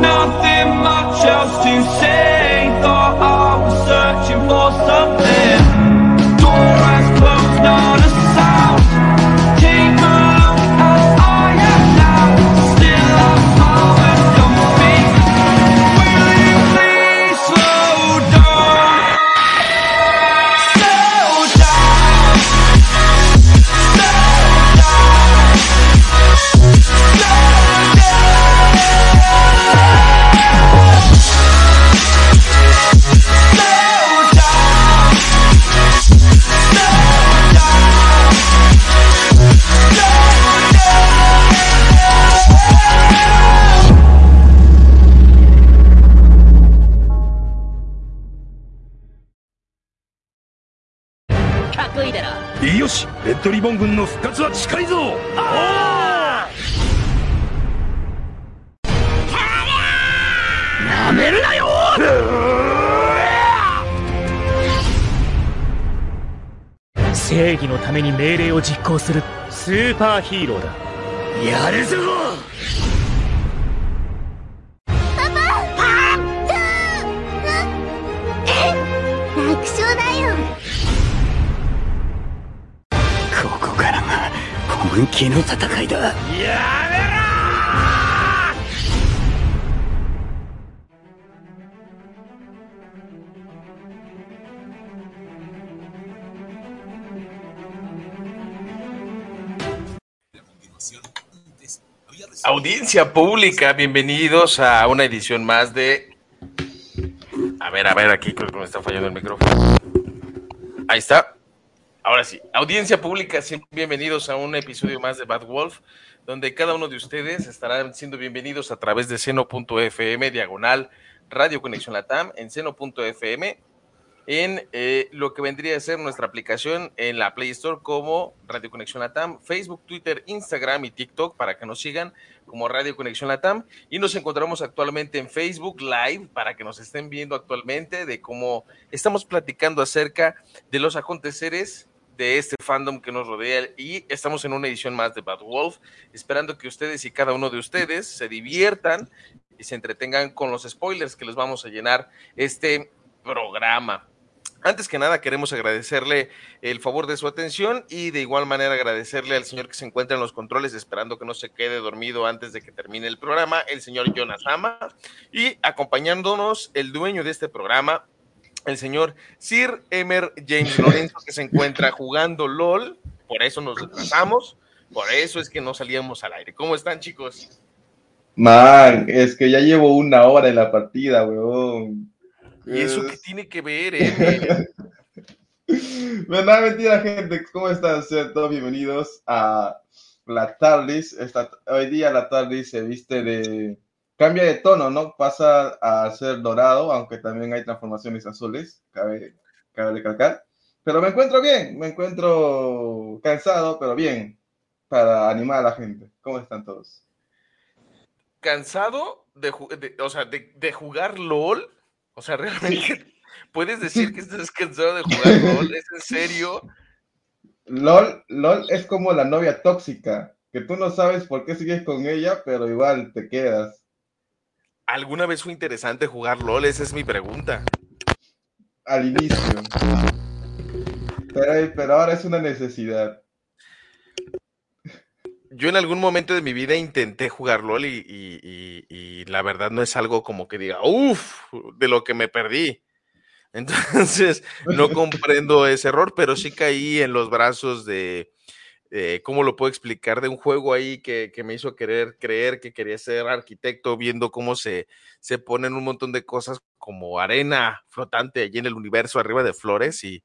nothing much else to say. Thought ために命令を実行する。スーパーヒーローだ。やるぞ！楽勝だよ。ここからが本気の戦いだ。やめ Audiencia pública, bienvenidos a una edición más de. A ver, a ver, aquí creo que me está fallando el micrófono. Ahí está. Ahora sí, audiencia pública, bienvenidos a un episodio más de Bad Wolf, donde cada uno de ustedes estarán siendo bienvenidos a través de seno.fm, diagonal Radio Conexión Latam, en seno.fm, en eh, lo que vendría a ser nuestra aplicación en la Play Store como Radio Conexión Latam, Facebook, Twitter, Instagram y TikTok para que nos sigan como Radio Conexión Latam. Y nos encontramos actualmente en Facebook Live para que nos estén viendo actualmente de cómo estamos platicando acerca de los aconteceres de este fandom que nos rodea y estamos en una edición más de Bad Wolf, esperando que ustedes y cada uno de ustedes se diviertan y se entretengan con los spoilers que les vamos a llenar este programa. Antes que nada, queremos agradecerle el favor de su atención y de igual manera agradecerle al señor que se encuentra en los controles, esperando que no se quede dormido antes de que termine el programa, el señor Jonas Ama, y acompañándonos el dueño de este programa, el señor Sir Emer James Lorenzo, que se encuentra jugando LOL, por eso nos retrasamos, por eso es que no salíamos al aire. ¿Cómo están, chicos? Man, es que ya llevo una hora en la partida, weón. ¿Y eso qué tiene que ver, eh? Nada, mentira, gente. ¿Cómo están? Sean todos bienvenidos a la TARDIS. Esta, hoy día la TARDIS se viste de... Cambia de tono, ¿no? Pasa a ser dorado, aunque también hay transformaciones azules, cabe, cabe recalcar. Pero me encuentro bien, me encuentro cansado, pero bien, para animar a la gente. ¿Cómo están todos? ¿Cansado de, de- o sea, de, de jugar LOL? O sea, realmente puedes decir que estás cansado de jugar LOL, ¿es en serio? LOL, LOL es como la novia tóxica, que tú no sabes por qué sigues con ella, pero igual te quedas. ¿Alguna vez fue interesante jugar LOL? Esa es mi pregunta. al inicio. Pero, pero ahora es una necesidad. Yo en algún momento de mi vida intenté jugar LOL y, y- y- y la verdad no es algo como que diga, uff, de lo que me perdí. Entonces, no comprendo ese error, pero sí caí en los brazos de, eh, ¿cómo lo puedo explicar? De un juego ahí que, que me hizo querer creer que quería ser arquitecto, viendo cómo se, se ponen un montón de cosas como arena flotante allí en el universo arriba de flores y,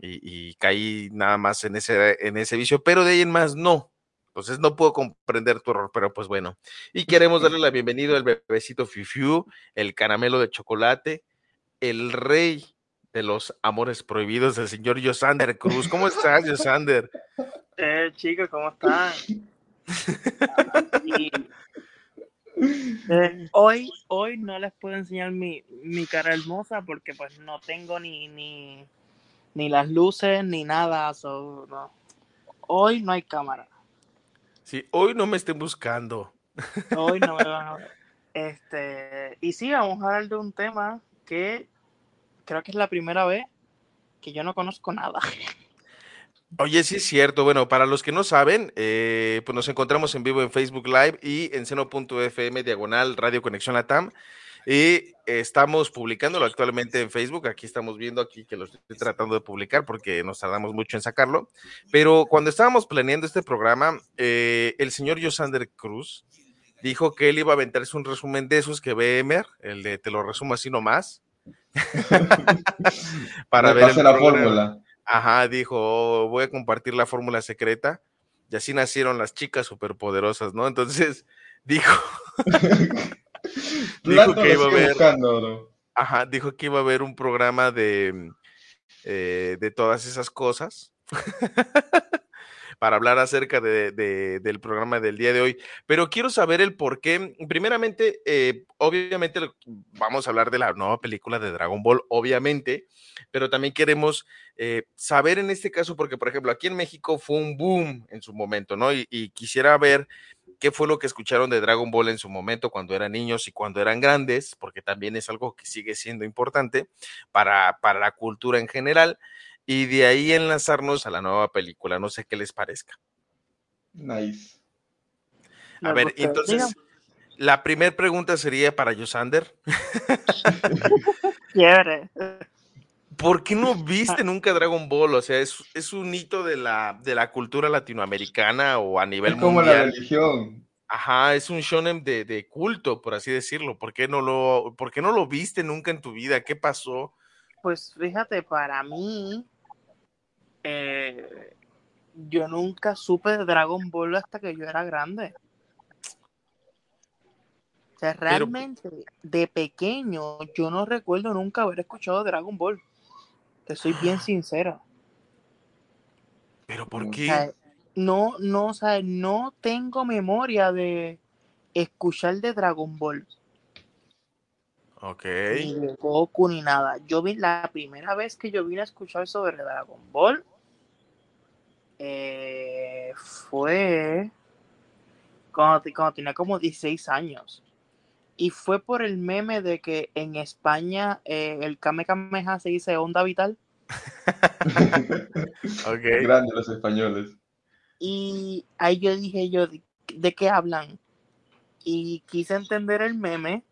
y, y caí nada más en ese, en ese vicio, pero de ahí en más no. Entonces no puedo comprender tu error, pero pues bueno. Y queremos darle la bienvenida al bebecito Fifiu, el caramelo de chocolate, el rey de los amores prohibidos, el señor Yosander Cruz. ¿Cómo estás, Yosander? Eh, chicos, ¿cómo están? Y, eh, hoy, hoy no les puedo enseñar mi, mi cara hermosa porque pues no tengo ni, ni, ni las luces ni nada. so, no. Hoy no hay cámara. Sí, hoy no me estén buscando. Hoy no me van a ver. Este, y sí, vamos a hablar de un tema que creo que es la primera vez que yo no conozco nada. Oye, sí es cierto. Bueno, para los que no saben, eh, pues nos encontramos en vivo en Facebook Live y en seno.fm diagonal Radio Conexión Latam. Y estamos publicándolo actualmente en Facebook. Aquí estamos viendo aquí que lo estoy tratando de publicar porque nos tardamos mucho en sacarlo. Pero cuando estábamos planeando este programa, eh, el señor Yosander Cruz dijo que él iba a aventarse un resumen de esos que ve Emer, el de te lo resumo así nomás. para Me ver la fórmula. Ajá, dijo, "Oh, voy a compartir la fórmula secreta. Y así nacieron las chicas superpoderosas, ¿no? Entonces dijo, Dijo que iba a buscando, bro. ajá, dijo que iba a haber un programa de, eh, de todas esas cosas. para hablar acerca de, de- del programa del día de hoy. Pero quiero saber el por qué. Primeramente, eh, obviamente vamos a hablar de la nueva película de Dragon Ball, obviamente, pero también queremos eh, saber en este caso, porque por ejemplo, aquí en México fue un boom en su momento, ¿no? Y, y quisiera ver qué fue lo que escucharon de Dragon Ball en su momento cuando eran niños y cuando eran grandes, porque también es algo que sigue siendo importante para, para la cultura en general y de ahí enlazarnos a la nueva película. No sé qué les parezca. Nice. A ver, entonces, la primera pregunta sería para Yosander. ¿Por qué no viste nunca Dragon Ball? O sea, es, es un hito de la, de la cultura latinoamericana o a nivel Es como la religión. Ajá, es un shonen de, de culto, por así decirlo. ¿Por qué, no lo, ¿Por qué no lo viste nunca en tu vida? ¿Qué pasó? Pues fíjate, para mí, eh, yo nunca supe de Dragon Ball hasta que yo era grande. O sea, realmente de pequeño yo no recuerdo nunca haber escuchado Dragon Ball. Te soy bien sincero. ¿Pero por O qué? sea, no, no, o sea, no tengo memoria de escuchar de Dragon Ball, Ok. ni de Goku, ni nada. Yo vi la primera vez que yo vine a escuchar sobre Dragon Ball eh, fue cuando, cuando tenía como 16 años. Y fue por el meme de que en España eh, el Kame Kameha se dice onda vital. Ok. Grandes los españoles. Y ahí yo dije yo, ¿de, de qué hablan? Y quise entender el meme.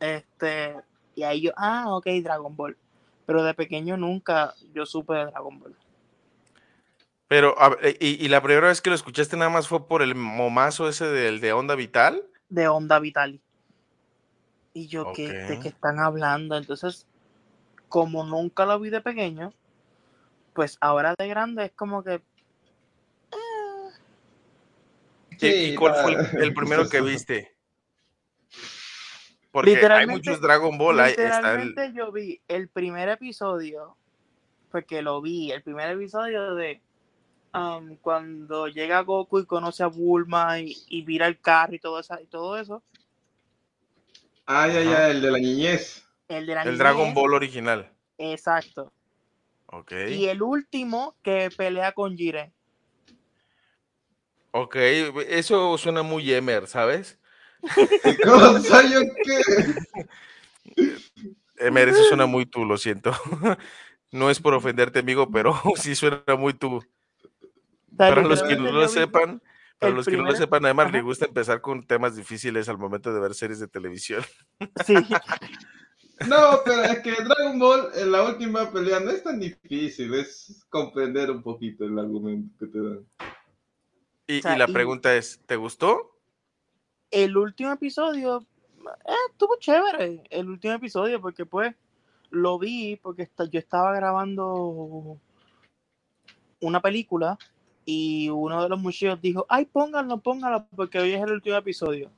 Este, y ahí yo, ah, ok, Dragon Ball. Pero de pequeño nunca yo supe de Dragon Ball. Pero, a ver, y, y la primera vez que lo escuchaste nada más fue por el momazo ese del de Onda Vital. De onda vital. Y yo, ¿qué, ¿de Ok. qué están hablando? Entonces, como nunca lo vi de pequeño, pues ahora de grande es como que ¿Y- ¿Y, Sí, cuál fue el, el primero que viste? Porque hay Literalmente- muchos Dragon Ball. hay- está el- Literalmente yo vi el primer episodio, porque lo vi, el primer episodio de um, cuando llega Goku y conoce a Bulma y, y vira el carro y todo, esa, y todo eso. Ay, ay, Ajá. ay, el de la niñez. El de la el Dragon niñez, Ball original. Exacto. Ok. Y el último que pelea con Jiren. Ok, eso suena muy Emer, ¿sabes? ¿Qué cosa? ¿Yo qué? Emer, eso suena muy tú, lo siento. No es por ofenderte, amigo, pero sí suena muy tú. Para los que no lo sepan, para los que no lo sepan, además le Ajá. gusta empezar con temas difíciles al momento de ver series de televisión. Sí, No, pero es que Dragon Ball en la última pelea no es tan difícil, es comprender un poquito el argumento que te dan. Y, O sea, y la y- pregunta es, ¿te gustó? el último episodio eh, estuvo chévere. El último episodio, porque pues lo vi porque yo estaba grabando una película y uno de los muchachos dijo, ay, pónganlo, pónganlo, porque hoy es el último episodio.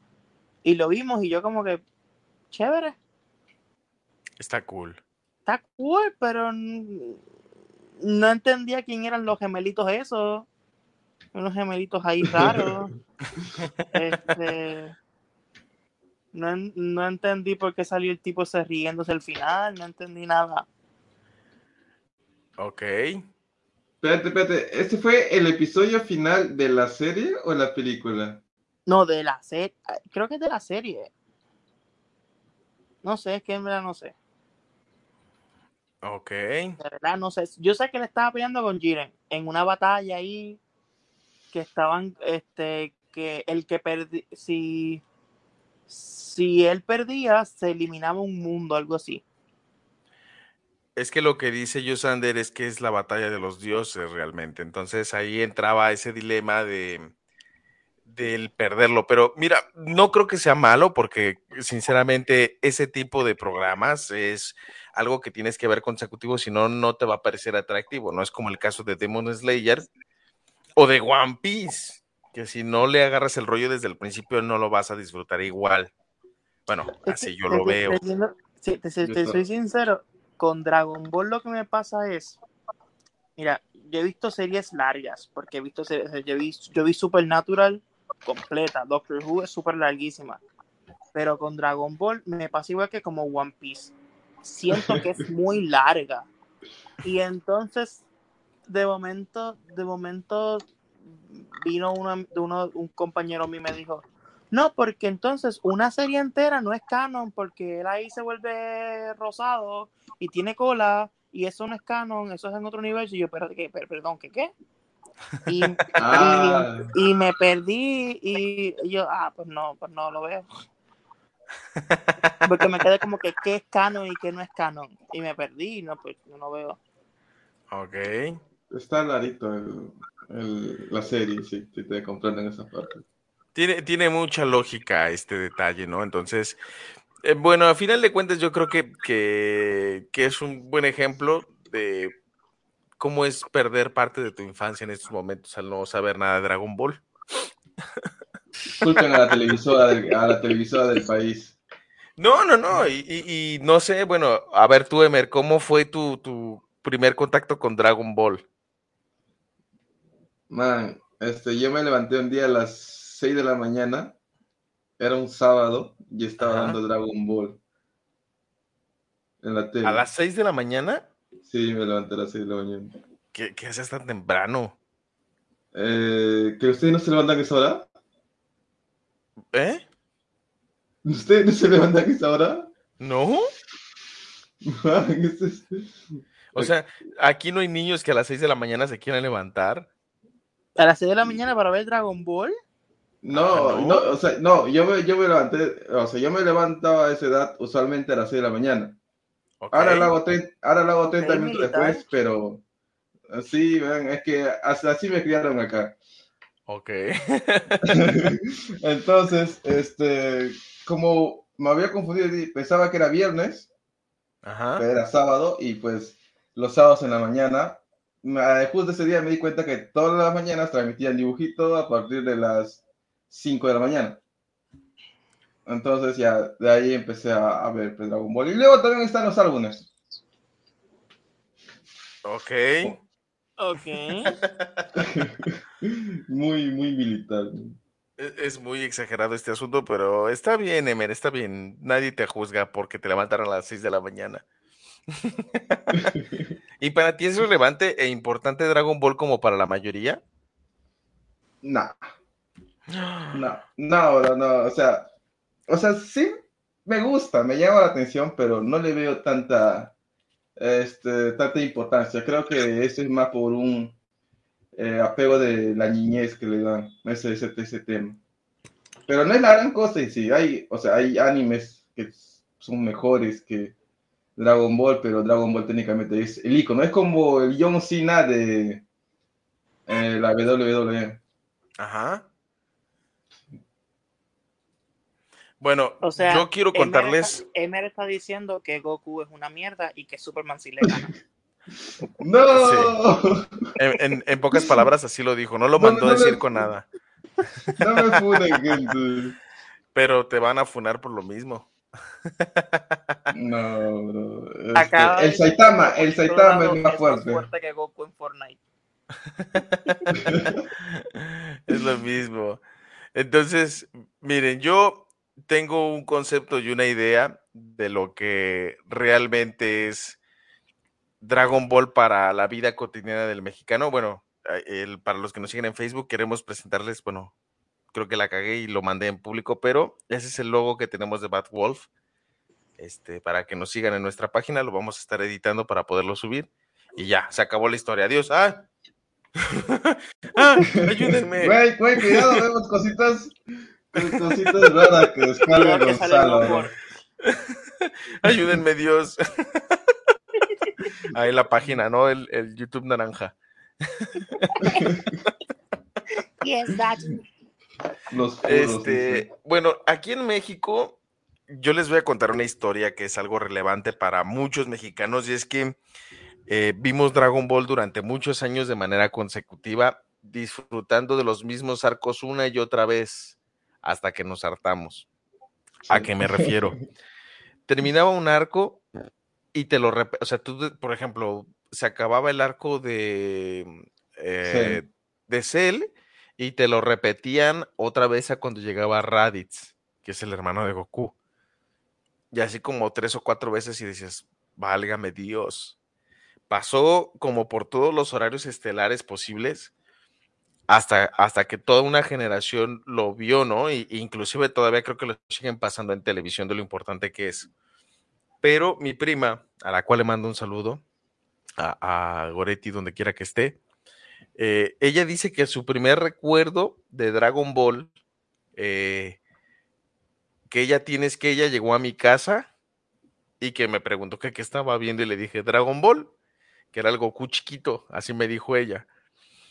Y lo vimos y yo como que, chévere, Está cool. está cool, pero no entendía quién eran los gemelitos esos. Unos gemelitos ahí raros. este, no, no entendí por qué salió el tipo ese riéndose al final, no entendí nada. Ok. Espérate, espérate, ¿este fue el episodio final de la serie o la película? No, de la serie, creo que es de la serie. No sé, es que en verdad no sé. Ok. De verdad no sé. Yo sé que le estaba peleando con Jiren en una batalla ahí que estaban, este, que el que perdí, si, si él perdía, se eliminaba un mundo, algo así. Es que lo que dice Yosander es que es la batalla de los dioses realmente. Entonces ahí entraba ese dilema de del perderlo. Pero mira, no creo que sea malo porque sinceramente ese tipo de programas es algo que tienes que ver consecutivo, si no, no te va a parecer atractivo. No es como el caso de Demon Slayer o de One Piece, que si no le agarras el rollo desde el principio no lo vas a disfrutar igual. Bueno, así yo lo veo. sí, te, te- soy sincero, con Dragon Ball lo que me pasa es, mira, yo he visto series largas, porque he visto series, yo vi, yo vi Supernatural completa, Doctor Who es súper larguísima, pero con Dragon Ball me pasa igual que como One Piece, siento que es muy larga, y entonces de momento, de momento vino una, de uno, un compañero mío y me dijo, no, porque entonces una serie entera no es canon, porque él ahí se vuelve rosado y tiene cola, y eso no es canon, eso es en otro universo. Y yo, pero, ¿qué? Per- perdón, ¿qué qué? Y, Ah, y, y me perdí, y yo, ah, pues no, pues no lo veo. Porque me quedé como que qué es canon y qué no es canon. Y me perdí, y no, pues no lo veo. Ok. está larito el, el- la serie, sí, si te comprenden esa parte. Tiene, tiene mucha lógica este detalle, ¿no? Entonces, eh, bueno, a final de cuentas yo creo que, que, que es un buen ejemplo de cómo es perder parte de tu infancia en estos momentos al no saber nada de Dragon Ball. Culpen a la televisora del, a la televisora del país. No, no, no, y, y- y no sé, bueno, a ver tú, Emer, ¿cómo fue tu, tu primer contacto con Dragon Ball? Man, este, yo me levanté un día a las 6 de la mañana, era un sábado, y estaba Ajá. dando Dragon Ball en la tele. ¿A las 6 de la mañana? Sí, me levanté a las 6 de la mañana. ¿Qué, qué haces tan temprano? Eh, ¿Que ustedes no se levantan a esa hora? ¿Eh? ¿Ustedes no se levantan a esa hora? ¿No? O sea, aquí no hay niños que a las 6 de la mañana se quieran levantar. A las 6 de la mañana para ver Dragon Ball. No, Ah, ¿no? no, o sea, no, yo me, yo me levanté, o sea, yo me levantaba a esa edad usualmente a las 6 de la mañana. Ahora lo hago, tre- ahora lo hago 30 Ok, minutos militar. después, pero sí, ven, es que así me criaron acá. Ok. Entonces, este, como me había confundido, y pensaba que era viernes, Ajá. pero era sábado, y pues los sábados en la mañana, justo ese día me di cuenta que todas las mañanas transmitían dibujito a partir de las 5 de la mañana. Entonces ya de ahí empecé a, a ver pues, Dragon Ball. Y luego también están los álbumes. Ok. Ok. Muy, muy militar. Es, es muy exagerado este asunto, pero está bien, Emer, está bien. Nadie te juzga porque te levantaron a las 6 de la mañana. ¿Y para ti es relevante e importante Dragon Ball como para la mayoría? No, no, no, no, no, o sea, o sea, sí me gusta, me llama la atención, pero no le veo tanta, este, tanta importancia. Creo que eso es más por un eh, apego de la niñez que le dan ese, ese, ese tema. Pero no es la gran cosa en sí. Hay, o sea, hay animes que son mejores que Dragon Ball, pero Dragon Ball técnicamente es el icono. Es como el John Cena de eh, la WWE. Ajá. Bueno, O sea, yo quiero Emer contarles. está- Emer está diciendo que Goku es una mierda y que Superman sí le gana. ¡No! En, en- en pocas palabras, así lo dijo. No lo No, mandó no a decir con nada. No me funen, gente. Pero te van a funar por lo mismo. No, bro. Este, el Saitama, el que Saitama Colorado es más fuerte. que Goku en Fortnite. Es lo mismo. Entonces, miren, yo tengo un concepto y una idea de lo que realmente es Dragon Ball para la vida cotidiana del mexicano. Bueno, el- para los que nos siguen en Facebook, queremos presentarles, bueno, creo que la cagué y lo mandé en público, pero ese es el logo que tenemos de Bad Wolf. Este, para que nos sigan en nuestra página, lo vamos a estar editando para poderlo subir. Y ya, se acabó la historia. Adiós. ¡Ah! ¡Ah! Ayúdenme. Güey, güey, cuidado, vemos cositas, cositas raras que descarga Gonzalo. Ayúdenme, Dios. Ahí la página, ¿no? El, el YouTube naranja. Yes, that. Los puros, Este, bueno, aquí en México, yo les voy a contar una historia que es algo relevante para muchos mexicanos y es que eh, vimos Dragon Ball durante muchos años de manera consecutiva, disfrutando de los mismos arcos una y otra vez hasta que nos hartamos. ¿A qué me refiero? Terminaba un arco y te lo, o sea, tú, por ejemplo, se acababa el arco de, eh, de Cell y te lo repetían otra vez a cuando llegaba Raditz, que es el hermano de Goku. Y así como tres o cuatro veces y decías, válgame Dios. Pasó como por todos los horarios estelares posibles hasta, hasta que toda una generación lo vio, ¿no? Y, inclusive todavía creo que lo siguen pasando en televisión de lo importante que es. Pero mi prima, a la cual le mando un saludo, a, Goretti, donde quiera que esté, eh, ella dice que su primer recuerdo de Dragon Ball eh, que ella tiene es que ella llegó a mi casa y que me preguntó qué estaba viendo y le dije Dragon Ball, que era el Goku chiquito, así me dijo ella.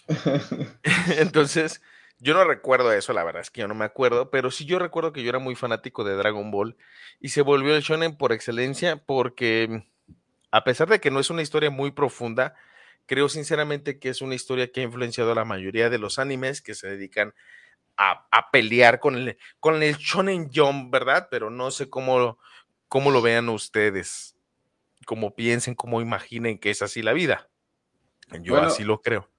Entonces, yo no recuerdo eso, la verdad es que yo no me acuerdo, pero sí yo recuerdo que yo era muy fanático de Dragon Ball y se volvió el shonen por excelencia porque a pesar de que no es una historia muy profunda, creo sinceramente que es una historia que ha influenciado a la mayoría de los animes que se dedican a, a pelear con el, con el shonen jump, ¿verdad? Pero no sé cómo, cómo lo vean ustedes, cómo piensen, cómo imaginen que es así la vida. Yo Bueno, así lo creo.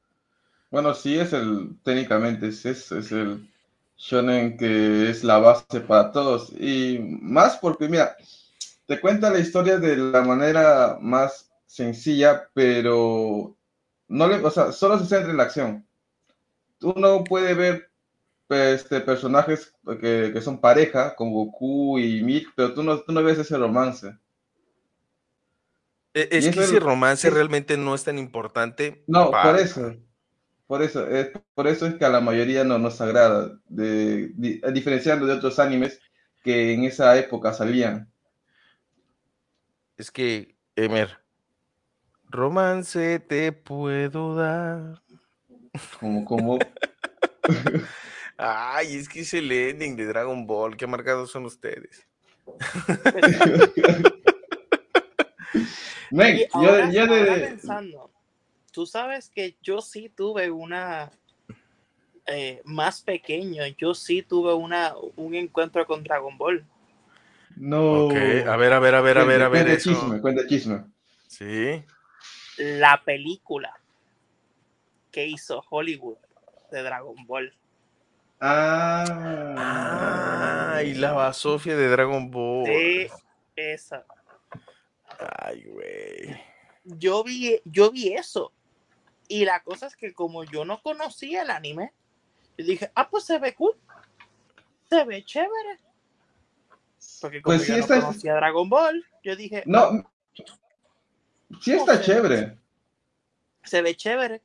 Bueno, sí es el, técnicamente es, es, es el shonen que es la base para todos. Y más porque, mira, te cuenta la historia de la manera más sencilla, pero no le, o sea, solo se centra en la acción. Uno puede ver este, personajes que, que son pareja, como Goku y Milk, pero tú no, tú no ves ese romance. E- Es que ese es- romance es- realmente no es tan importante. No, para- por eso. Por eso, es, por eso es que a la mayoría no nos agrada, de, diferenciando de otros animes que en esa época salían. Es que, Emer, romance te puedo dar. Como, como, Ay, es que es el ending de Dragon Ball. Qué marcados son ustedes. Men, Y yo, ahora, yo ahora de, pensando, tú sabes que yo sí tuve una eh, más pequeño, yo sí tuve una un encuentro con Dragon Ball. no. A ver, a ver, a ver, a ver, a ver Cuenta eso. chisme, cuenta chisme. Sí. La película que hizo Hollywood de Dragon Ball. Ah. Ah, y la basofia de Dragon Ball. Sí, esa. Ay, güey. Yo vi, yo vi eso. Y la cosa es que como yo no conocía el anime, yo dije, ah, pues se ve cool. Se ve chévere. Porque como Pues sí yo no está- conocía Dragon Ball, yo dije, No, sí está chévere. se ve chévere.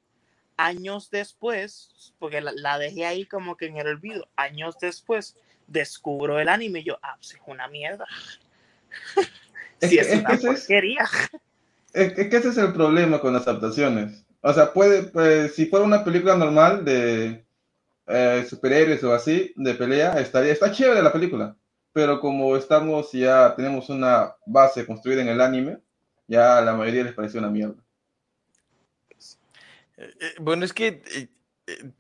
Años después, porque la, la dejé ahí como que en el olvido, años después descubro el anime y yo, ah, pues es una mierda. Es Si es, es una que es- porquería. Es, es que ese es el problema con las adaptaciones. O sea, puede, pues, si fuera una película normal de eh, superhéroes o así, de pelea, estaría, está chévere la película. Pero como estamos ya, tenemos una base construida en el anime, ya a la mayoría les pareció una mierda. Eh, eh, bueno, es que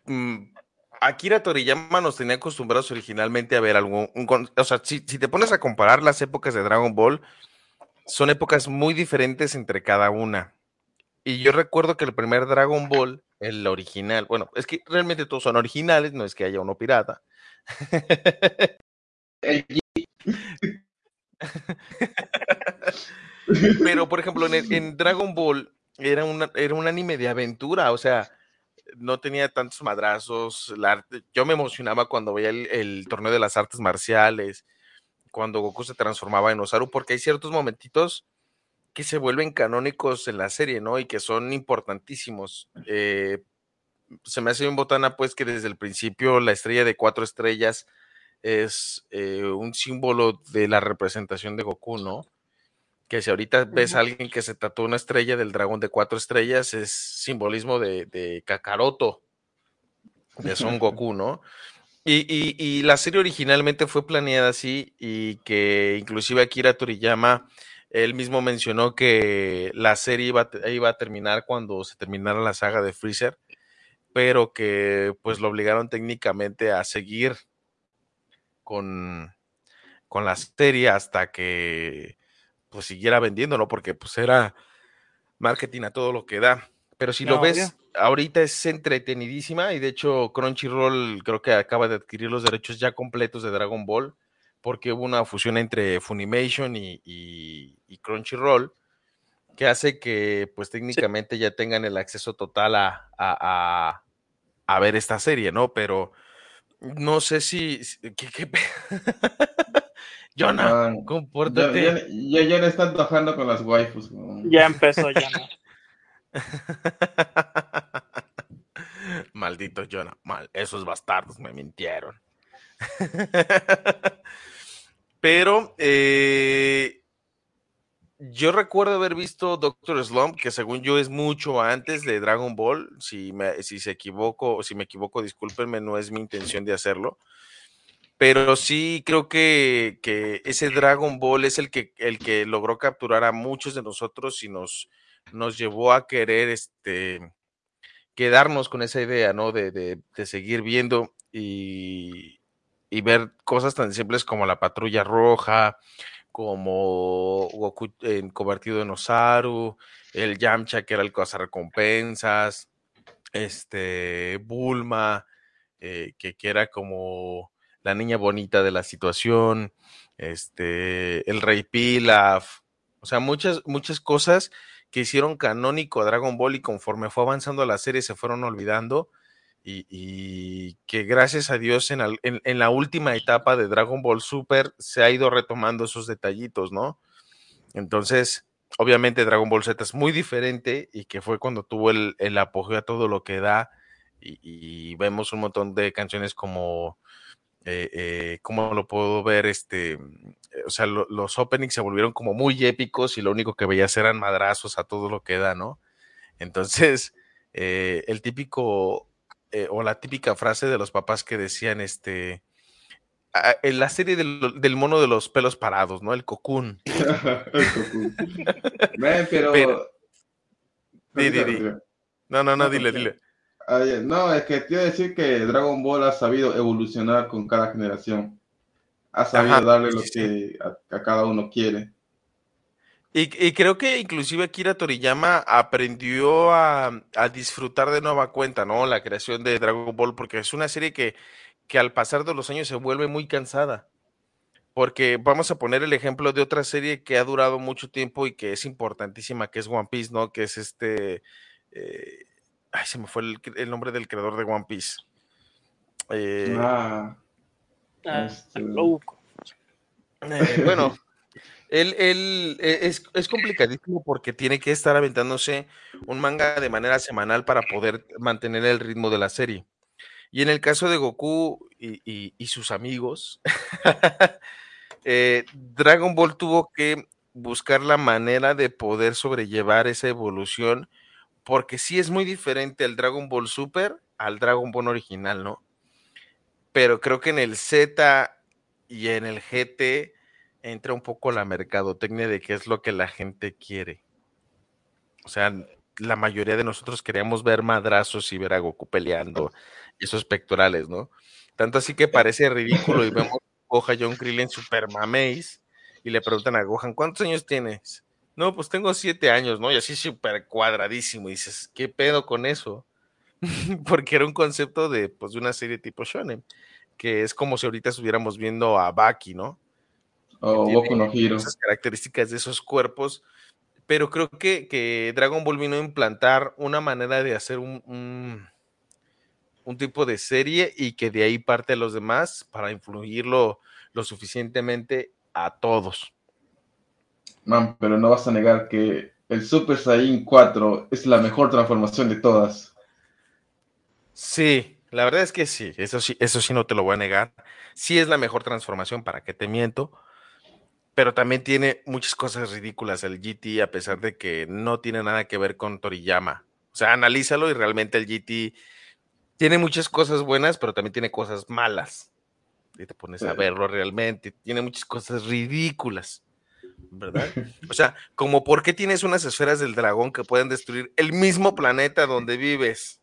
mm, Akira Toriyama nos tenía acostumbrados originalmente a ver algún. o sea, si, si te pones a comparar las épocas de Dragon Ball, son épocas muy diferentes entre cada una. Y yo recuerdo que el primer Dragon Ball, el original, bueno, es que realmente todos son originales, no es que haya uno pirata. El- Pero, por ejemplo, en, el- en Dragon Ball era, una, era un anime de aventura, o sea, no tenía tantos madrazos. la arte- yo me emocionaba cuando veía el, el torneo de las artes marciales, cuando Goku se transformaba en Osaru, porque hay ciertos momentitos que se vuelven canónicos en la serie, ¿no? Y que son importantísimos. Eh, se me hace un botana, pues, que desde el principio la estrella de cuatro estrellas es eh, un símbolo de la representación de Goku, ¿no? Que si ahorita ves a alguien que se tatuó una estrella del dragón de cuatro estrellas, es simbolismo de, de Kakaroto, de Son Goku, ¿no? Y, y, y, la serie originalmente fue planeada así y que inclusive Akira Toriyama, él mismo mencionó que la serie iba, iba a terminar cuando se terminara la saga de Freezer, pero que pues lo obligaron técnicamente a seguir con, con la serie hasta que pues siguiera vendiéndolo, porque pues era marketing a todo lo que da. Pero si lo ves, ahorita es entretenidísima y de hecho Crunchyroll creo que acaba de adquirir los derechos ya completos de Dragon Ball porque hubo una fusión entre Funimation y, y, y Crunchyroll que hace que pues técnicamente sí. ya tengan el acceso total a, a, a, a, ver esta serie, ¿no? Pero no sé si... ¿qué, qué... Jonah, Ah, compórtate. Ya, ya, ya, ya le están trabajando con las waifus. ¿no? Ya empezó, ya. Maldito Jonah, mal, esos bastardos me mintieron. Pero eh, yo recuerdo haber visto Doctor Slump, que según yo es mucho antes de Dragon Ball. Si me, si se equivoco, si me equivoco, discúlpenme, no es mi intención de hacerlo. Pero sí creo que, que ese Dragon Ball es el que, el que logró capturar a muchos de nosotros y nos, nos llevó a querer este, quedarnos con esa idea, ¿no? De, de, de seguir viendo y, y, ver cosas tan simples como la patrulla roja, como Goku convertido en Osaru, el Yamcha que era el recompensas, este Bulma, eh, que, que era como la niña bonita de la situación, este, el Rey Pilaf, o sea, muchas, muchas cosas que hicieron canónico a Dragon Ball y conforme fue avanzando la serie se fueron olvidando y, que gracias a Dios en, en, la última etapa de Dragon Ball Super se ha ido retomando esos detallitos, ¿no? Entonces, obviamente Dragon Ball Z es muy diferente y que fue cuando tuvo el, el apogeo a todo lo que da y, vemos un montón de canciones como eh, eh, ¿cómo lo puedo ver? Este, o sea, lo, los openings se volvieron como muy épicos y lo único que veías eran madrazos a todo lo que da, ¿no? Entonces, eh, el típico, eh, o la típica frase de los papás que decían, este, en la serie del, del, mono de los pelos parados, ¿no? El cocoon. el. Man, pero... pero... Di, di, di. No, no, no, dile, dile. No, es que a decir que Dragon Ball ha sabido evolucionar con cada generación. Ha sabido Ajá, darle lo sí, que a, a, cada uno quiere. Y, y, creo que inclusive Akira Toriyama aprendió a, a, disfrutar de nueva cuenta, ¿no? La creación de Dragon Ball, porque es una serie que, que al pasar de los años se vuelve muy cansada. Porque vamos a poner el ejemplo de otra serie que ha durado mucho tiempo y que es importantísima, que es One Piece, ¿no? Que es este... Eh, Ay, se me fue el, el, nombre del creador de One Piece. Eh, ah, este... eh, bueno, él, él es, complicadísimo porque tiene que estar aventándose un manga de manera semanal para poder mantener el ritmo de la serie. Y en el caso de Goku y sus amigos, eh, Dragon Ball tuvo que buscar la manera de poder sobrellevar esa evolución porque sí es muy diferente el Dragon Ball Super al Dragon Ball original, ¿no? Pero creo que en el Z y en el GT entra un poco la mercadotecnia de qué es lo que la gente quiere. O sea, la mayoría de nosotros queríamos ver madrazos y ver a Goku peleando esos pectorales, ¿no? Tanto así que parece ridículo y vemos Goja John Krillin super mameis y le preguntan a Gohan, ¿cuántos años tienes? No, pues tengo siete años, ¿no? Y así súper cuadradísimo. Y dices, ¿qué pedo con eso? Porque era un concepto de, pues, de una serie tipo Shonen, que es como si ahorita estuviéramos viendo a Baki, ¿no? O oh, Boku no Hero. Esas características de esos cuerpos. Pero creo que, que, Dragon Ball vino a implantar una manera de hacer un, un, un, tipo de serie y que de ahí parte a los demás para influirlo lo suficientemente a todos. Man, pero no vas a negar que el Super Saiyan 4 es la mejor transformación de todas. Sí, la verdad es que sí, eso sí, eso sí no te lo voy a negar. Sí es la mejor transformación, para que te miento, pero también tiene muchas cosas ridículas el GT, a pesar de que no tiene nada que ver con Toriyama. O sea, analízalo y realmente el GT tiene muchas cosas buenas, pero también tiene cosas malas. Y te pones a verlo realmente. Tiene muchas cosas ridículas. ¿Verdad? O sea, como por qué tienes unas esferas del dragón que pueden destruir el mismo planeta donde vives.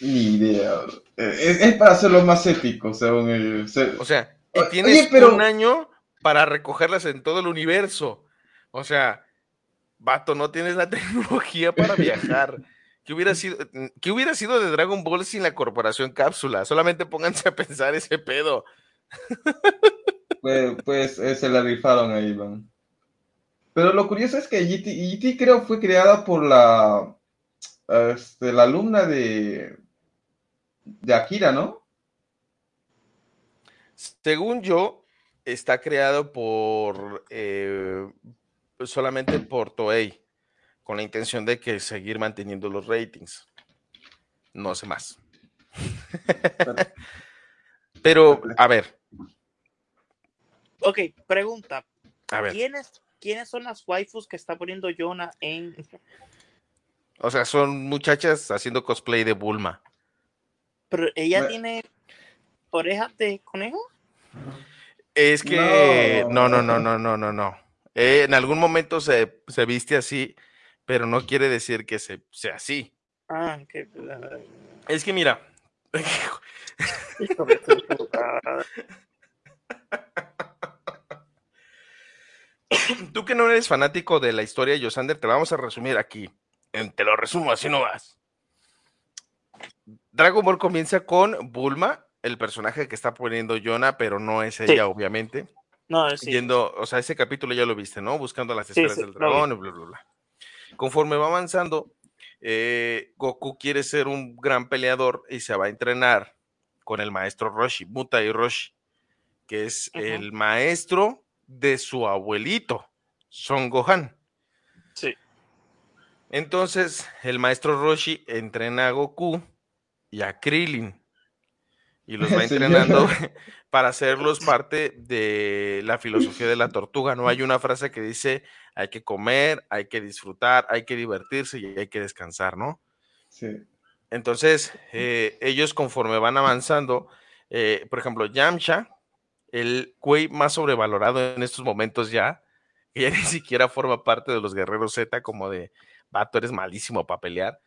Ni idea. Eh, Es, es para hacerlo más épico, según el. O sea, y Oye, tienes pero- un año para recogerlas en todo el universo. O sea, vato, no tienes la tecnología para viajar. ¿Qué hubiera sido, qué hubiera sido de Dragon Ball sin la corporación cápsula? Solamente pónganse a pensar ese pedo. Pues, pues eh, se la rifaron ahí, man. Pero lo curioso es que GT, GT creo fue creada por la, este, la alumna de, de Akira, ¿no? Según yo, está creado por eh, solamente por Toei, con la intención de que seguir manteniendo los ratings. No sé más. Pero, a ver, Ok, pregunta. a ver. ¿Quiénes, ¿Quiénes son las waifus que está poniendo Jonah en... O sea, son muchachas haciendo cosplay de Bulma. Pero ella Me- tiene orejas de conejo? Es que no, No. no, no, no, no, no. Eh, en algún momento se, se viste así, pero no quiere decir que se, sea así. Ah, que... Es que mira, tú que no eres fanático de la historia de Yosander, te vamos a resumir aquí. Te lo resumo, así no vas. Dragon Ball comienza con Bulma, el personaje que está poniendo Yona, pero no es ella, obviamente. No, sí. Yendo, o sea, ese capítulo ya lo viste, ¿no? Buscando las esferas sí, del dragón y bla, bla, bla. Conforme va avanzando, eh, Goku quiere ser un gran peleador y se va a entrenar con el maestro Roshi, Mutai Roshi, que es el maestro de su abuelito, Son Gohan. Sí. Entonces, el maestro Roshi entrena a Goku y a Krillin. Y los va entrenando para hacerlos parte de la filosofía de la tortuga. No hay una frase que dice hay que comer, hay que disfrutar, hay que divertirse y hay que descansar, ¿no? Sí. Entonces, eh, ellos conforme van avanzando, eh, por ejemplo, Yamcha, el güey más sobrevalorado en estos momentos ya, que ya ni siquiera forma parte de los guerreros Z, como de, vato, eres malísimo para pelear.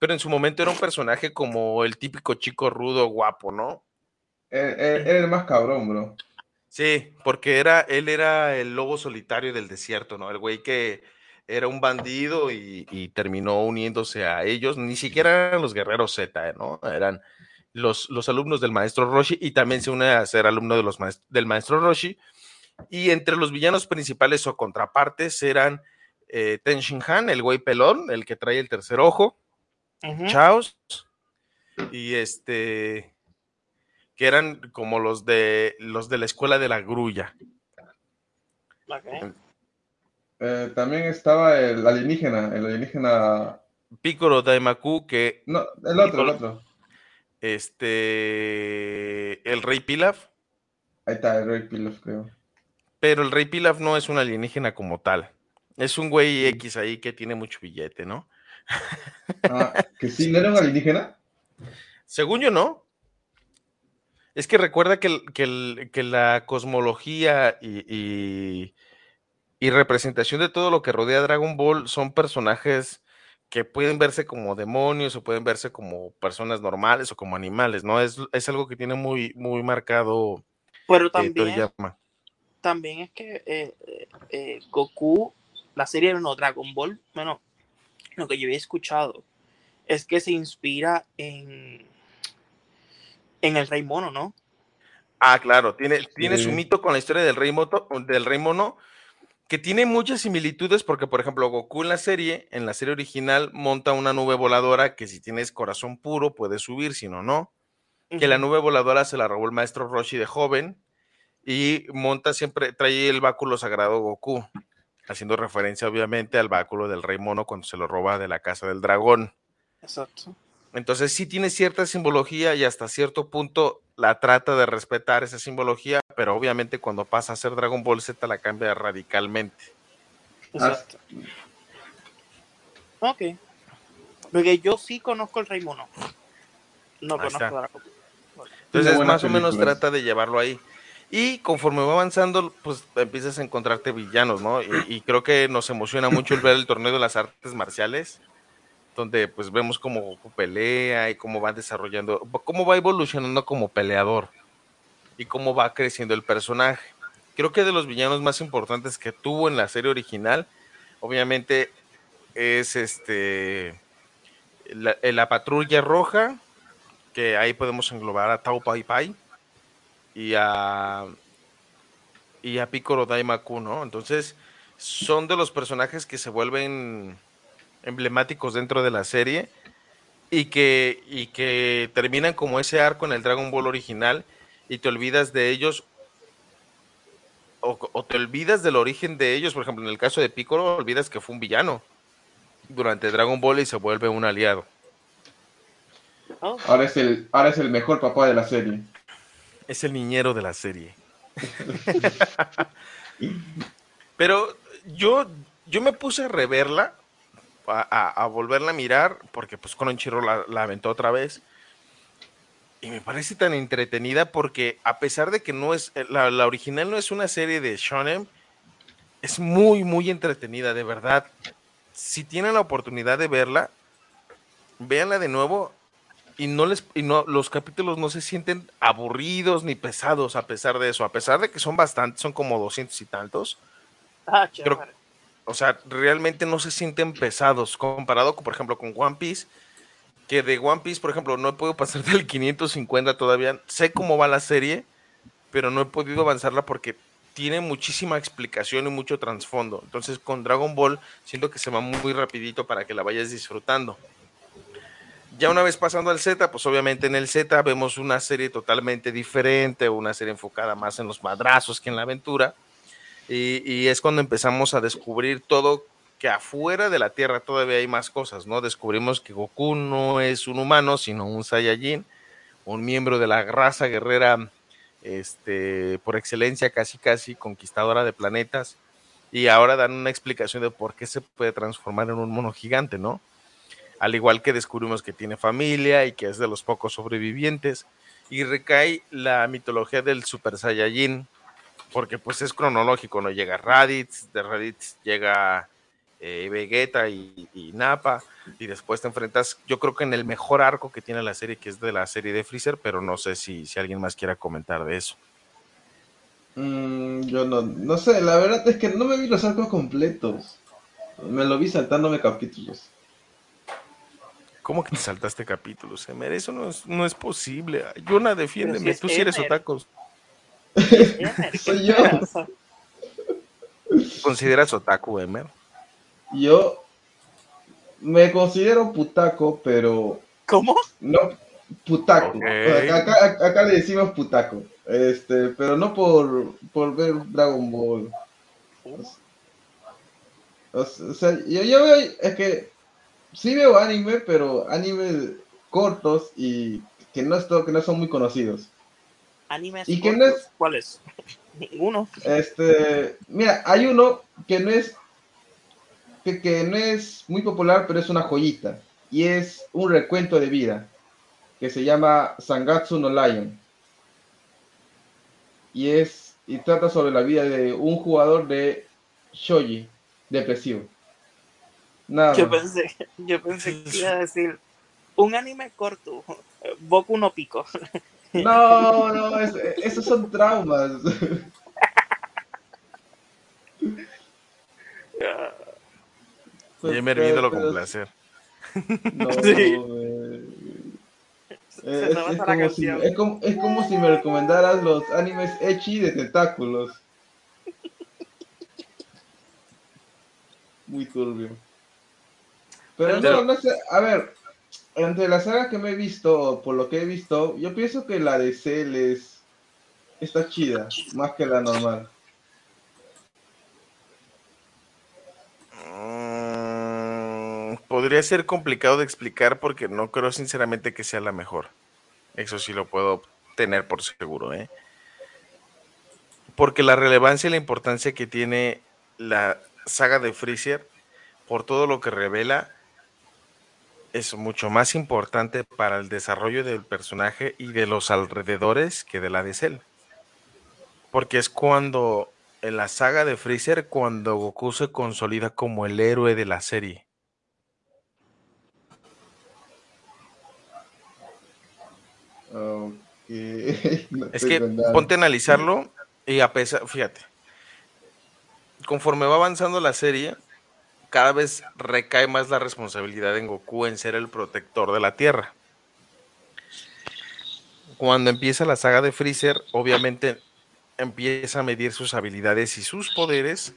Pero en su momento era un personaje como el típico chico rudo, guapo, ¿no? Él- él era el más cabrón, bro. Sí, porque era, él era el lobo solitario del desierto, ¿no? El güey que era un bandido y, y terminó uniéndose a ellos. Ni siquiera eran los guerreros Z, ¿no? Eran los, los alumnos del maestro Roshi y también se une a ser alumno de los maest- del maestro Roshi. Y entre los villanos principales o contrapartes eran eh, Ten Shin Han, el güey pelón, el que trae el tercer ojo, Chaos y este que eran como los de los de la escuela de la grulla. Eh, también estaba el alienígena, el alienígena. Piccolo Daimaku, que No, el otro, el otro. este el Rey Pilaf, Ahí está, el Rey Pilaf, creo. pero el Rey Pilaf no es un alienígena como tal. Es un güey X ahí que tiene mucho billete, ¿no? Ah, que sí, ¿no era un alienígena? Según yo, no. Es que recuerda que, que la cosmología y, y- y representación de todo lo que rodea a Dragon Ball son personajes que pueden verse como demonios o pueden verse como personas normales o como animales, ¿no? Es, es algo que tiene muy, muy marcado Pero eh, también, Toriyama. también es que eh, eh, Goku, la serie no Dragon Ball, bueno, lo que yo había escuchado es que se inspira en en el Rey Mono, ¿no? Ah, claro, tiene, tiene su mito con la historia del rey, Moto, del rey mono, que tiene muchas similitudes porque, por ejemplo, Goku en la serie, en la serie original, monta una nube voladora que si tienes corazón puro puedes subir, si no, no. Que la nube voladora se la robó el maestro Roshi de joven y monta siempre, trae el báculo sagrado Goku, haciendo referencia obviamente al báculo del rey mono cuando se lo roba de la casa del dragón. Exacto. Entonces sí tiene cierta simbología y hasta cierto punto la trata de respetar esa simbología, pero obviamente cuando pasa a ser Dragon Ball Z la cambia radicalmente. Exacto. Ok. Porque yo sí conozco el Rey Mono. No Ahí conozco está. a Dragon Ball. Entonces más o menos trata de llevarlo ahí. Y conforme va avanzando, pues empiezas a encontrarte villanos, ¿no? Y, creo que nos emociona mucho el ver el torneo de las artes marciales, donde pues vemos cómo pelea y cómo va desarrollando, cómo va evolucionando como peleador y cómo va creciendo el personaje. Creo que de los villanos más importantes que tuvo en la serie original, obviamente es este la, la patrulla roja, que ahí podemos englobar a Tao Pai Pai y a y a Piccolo Daimaku, ¿no? Entonces, son de los personajes que se vuelven emblemáticos dentro de la serie y que, y que terminan como ese arco en el Dragon Ball original y te olvidas de ellos o, o te olvidas del origen de ellos, por ejemplo, en el caso de Piccolo, olvidas que fue un villano durante Dragon Ball y se vuelve un aliado. Oh, Ahora es el, ahora es el mejor papá de la serie. Es el niñero de la serie. Pero yo, yo me puse a reverla, a, a- a volverla a mirar, porque pues Crunchyroll la, la aventó otra vez. Y me parece tan entretenida porque a pesar de que no es, la, la original no es una serie de shonen, es muy, muy entretenida, de verdad. Si tienen la oportunidad de verla, véanla de nuevo y no les y no los capítulos no se sienten aburridos ni pesados a pesar de eso, a pesar de que son bastantes, son como doscientos y tantos. ah, Creo-. O sea, realmente no se sienten pesados comparado con, por ejemplo, con One Piece, que de One Piece, por ejemplo, no he podido pasar del 550 todavía. Sé cómo va la serie, pero no he podido avanzarla porque tiene muchísima explicación y mucho trasfondo. Entonces, con Dragon Ball siento que se va muy rapidito para que la vayas disfrutando. Ya una vez pasando al Z, pues obviamente en el Z vemos una serie totalmente diferente, una serie enfocada más en los madrazos que en la aventura. Y, y es cuando empezamos a descubrir todo que afuera de la Tierra todavía hay más cosas, ¿no? Descubrimos que Goku no es un humano, sino un Saiyajin, un miembro de la raza guerrera este, por excelencia, casi casi conquistadora de planetas. Y ahora dan una explicación de por qué se puede transformar en un mono gigante, ¿no? Al igual que descubrimos que tiene familia y que es de los pocos sobrevivientes. Y recae la mitología del Super Saiyajin, porque pues es cronológico, ¿no? Llega Raditz, de Raditz llega eh, Vegeta y, y Nappa, y después te enfrentas, yo creo que en el mejor arco que tiene la serie, que es de la serie de Freezer, pero no sé si, si alguien más quiera comentar de eso. Mm, yo no, no sé, la verdad es que no me vi los arcos completos. Me lo vi saltándome capítulos. ¿Cómo que te saltaste capítulos, Emer? Eso no es, no es posible. Yona, defiéndeme, Pero si es tú sí eres Emer. otaku. Emer, ¿qué Soy yo. ¿Consideras otaku, Emer? Yo me considero putaco, pero ¿Cómo? no putaco. Acá, acá- acá le decimos putaco. Este, pero no por, por ver Dragon Ball. O sea, yo, yo veo, es que sí veo anime, pero anime cortos y que no, es todo- que no son muy conocidos. Animes ¿Y no cortos. es? ¿Cuál es? Ninguno. Este, mira, hay uno que no es que, que no es muy popular, pero es una joyita y es un recuento de vida que se llama Sangatsu no Lion. Y es y trata sobre la vida de un jugador de shogi depresivo. Nada. Yo pensé, yo pensé que iba a decir un anime corto, Boku no Pico. No, no, es- esos son traumas. Pues, y Emer pero- viéndolo con placer. No, Sí. eh, es, como si, es, como, es como si me recomendaras los animes echi de tentáculos. Muy turbio. Pero Pero- no, no sé, a ver, entre las sagas que me he visto, por lo que he visto, yo pienso que la de Cell es, está chida, más que la normal. Mm, podría ser complicado de explicar porque no creo sinceramente que sea la mejor. Eso sí lo puedo tener por seguro, ¿eh? Porque la relevancia y la importancia que tiene la saga de Freezer, por todo lo que revela, es mucho más importante para el desarrollo del personaje y de los alrededores que de la de Cell. Porque es cuando, en la saga de Freezer, cuando Goku se consolida como el héroe de la serie. No Es que nada. ponte a analizarlo y a pesar, fíjate, conforme va avanzando la serie, cada vez recae más la responsabilidad en Goku en ser el protector de la Tierra. Cuando empieza la saga de Freezer, obviamente empieza a medir sus habilidades y sus poderes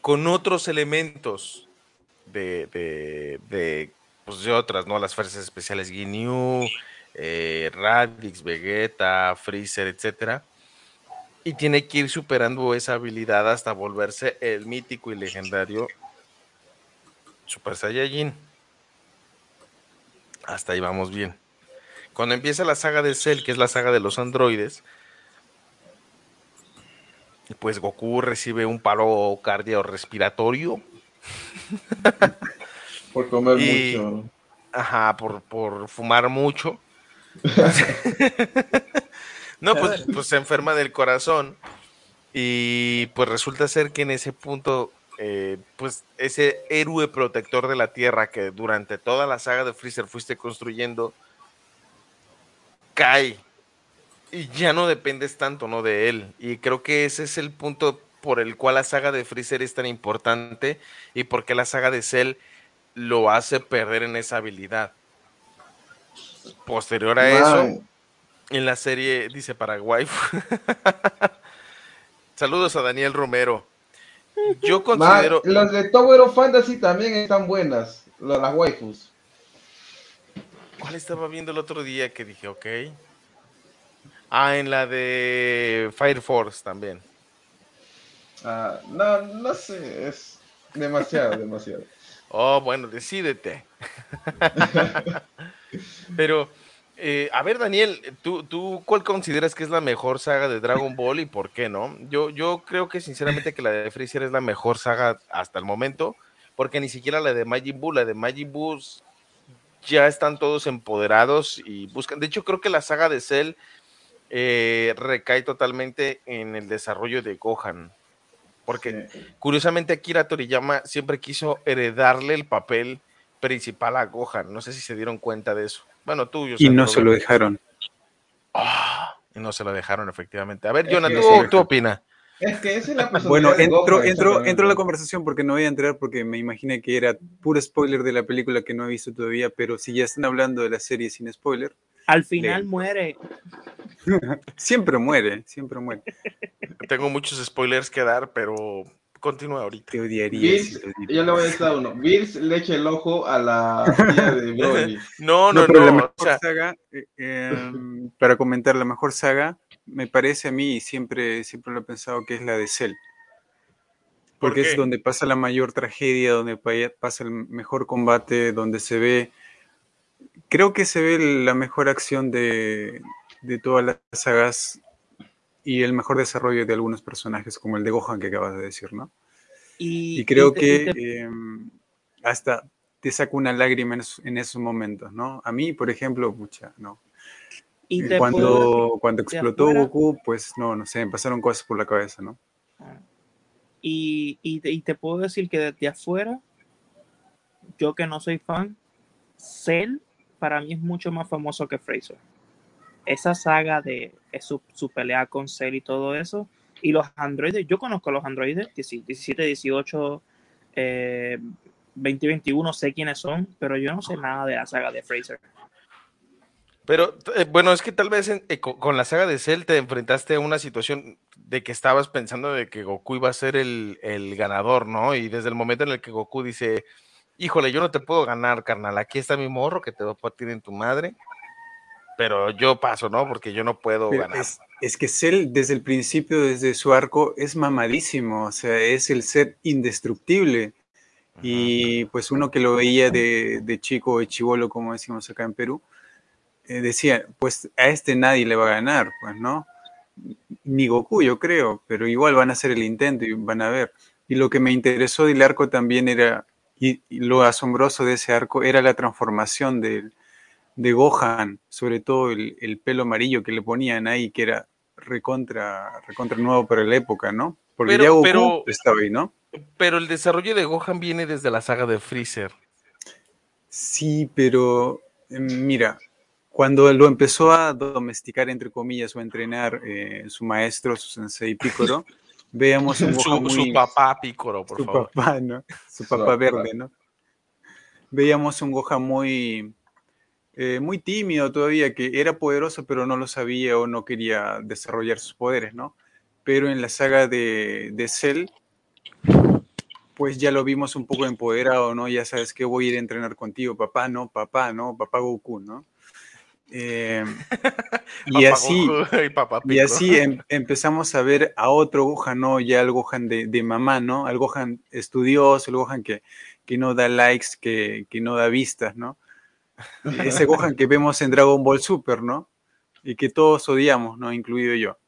con otros elementos de, de, de, pues de otras, ¿no? Las fuerzas especiales Ginyu, eh, Radix, Vegeta, Freezer, etcétera. Y tiene que ir superando esa habilidad hasta volverse el mítico y legendario Super Saiyajin. Hasta ahí vamos bien. Cuando empieza la saga de Cell, que es la saga de los androides, pues Goku recibe un paro cardiorrespiratorio. Por comer Y- mucho. Ajá, por, por fumar mucho. no, pues, pues se enferma del corazón. Y pues resulta ser que en ese punto, eh, pues ese héroe protector de la Tierra que durante toda la saga de Freezer fuiste construyendo, cae. Y ya no dependes tanto, ¿no? De él. Y creo que ese es el punto por el cual la saga de Freezer es tan importante y por qué la saga de Cell lo hace perder en esa habilidad. Posterior a eso, en la serie dice Paraguay. Saludos a Daniel Romero. Yo considero. las de Tower of Fantasy también están buenas. Las waifus. ¿Cuál estaba viendo el otro día que dije, ok? Ah, en la de Fire Force también. Ah, no, no sé, es demasiado, demasiado. Oh, bueno, decídete. Pero, eh, a ver, Daniel, ¿tú, ¿tú cuál consideras que es la mejor saga de Dragon Ball y por qué no? Yo, yo creo que sinceramente que la de Freezer es la mejor saga hasta el momento, porque ni siquiera la de Majin Buu, la de Majin Buu ya están todos empoderados y buscan. De hecho, creo que la saga de Cell eh, recae totalmente en el desarrollo de Gohan. Porque Sí. Curiosamente, Akira Toriyama siempre quiso heredarle el papel principal a Gohan. No sé si se dieron cuenta de eso. Bueno, tú, yo Y no se lo dejaron. Y no se lo dejaron, efectivamente. A ver, Es Jonathan, que- ¿tú, tú opina? Es que esa es la Bueno, entro, entro, entro a la conversación porque no voy a entrar porque me imaginé que era puro spoiler de la película que no he visto todavía, pero si ya están hablando de la serie sin spoiler, Al final muere. siempre muere, siempre muere. Tengo muchos spoilers que dar, pero continúa ahorita. Te odiaría. Bills, si yo le voy a decir a uno. Bills le echa el ojo a la tía de Broly. No, No, no, pero la mejor o sea, saga, eh, em, para comentar la mejor saga, me parece a mí, y siempre, siempre lo he pensado, que es la de Cell. ¿Por Porque es donde pasa la mayor tragedia, donde pa- pasa el mejor combate, donde se ve, creo que se ve la mejor acción de, de todas las sagas y el mejor desarrollo de algunos personajes, como el de Gohan que acabas de decir, ¿no? Y, Y creo y te- que te- em, hasta te saca una lágrima en, esos- en esos momentos, ¿no? A mí, por ejemplo, mucha, no. y puedo Cuando, cuando explotó afuera- Goku, pues no, no sé, me pasaron cosas por la cabeza, ¿no? Y, y, te- y te puedo decir que desde afuera, yo que no soy fan, Cell para mí es mucho más famoso que Fraser. Esa saga de su, su pelea con Cell y todo eso. Y los androides, yo conozco a los androides, 17, 18, eh, 20, 21, sé quiénes son, pero yo no sé nada de la saga de Fraser. Pero eh, bueno, es que tal vez eh, co- con, la saga de Cell te enfrentaste a una situación de que estabas pensando de que Goku iba a ser el, el ganador, ¿no? Y desde el momento en el que Goku dice, híjole, yo no te puedo ganar, carnal, aquí está mi morro que te va a partir en tu madre. Pero yo paso, ¿no? Porque yo no puedo Pero ganar. es, es que Cell desde el principio, desde su arco, es mamadísimo, o sea, es el ser indestructible. Y pues uno que lo veía de, de chico, de chivolo, como decimos acá en Perú, eh, decía, pues a este nadie le va a ganar, pues, ¿no? Ni Goku, yo creo, pero igual van a hacer el intento y van a ver. Y lo que me interesó del arco también era, y, y lo asombroso de ese arco era la transformación del- de Gohan, sobre todo el, el pelo amarillo que le ponían ahí, que era recontra, recontra nuevo para la época, ¿no? Porque Pero- ya Goku pero- estaba ahí, ¿no? Pero el desarrollo de Gohan viene desde la saga de Freezer. Sí, pero eh, mira, cuando lo empezó a domesticar, entre comillas, o a entrenar eh, su maestro, su sensei Picoro, veíamos un Su, Gohan su muy... papá Picoro, por su favor. papá, ¿no? Su Su papá papá. verde, ¿no? Veíamos un Gohan muy, eh, muy tímido todavía, que era poderoso, pero no lo sabía o no quería desarrollar sus poderes, ¿no? Pero en la saga de, de Cell, pues ya lo vimos un poco empoderado, ¿no? Ya sabes que voy a ir a entrenar contigo, papá, ¿no? Papá, ¿no? Papá Goku, ¿no? Eh, y así, Goku y papá y así em- empezamos a ver a otro Gohan, ¿no? Ya al Gohan de, de mamá, ¿no? Al Gohan estudioso, el Gohan que, que no da likes, que, que no da vistas, ¿no? Ese Gohan que vemos en Dragon Ball Super, ¿no? Y que todos odiamos, ¿no? Incluido yo.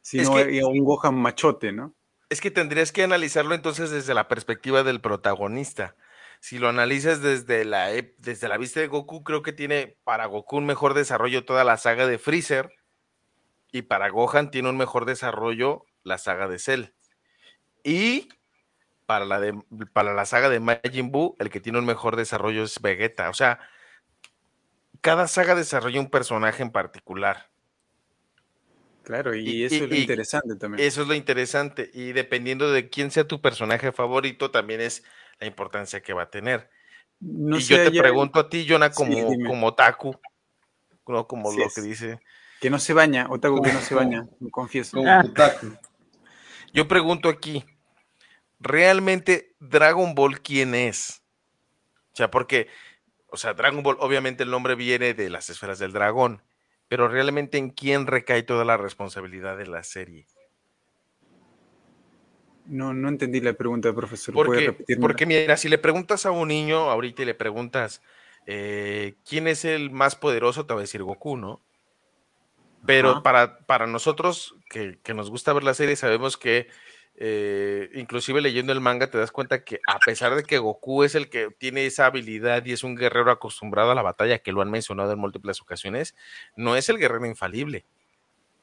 Sino Es que- un Gohan machote, ¿no? Es que tendrías que analizarlo entonces desde la perspectiva del protagonista. Si lo analizas desde la, ep- desde la vista de Goku, creo que tiene para Goku un mejor desarrollo toda la saga de Freezer. Y para Gohan tiene un mejor desarrollo la saga de Cell. Y para la, de, para la saga de Majin Buu, el que tiene un mejor desarrollo es Vegeta. O sea, cada saga desarrolla un personaje en particular. Claro, y, Y- eso y- es lo y- interesante también. Eso es lo interesante. Y dependiendo de quién sea tu personaje favorito, también es la importancia que va a tener. No y sé, yo te pregunto a ti, Jonah, Sí, como, dime. como Taku, no como Así lo es. que dice. Que no se baña, Otaku que no se baña, me confieso. Como Putaku. Yo pregunto aquí, ¿realmente Dragon Ball quién es? O sea, porque, o sea, Dragon Ball, obviamente el nombre viene de las esferas del dragón, pero realmente en quién recae toda la responsabilidad de la serie. No, no entendí la pregunta, profesor. ¿Puede Porque, porque mira, si le preguntas a un niño ahorita y le preguntas eh, quién es el más poderoso, te va a decir Goku, ¿no? Pero para, para nosotros que, que nos gusta ver la serie, sabemos que eh, inclusive leyendo el manga te das cuenta que a pesar de que Goku es el que tiene esa habilidad y es un guerrero acostumbrado a la batalla, que lo han mencionado en múltiples ocasiones, no es el guerrero infalible.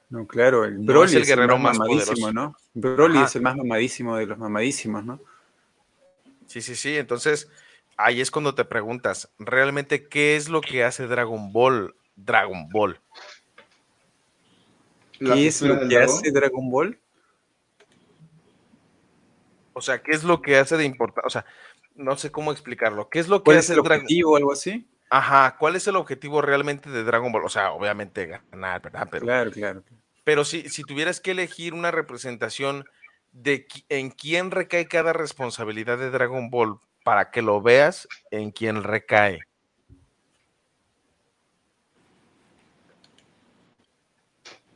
No, claro, el No Broly es el guerrero más mamadísimo, poderoso. ¿no? Broly Ajá. es el más mamadísimo de los mamadísimos, ¿no? Sí, sí, sí. Entonces, ahí es cuando te preguntas, ¿realmente qué es lo que hace Dragon Ball? Dragon Ball. ¿Qué es lo que dragón. hace Dragon Ball? O sea, ¿qué es lo que hace de importante? O sea, no sé cómo explicarlo. ¿Qué es lo que ¿Cuál es hace el objetivo o algo así? Ajá, ¿cuál es el objetivo realmente de Dragon Ball? O sea, obviamente ganar, ¿verdad? Pero, Claro, claro. pero si, si tuvieras que elegir una representación de en quién recae cada responsabilidad de Dragon Ball para que lo veas, en quién recae.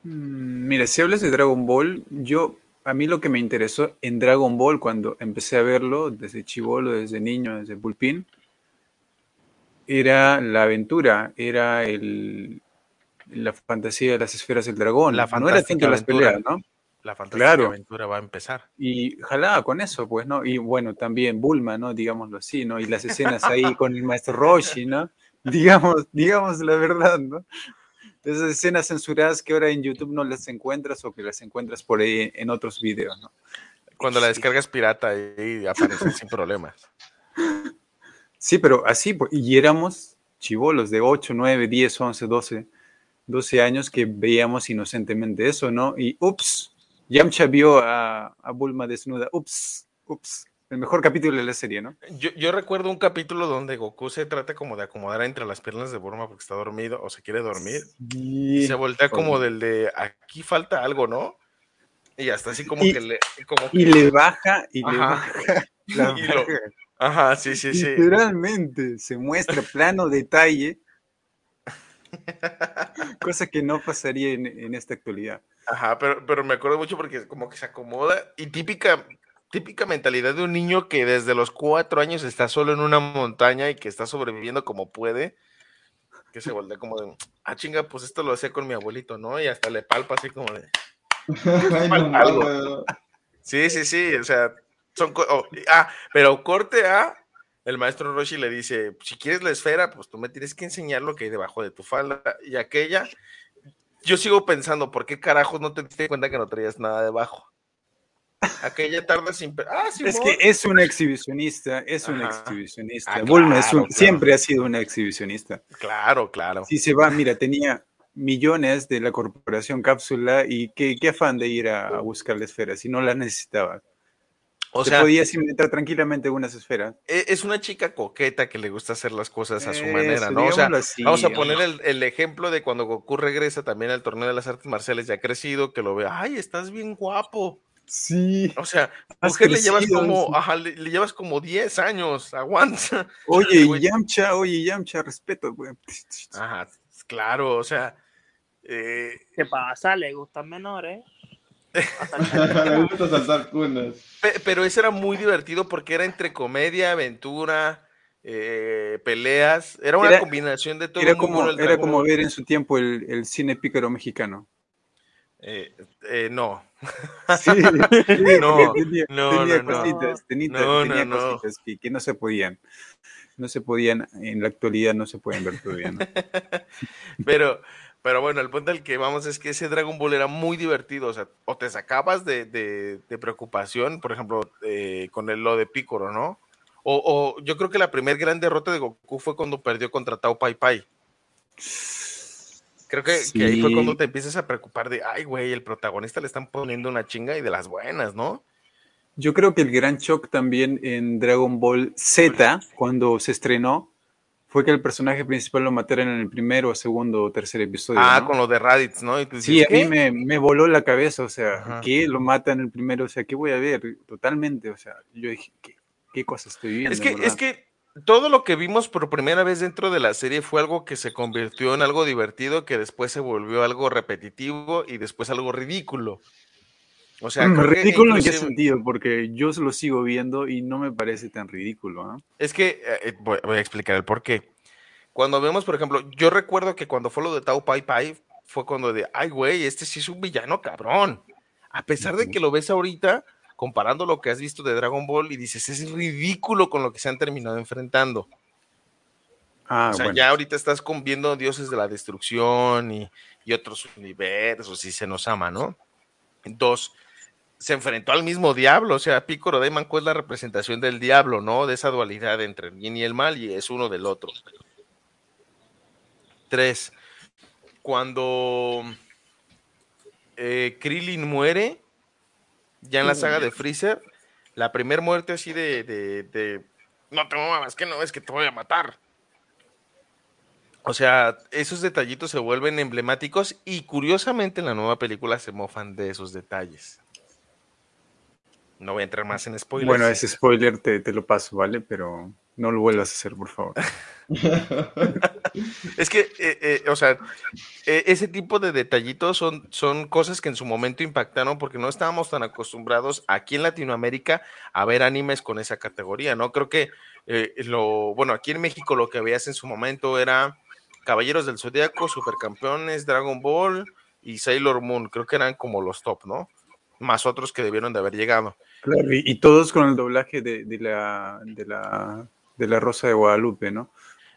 Mm, Mira, si hablas de Dragon Ball, yo, a mí lo que me interesó en Dragon Ball cuando empecé a verlo desde chivolo, desde niño, desde Pulpín, era la aventura, era el, la fantasía de las esferas del dragón. La no era tanto las peleas, ¿no? La fantástica Claro. aventura va a empezar. Y jalaba con eso, pues, ¿no? Y bueno, también Bulma, ¿no? Digámoslo así, ¿no? Y las escenas ahí con el maestro Roshi, ¿no? Digamos, digamos la verdad, ¿no? Esas escenas censuradas que ahora en YouTube no las encuentras o que las encuentras por ahí en otros videos, ¿no? Cuando la descargas pirata y aparecen sin problemas. Sí, pero así, pues, y éramos chivolos de 8, 9, 10, 11, 12, 12 años que veíamos inocentemente eso, ¿no? Y ups, Yamcha vio a, a Bulma desnuda, ups, ups, el mejor capítulo de la serie, ¿no? Yo, yo recuerdo un capítulo donde Goku se trata como de acomodar entre las piernas de Bulma porque está dormido o se quiere dormir. Y Y, se voltea como del de aquí falta algo, ¿no? Y hasta así como Y- que le. Como y le baja, y le baja la Y lo- Ajá, sí, sí, sí. Literalmente se muestra plano detalle Cosa que no pasaría en, en esta actualidad. Ajá, pero, pero me acuerdo mucho porque como que se acomoda y típica, típica mentalidad de un niño que desde los cuatro años está solo en una montaña y que está sobreviviendo como puede, que se voltea como de, ah, chinga, pues esto lo hacía con mi abuelito, ¿no? Y hasta le palpa así como de, Ay, no Algo. sí, sí, sí, o sea, son, oh, ah, pero corte a, el maestro Roshi le dice, si quieres la esfera, pues tú me tienes que enseñar lo que hay debajo de tu falda, y aquella, yo sigo pensando, ¿por qué carajos no te diste cuenta que no traías nada debajo? Aquella tarda sin... Ah, sí, Es que es un exhibicionista, es un Ajá. exhibicionista. Ah, Bulma es un- claro, claro. siempre ha sido un exhibicionista. Claro, claro. Si se va, mira, tenía millones de la corporación Cápsula y qué, qué afán de ir a, a buscar la esfera si no la necesitaba. O Se sea, podías inventar tranquilamente unas esferas. e- es una chica coqueta que le gusta hacer las cosas a su Eso, manera, ¿no? O sea, así, vamos a poner el, el ejemplo de cuando Goku regresa también al torneo de las artes marciales ya crecido, que lo ve, ay, estás bien guapo. Sí. O sea, mujer le llevas como, sí. ajá, le, le llevas como 10 años, aguanta. Oye, güey. Yamcha, oye, Yamcha, respeto, güey. Ajá, claro, o sea, eh, ¿Qué pasa? ¿Le gustan menores? Me gusta saltar cunas. pe- pero ese era muy divertido porque era entre comedia, aventura, eh, peleas, era una Era- combinación de todo. Era como, era como ver en su tiempo el, el cine pícaro mexicano. Eh, eh, no. Sí, No, tenía, no, tenía no, no. cositas, tenía, No, tenía no, no. cositas que, que no se podían. No se podían, en la actualidad no se pueden ver todavía. ¿no? Pero, pero bueno, el punto al que vamos es que ese Dragon Ball era muy divertido. O sea, o te sacabas de, de- de preocupación, por ejemplo, eh, con el, lo de Piccolo, ¿no? O, o yo creo que la primer gran derrota de Goku fue cuando perdió contra Tao Pai Pai. Creo que, que ahí fue cuando te empiezas a preocupar de, ay, güey, el protagonista le están poniendo una chinga y de las buenas, ¿no? Yo creo que el gran shock también en Dragon Ball Z, cuando se estrenó, fue que el personaje principal lo mataron en el primero, segundo o tercer episodio. ah, ¿no? con lo de Raditz, ¿no? Y tú Sí, a mí me, me voló la cabeza, o sea, Ajá. ¿qué? Lo matan en el primero, o sea, ¿qué voy a ver? Totalmente, o sea, yo dije, ¿qué, qué cosa estoy viendo? Es que, verdad? es que todo lo que vimos por primera vez dentro de la serie fue algo que se convirtió en algo divertido, que después se volvió algo repetitivo y después algo ridículo. O sea, Mm, ridículo en qué sentido, porque yo lo sigo viendo y no me parece tan ridículo. ¿ah? es que eh, eh, voy, voy a explicar el por qué. Cuando vemos, por ejemplo, yo recuerdo que cuando fue lo de Tao Pai Pai, fue cuando de, ay, güey, este sí es un villano cabrón. A pesar de que lo ves ahorita, comparando lo que has visto de Dragon Ball y dices, es ridículo con lo que se han terminado enfrentando. Ah, o sea, bueno. ya ahorita estás viendo dioses de la destrucción y, y otros universos y se nos ama, ¿no? Dos, se enfrentó al mismo diablo, o sea, Piccolo de Manco es la representación del diablo, ¿no? De esa dualidad entre el bien y el mal y es uno del otro. Tres, cuando eh, Krillin muere, ya en la saga de Freezer, la primer muerte así de, de, de, no te muevas, que no es que te voy a matar. O sea, esos detallitos se vuelven emblemáticos y curiosamente en la nueva película se mofan de esos detalles. No voy a entrar más en spoilers. Bueno, ese spoiler te, te lo paso, ¿vale? Pero no lo vuelvas a hacer, por favor. Es que, eh, eh, o sea, eh, ese tipo de detallitos son, son cosas que en su momento impactaron porque no estábamos tan acostumbrados aquí en Latinoamérica a ver animes con esa categoría, ¿no? Creo que lo, bueno, aquí en México lo que veías en su momento era Caballeros del Zodíaco, Supercampeones, Dragon Ball y Sailor Moon, creo que eran como los top, ¿no? Más otros que debieron de haber llegado. Claro, y, y todos con el doblaje de, de la, de, la, de la Rosa de Guadalupe, ¿no?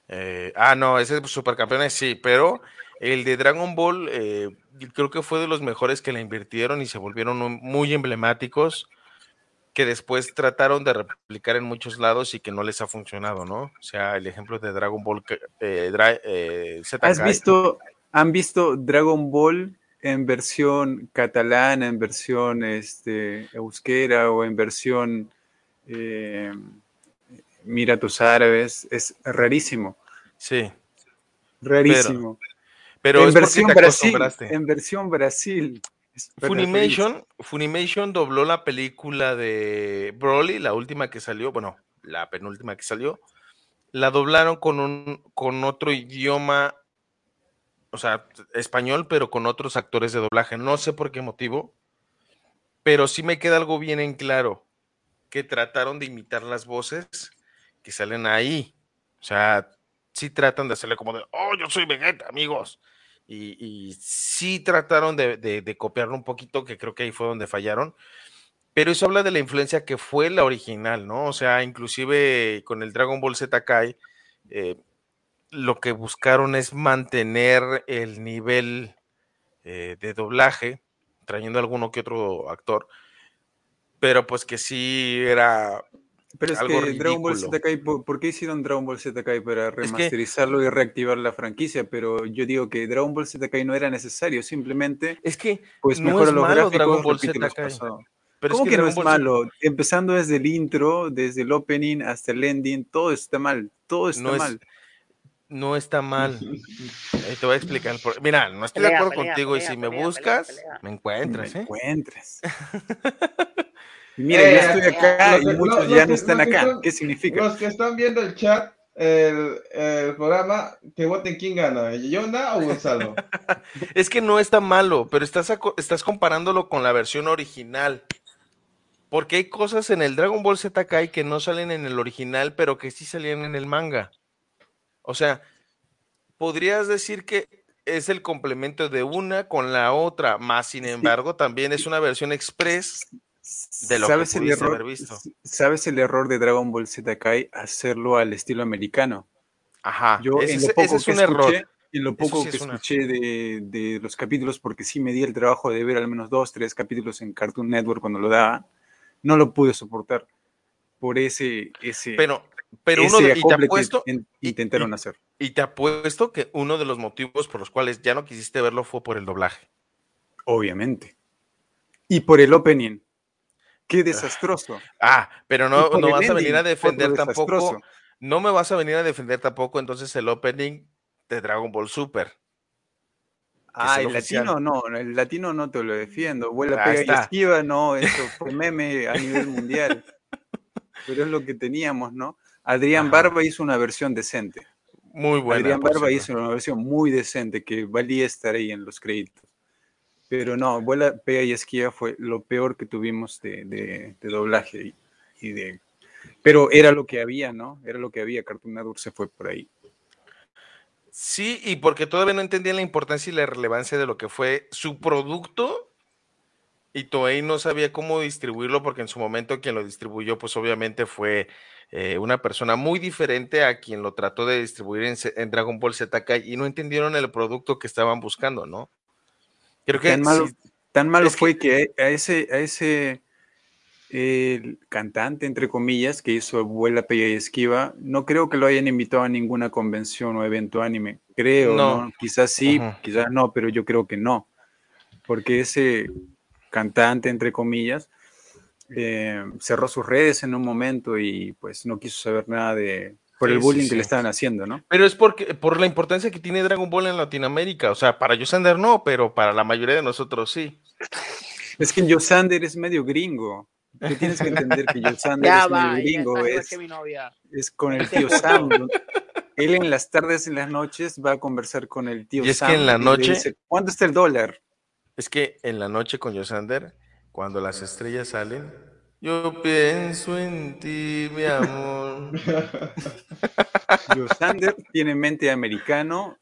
Eh, ah, no, ese Supercampeones sí, pero el de Dragon Ball eh, creo que fue de los mejores que le invirtieron y se volvieron muy emblemáticos que después trataron de replicar en muchos lados y que no les ha funcionado, ¿no? O sea, el ejemplo de Dragon Ball eh, Dra- eh, Z ¿Has visto, han visto Dragon Ball en versión catalana, en versión este, euskera o en versión mira tus árabes? Es rarísimo, Sí, rarísimo. pero en es versión te Brasil, en versión Brasil. Funimation, Funimation dobló la película de Broly, la última que salió, bueno, la penúltima que salió, la doblaron con un con otro idioma o sea, español, pero con otros actores de doblaje. No sé por qué motivo, pero sí me queda algo bien en claro, que trataron de imitar las voces que salen ahí. O sea, sí tratan de hacerle como de, oh, yo soy Vegeta, amigos. Y, sí trataron de copiarlo un poquito, que creo que ahí fue donde fallaron. Pero eso habla de la influencia que fue la original, ¿no? O sea, inclusive con el Dragon Ball Z Kai, eh, lo que buscaron es mantener el nivel eh, de doblaje, trayendo alguno que otro actor, pero pues que sí era Pero es algo que Dragon Ball. Z Kai, ¿por, qué hicieron Dragon Ball Z Kai para Es que- remasterizarlo y reactivar la franquicia? Pero yo digo que Dragon Ball Z Kai no era necesario, simplemente Es que pues no mejora es los malo gráficos, Dragon Ball Z. Pero ¿Cómo es que, no es Ball Z malo? Empezando desde el intro, desde el opening hasta el ending, todo está mal, todo está no es, mal. no está mal. Eh, te voy a explicar. el por- Mira, no estoy de acuerdo pelea, contigo y pelea, si me buscas, pelea, pelea. me Me encuentras, ¿eh? encuentras. Y mira, Eh, yo estoy acá los y muchos los- ya los no están acá. están- ¿Qué significa? Los que están viendo el chat, el, el programa, que voten quién gana, ¿Yona o Gonzalo? Es que no está malo, pero estás, estás comparándolo con la versión original. Porque hay cosas en el Dragon Ball Z Kai que no salen en el original, pero que sí salían en el manga. O sea, podrías decir que es el complemento de una con la otra, más sin embargo, también es una versión express de lo que ¿Sabes el, pudiste error, haber visto. ¿Sabes el error de Dragon Ball Z Kai? Hacerlo al estilo americano. Ajá, Yo ese, en es- lo poco ese es que un escuché, error. en lo poco sí que es escuché de, de los capítulos, porque sí me di el trabajo de ver al menos dos, tres capítulos en Cartoon Network cuando lo daba, no lo pude soportar por ese, ese, Pero, pero ese uno de, y te que apuesto, y- intentaron y- hacer. y te apuesto que uno de los motivos por los cuales ya no quisiste verlo fue por el doblaje. Obviamente. Y por el opening. Qué desastroso. Ah, pero Y no, no vas a venir a defender tampoco, desastroso. no me vas a venir a defender tampoco entonces el opening de Dragon Ball Super. Ah, el oficial. latino no, el latino no te lo defiendo. Vuela, Ahí pega y está. esquiva, no, eso fue meme a nivel mundial. Pero es lo que teníamos, ¿no? Adrián Ajá. Barba hizo una versión decente. Muy buena. Adrián Barba cierto. hizo una versión muy decente que valía estar ahí en los créditos. Pero no, Vuela, Pega y Esquiva fue lo peor que tuvimos de, de- doblaje. Y, de... Pero era lo que había, ¿no? Era lo que había. Cartoon Network se fue por ahí. Sí, y porque todavía no entendían la importancia y la relevancia de lo que fue su producto y Toei no sabía cómo distribuirlo porque en su momento quien lo distribuyó pues obviamente fue eh, una persona muy diferente a quien lo trató de distribuir en, Dragon Ball Z y no entendieron el producto que estaban buscando, ¿no? Creo que Tan malo, sí, tan malo es que- fue que a ese, a ese el cantante, entre comillas, que hizo Vuela, Pega y Esquiva, no creo que lo hayan invitado a ninguna convención o evento anime. Creo, No. ¿no? Quizás sí, quizás no, pero yo creo que no. Porque ese cantante, entre comillas, eh, cerró sus redes en un momento y pues no quiso saber nada de por Sí, el sí, bullying que le estaban haciendo, ¿no? Pero es porque, por la importancia que tiene Dragon Ball en Latinoamérica. O sea, para Yosander no, pero para la mayoría de nosotros sí. Es que Yosander es medio gringo. Tú tienes que entender que Yosander es va, medio gringo. Es, que mi novia. es con el tío Sam. ¿no? Él en las tardes y en las noches va a conversar con el tío Y es que Sam. en la noche- dice, ¿Cuánto está el dólar? Es que en la noche con Yosander, cuando las estrellas salen, yo pienso en ti, mi amor. Yosander tiene mente de americano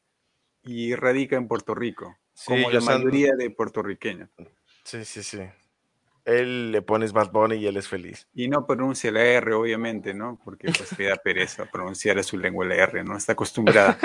y radica en Puerto Rico, Sí, como la mayoría de puertorriqueños. Sí, sí, sí. Él le pones Bad Bunny y él es feliz. Y no pronuncia la R, obviamente, ¿no? Porque pues le da pereza pronunciar a su lengua la R, ¿no? Está acostumbrada.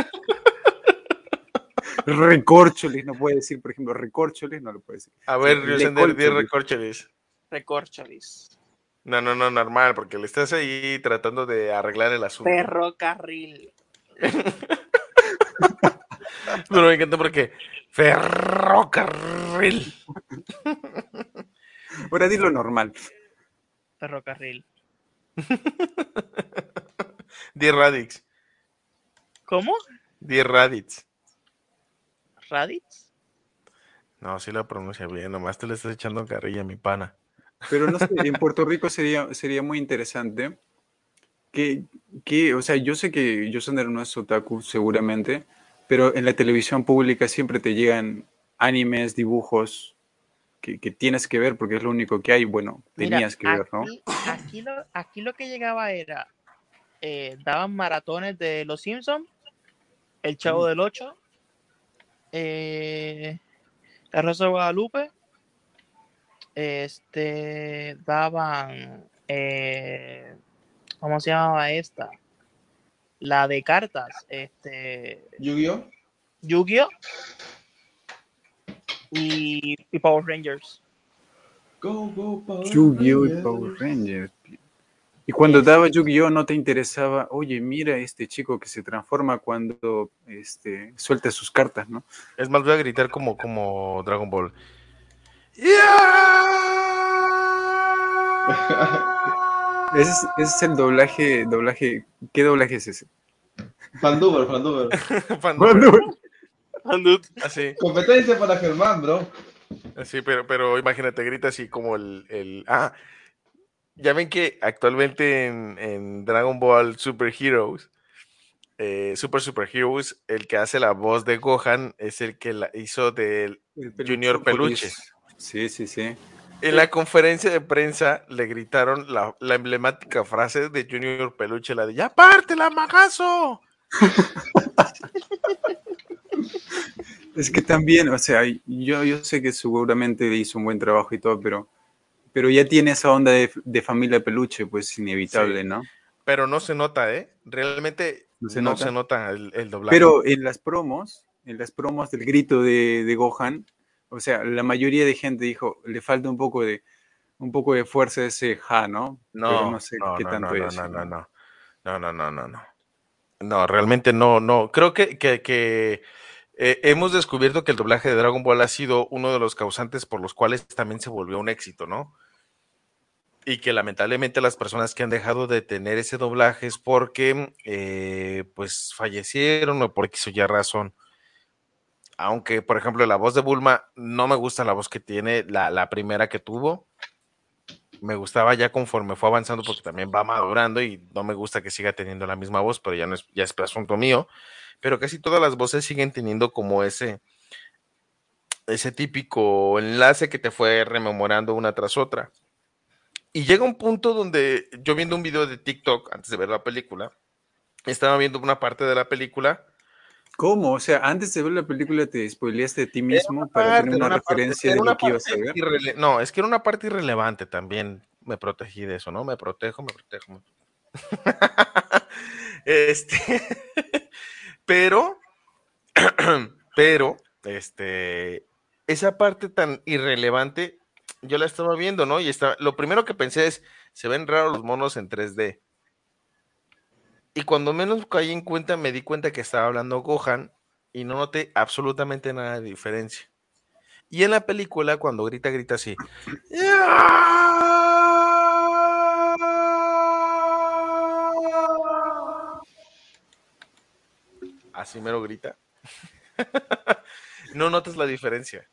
recorcholis, no puede decir, por ejemplo, recorcholis, no lo puede decir. A ver, Le Yosander, di recorcholis. Recorcholis. No, no, no, normal, porque le estás ahí tratando de arreglar el asunto. Ferrocarril. Pero me encanta porque ferrocarril. Ahora dilo normal. Ferrocarril. Di Radix. ¿Cómo? Di Radix. ¿Raditz? No, sí lo pronuncia bien, nomás te le estás echando carrilla, mi pana. Pero no sé, en Puerto Rico sería, sería muy interesante que, que, o sea, yo sé que Yosander no es otaku seguramente, pero en la televisión pública siempre te llegan animes, dibujos que, que tienes que ver porque es lo único que hay. Bueno, Mira, tenías que ver, ¿no? aquí, aquí, lo, aquí lo que llegaba era, eh, daban maratones de Los Simpsons, El Chavo Mm. del Ocho, eh, La Rosa de Guadalupe, este, daban, eh, ¿cómo se llamaba esta? La de cartas, este, Yu-Gi-Oh! Yu-Gi-Oh! Y, y Power Rangers. Go, go, Power Yu-Gi-Oh! y. Power Rangers. Y cuando daba Yu-Gi-Oh! no te interesaba, oye, mira este chico que se transforma cuando este, suelta sus cartas, ¿no? Es más, voy a gritar como, como Dragon Ball. Ese es, ese es el doblaje, doblaje, ¿qué doblaje es ese? Fanduber, Fanduber. Así, Competencia para Germán, bro. así, pero, pero imagínate, grita así como el, el- Ah, ya ven que actualmente en, en Dragon Ball Super Heroes, eh, Super Super Heroes, el que hace la voz de Gohan es el que la hizo del El Junior Peluche. Sí, sí, sí. En la conferencia de prensa le gritaron la, la emblemática frase de Junior Peluche, la de ¡Ya pártela, magazo! Es que también, o sea, yo, yo sé que seguramente hizo un buen trabajo y todo, pero, pero ya tiene esa onda de, de familia peluche, pues inevitable, Sí. ¿no? Pero no se nota, ¿eh? Realmente No no se se nota. nota, el, el doblaje. Pero en las promos, en las promos del grito de, de Gohan, o sea, la mayoría de gente dijo, le falta un poco de, un poco de fuerza ese ja, ¿no? no, Pero no sé no, qué no, tanto no, es. no, no, no, no, no, no, no, no. No, realmente no, no. Creo que, que, que, eh, hemos descubierto que el doblaje de Dragon Ball ha sido uno de los causantes por los cuales también se volvió un éxito, ¿no? Y que lamentablemente las personas que han dejado de tener ese doblaje es porque, eh, pues, fallecieron o por X o Y razón. Aunque, por ejemplo, la voz de Bulma no me gusta la voz que tiene, la, primera que tuvo. Me gustaba ya conforme fue avanzando porque también va madurando y no me gusta que siga teniendo la misma voz, pero ya es, ya es asunto mío. Pero casi todas las voces siguen teniendo como ese, ese típico enlace que te fue rememorando una tras otra. Y llega un punto donde yo viendo un video de TikTok antes de ver la película, estaba viendo una parte de la película ¿Cómo? O sea, antes de ver la película te spoileaste de ti mismo para parte, tener una, referencia de lo que ibas a ver. irrele- No, es que era una parte irrelevante también. Me protegí de eso, ¿no? Me protejo, me protejo. me- este, pero, pero, este, esa parte tan irrelevante, yo la estaba viendo, ¿no? Y estaba, lo primero que pensé es, se ven raros los monos en 3D. Y cuando menos caí en cuenta, me di cuenta que estaba hablando Gohan y no noté absolutamente nada de diferencia. Y en la película, cuando grita, grita así. Así mero grita. no notas la diferencia.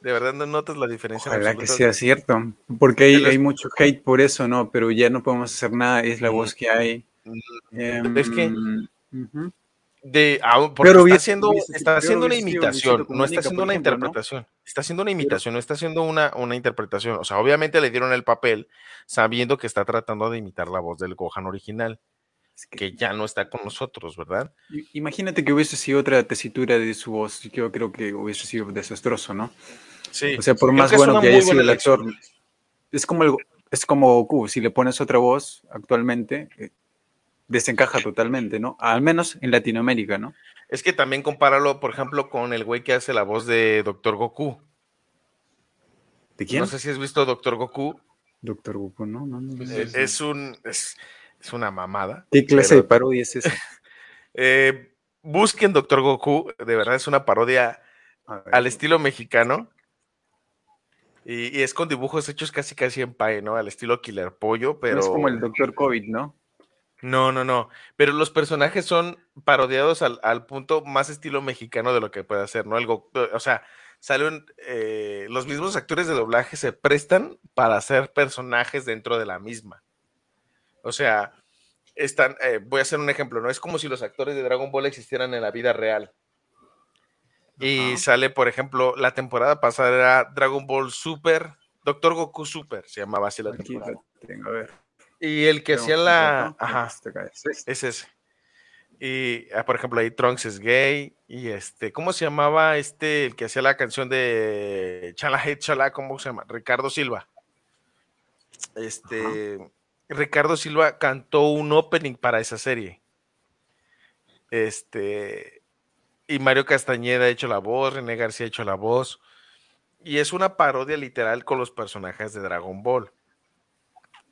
De verdad no notas la diferencia. en Ojalá que sea cierto, porque hay, hay mucho hate por eso, ¿no? Pero ya no podemos hacer nada, es la voz que hay. Es que- Em. De, ah, porque Pero está haciendo, está haciendo una imitación, no está haciendo una interpretación. Está haciendo una imitación, no está haciendo una, una interpretación. O sea, obviamente le dieron el papel sabiendo que está tratando de imitar la voz del Gohan original, Es que- que ya no está con nosotros, ¿verdad? Imagínate que hubiese sido otra tesitura de su voz, yo creo que hubiese sido desastroso, ¿no? Sí. O sea, por más que bueno que haya sido el actor, es como el- es como Goku, si le pones otra voz actualmente, eh, desencaja totalmente, ¿no? Al menos en Latinoamérica, ¿no? Es que también compáralo, por ejemplo, con el güey que hace la voz de Doctor Goku. ¿De quién? No sé si has visto Doctor Goku. Doctor Goku, ¿no? no, no, sí. Es un es, es una mamada. ¿Qué clase pero- de parodia es esa? Eh, busquen Doctor Goku, de verdad es una parodia al estilo mexicano. Y, y es con dibujos hechos casi casi en pie, ¿no? Al estilo Killer Pollo, pero. Es como el Doctor COVID, ¿no? No, no, no. Pero los personajes son parodiados al, al punto más estilo mexicano de lo que puede hacer, ¿no? El Goku- o sea, salen. eh, los mismos actores de doblaje se prestan para hacer personajes dentro de la misma. O sea, están. eh, voy a hacer un ejemplo, ¿no? Es como si los actores de Dragon Ball existieran en la vida real. Y sale, por ejemplo, la temporada pasada era Dragon Ball Super, Doctor Goku Super, se llamaba así la Aquí temporada. la tengo, a ver. Y el que hacía la... Ajá, Este es este. es ese. Y, ah, por ejemplo, ahí Trunks es gay. Y este, ¿cómo se llamaba este, el que hacía la canción de Chala Hey Chala? ¿Cómo se llama? Ricardo Silva. Este, Ricardo Silva cantó un opening para esa serie. Este, y Mario Castañeda ha hecho la voz, René García ha hecho la voz. Y es una parodia literal con los personajes de Dragon Ball.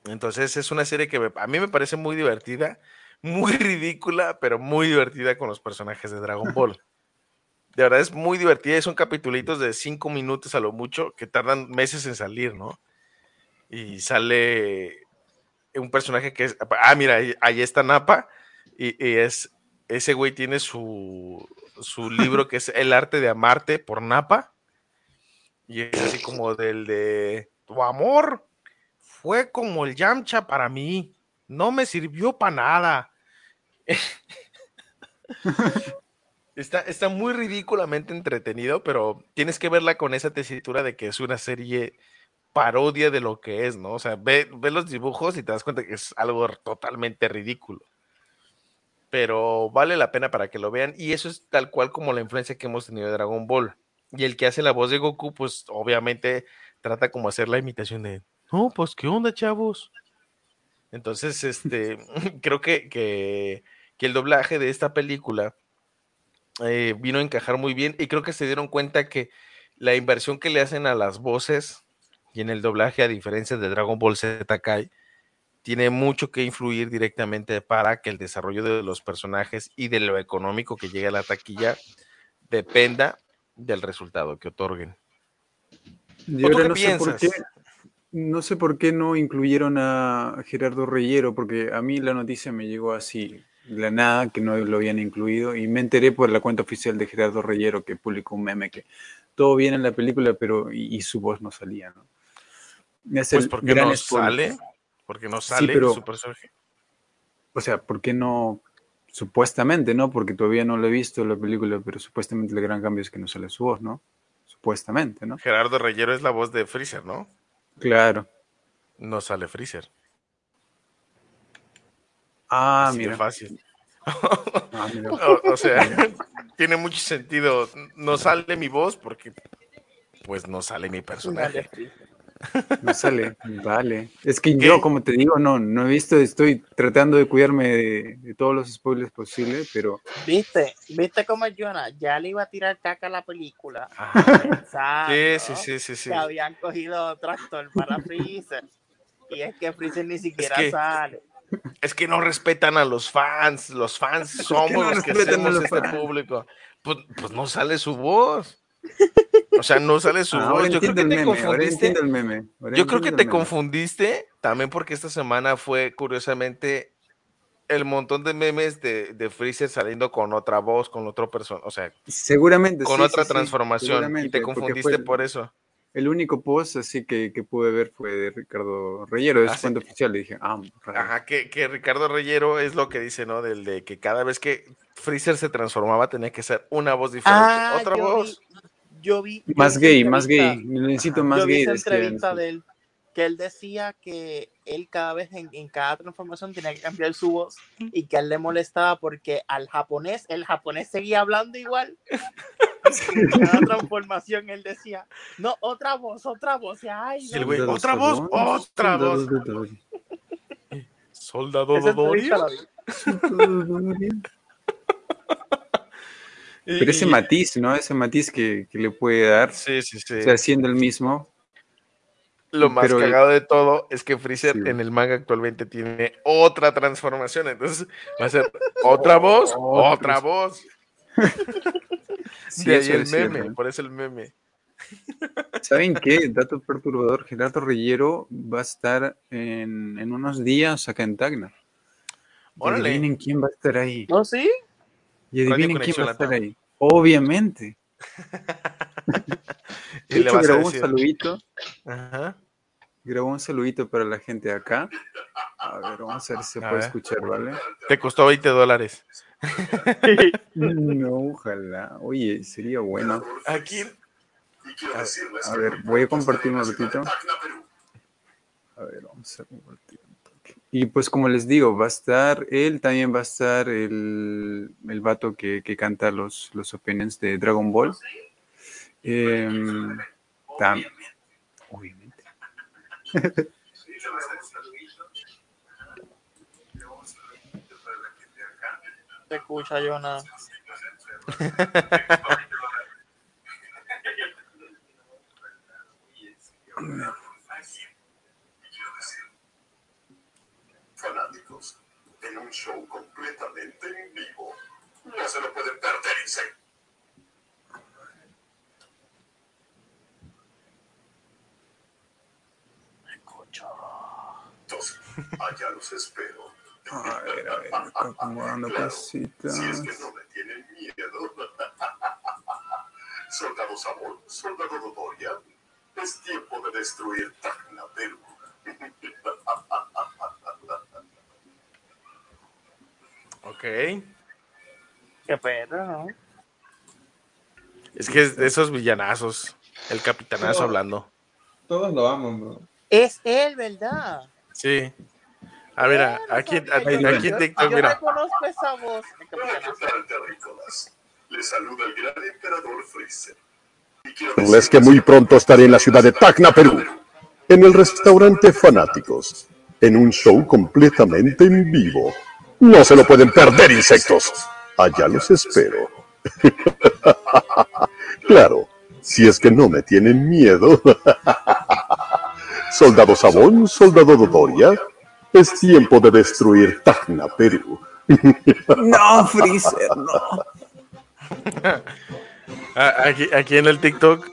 Entonces es una serie que a mí me parece muy divertida, muy ridícula, pero muy divertida con los personajes de Dragon Ball. De verdad es muy divertida y son capitulitos de cinco minutos a lo mucho que tardan meses en salir, ¿no? Y sale un personaje que es, ah, mira, ahí, ahí está Napa y, y es, ese güey tiene su, su libro que es El arte de amarte por Napa y es así como del de tu amor fue como el Yamcha para mí. No me sirvió para nada. está, está muy ridículamente entretenido, pero tienes que verla con esa tesitura de que es una serie parodia de lo que es, ¿no? O sea, ve, ve los dibujos y te das cuenta que es algo totalmente ridículo. Pero vale la pena para que lo vean. Y eso es tal cual como la influencia que hemos tenido de Dragon Ball. Y el que hace la voz de Goku, pues obviamente trata como hacer la imitación de, no, pues qué onda, chavos. Entonces, este, creo que, que, que el doblaje de esta película eh, vino a encajar muy bien y creo que se dieron cuenta que la inversión que le hacen a las voces y en el doblaje, a diferencia de Dragon Ball Z Kai, tiene mucho que influir directamente para que el desarrollo de los personajes y de lo económico que llegue a la taquilla dependa del resultado que otorguen. Y ¿O tú ahora qué no sé por qué, piensas? No sé por qué no incluyeron a Gerardo Reyero, porque a mí la noticia me llegó así, de la nada, que no lo habían incluido, y me enteré por la cuenta oficial de Gerardo Reyero que publicó un meme que todo bien en la película, pero y, y su voz no salía, ¿no? Es Pues porque no spoiler. sale, porque no sale pero- su personaje. O sea, ¿por qué no? Supuestamente, ¿no? Porque todavía no lo he visto la película, pero supuestamente el gran cambio es que no sale su voz, ¿no? Supuestamente, ¿no? Gerardo Reyero es la voz de Freezer, ¿no? Claro. No sale Freezer. Ah, Así de mira. fácil. Ah, mira. O, o sea, tiene mucho sentido. No sale mi voz porque, pues, no sale mi personaje. No sale, vale. Es que ¿Qué? yo, como te digo, no, no he visto, estoy tratando de cuidarme de, de todos los spoilers posibles, pero ¿Viste? ¿Viste cómo Jonah ya le iba a tirar caca a la película? Pensando Sí, sí, sí, sí, sí. Que habían cogido otro actor para Freezer. Y es que Freezer ni siquiera que- sale. Es que no respetan a los fans. Los fans somos no los que a hacemos este fans? público. Pues, pues no sale su voz. O sea, no sale su ahora voz. Yo creo que el te meme, confundiste. meme. Yo creo que te confundiste también porque esta semana fue curiosamente el montón de memes de, de Freezer saliendo con otra voz, con otra persona, o sea, Seguramente. con sí, otra sí, sí, transformación y te confundiste el- por eso. El único post así que, que pude ver fue de Ricardo Reyero, de Ah, cuenta oficial, y dije, ah, raro. Ajá, que, que Ricardo Reyero es lo que dice, ¿no? Del de que cada vez que Freezer se transformaba tenía que ser una voz diferente. Ah, otra voz. Vi, yo vi. yo Más vi gay, más gay, entrevista- necesito más yo vi gay. esa decían, entrevista de él que él decía que él cada vez en, en cada transformación tenía que cambiar su voz y que a él le molestaba porque al japonés, el japonés seguía hablando igual. En cada transformación él decía, no, otra voz, otra voz. y, Ay, no, güey, ¿otra voz? ¡Otra voz! Soldado esa Dodorio. entrevista la vi. Pero ese Y- matiz, ¿no? Ese matiz que, que le puede dar, Sí, sí, sí. o sea, siendo el mismo. Lo más pero- cagado de todo es que Freezer Sí. en el manga actualmente tiene otra transformación. Entonces va a ser otra voz, Otra. voz. Sí, de ahí el es cierto, meme, ¿eh? por eso el meme. ¿Saben qué? Dato perturbador, Gerardo Reyero va a estar en, en unos días acá en Tacna. Órale. quién va a estar ahí. ¿No, sí? Y adivinen quién va a estar ahí. Obviamente. Y le hecho, grabó un saludito. Ajá. Grabó un saludito para la gente de acá. A ver, vamos a ver si se A puede ver. escuchar, ¿vale? Te costó 20 dólares. No, ojalá. Oye, sería bueno. Aquí. A, a ver, voy a compartir un ratito. A ver, vamos a compartir. Y pues como les digo, va a estar él, también va a estar el, el vato que, que canta los, los openings de Dragon Ball. Em, tam- obviamente. Se escucha, Jonah. en un show completamente en vivo. No se lo pueden perder, insectos. Allá los espero. A ver, a ver, acá acomodando cositas. Si es que no me tienen miedo. Soldado Sabor, Soldado Dodoria, es tiempo de destruir Tacna, Perú. Ok. Qué perro, ¿no? Es que es de esos villanazos. El capitanazo No. hablando. Todos lo aman, bro. Es él, ¿verdad? Sí. A ver, a- aquí, a- Yo- yo- aquí en TikTok, Yo mira. reconozco esa voz. Les saluda el gran emperador Freezer. Es que muy pronto estaré en la ciudad de Tacna, Perú, en el restaurante Fanáticos, en un show completamente en vivo. No se lo pueden perder, insectos. Allá los espero. claro, si es que no me tienen miedo. Soldado Sabón, Soldado Dodoria, es tiempo de destruir Tacna, Perú. No, Freezer, no. Ah, Aquí, aquí en el TikTok.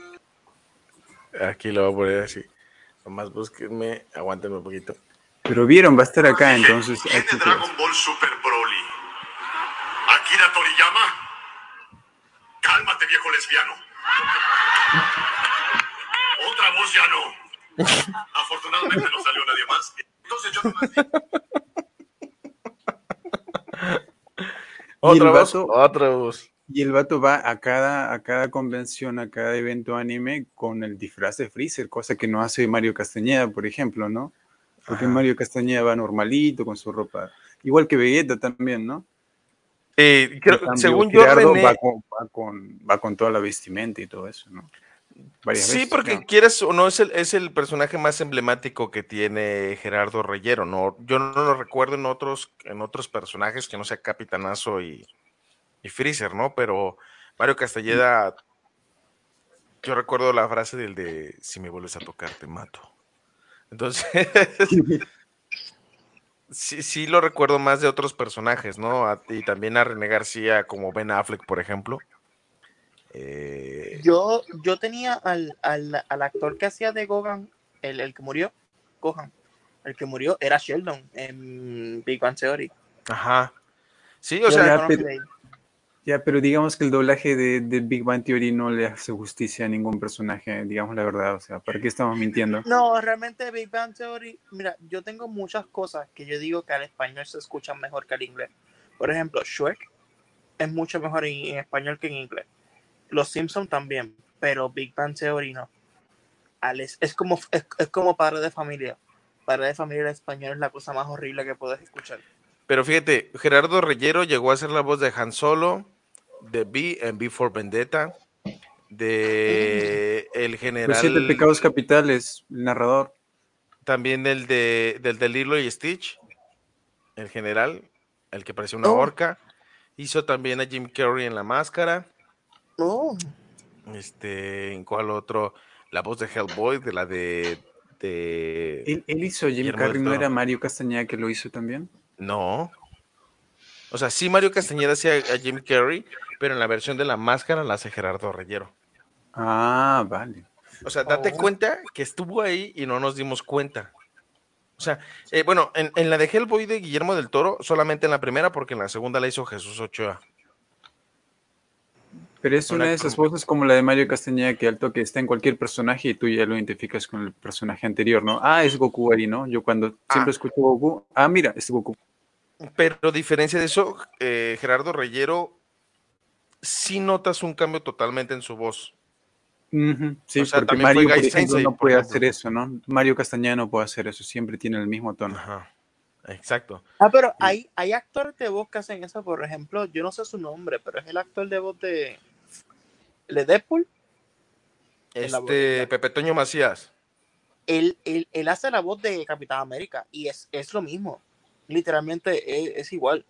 Aquí lo voy a poner así. Nomás búsquenme, aguántenme un poquito. Pero vieron, va a estar acá, entonces. ¿Quién de Dragon Ball Super Broly? ¿Akira Toriyama? Cálmate, viejo lesbiano. Otra voz ya no. Afortunadamente no salió nadie más. Entonces yo nomás Otra voz, vato- otra voz. Y el vato va a cada, a cada convención, a cada evento anime con el disfraz de Freezer, cosa que no hace Mario Castañeda, por ejemplo, ¿no? Porque Ajá. Mario Castañeda va normalito con su ropa, igual que Vegeta también, ¿no? Eh, creo- cambio, según yo, Gerardo René, va con, va, con, va con toda la vestimenta y todo eso, ¿no? Varias sí, veces, porque ¿no? quieres o no, es el, es el personaje más emblemático que tiene Gerardo Reyero. No, yo no lo recuerdo en otros, en otros personajes que no sea Capitanazo y, y Freezer, ¿no? Pero Mario Castelleda, yo recuerdo la frase del de si me vuelves a tocar, te mato. Entonces, sí, sí lo recuerdo más de otros personajes, ¿no? A- y también a René García como Ben Affleck, por ejemplo. Eh, Yo, yo tenía al, al, al actor que hacía de Gohan, el, el que murió, Gohan, el que murió era Sheldon en Big Bang Theory. Ajá. Sí, o Yo sea, ya, pero digamos que el doblaje de, de Big Bang Theory no le hace justicia a ningún personaje, digamos la verdad, o sea, ¿para qué estamos mintiendo? No, realmente Big Bang Theory, mira, yo tengo muchas cosas que yo digo que al español se escuchan mejor que al inglés. Por ejemplo, Shrek es mucho mejor en, en español que en inglés. Los Simpsons también, pero Big Bang Theory no. Alex, es como es, es como padre de familia. Padre de familia en español es la cosa más horrible que puedes escuchar. Pero fíjate, Gerardo Reyero llegó a ser la voz de Han Solo, de B en B for Vendetta, de el Los general, siete pecados capitales, el narrador. también del de del de Lilo y Stitch, el general, el que parecía una Oh. orca, hizo también a Jim Carrey en La Máscara, Oh, este, ¿en cuál otro? La voz de Hellboy, de la de, de... Él, él hizo Jim Carrey, ¿no era Mario Castañeda que lo hizo también? No. O sea, sí Mario Castañeda hacía a Jim Carrey, pero en la versión de La Máscara la hace Gerardo Reyero. Ah, vale. O sea, date Oh. cuenta que estuvo ahí y no nos dimos cuenta. O sea, eh, bueno, en, en la de Hellboy de Guillermo del Toro, solamente en la primera, porque en la segunda la hizo Jesús Ochoa. Pero es Una una de esas voces como la de Mario Castañeda que al toque está en cualquier personaje y tú ya lo identificas con el personaje anterior, ¿no? Ah, es Goku ahí, ¿no? Yo cuando siempre escucho Goku, ah, mira, es Goku. Pero a diferencia de eso, eh, Gerardo Reyero, sí notas un cambio totalmente en su voz. Ujú, Sí, O sea, porque también fue Mario, por Guy ejemplo, Sensei, no puede hacer eso, ¿no? Mario Castañeda no puede hacer eso, siempre tiene el mismo tono. Ajá, exacto. Ah, pero hay, hay actores de voz que hacen eso, por ejemplo, yo no sé su nombre, pero es el actor de voz de, de Deadpool. Este, Pepe Toño Macías. Él, él, él hace la voz de Capitán América y es, es lo mismo. Literalmente es, es igual.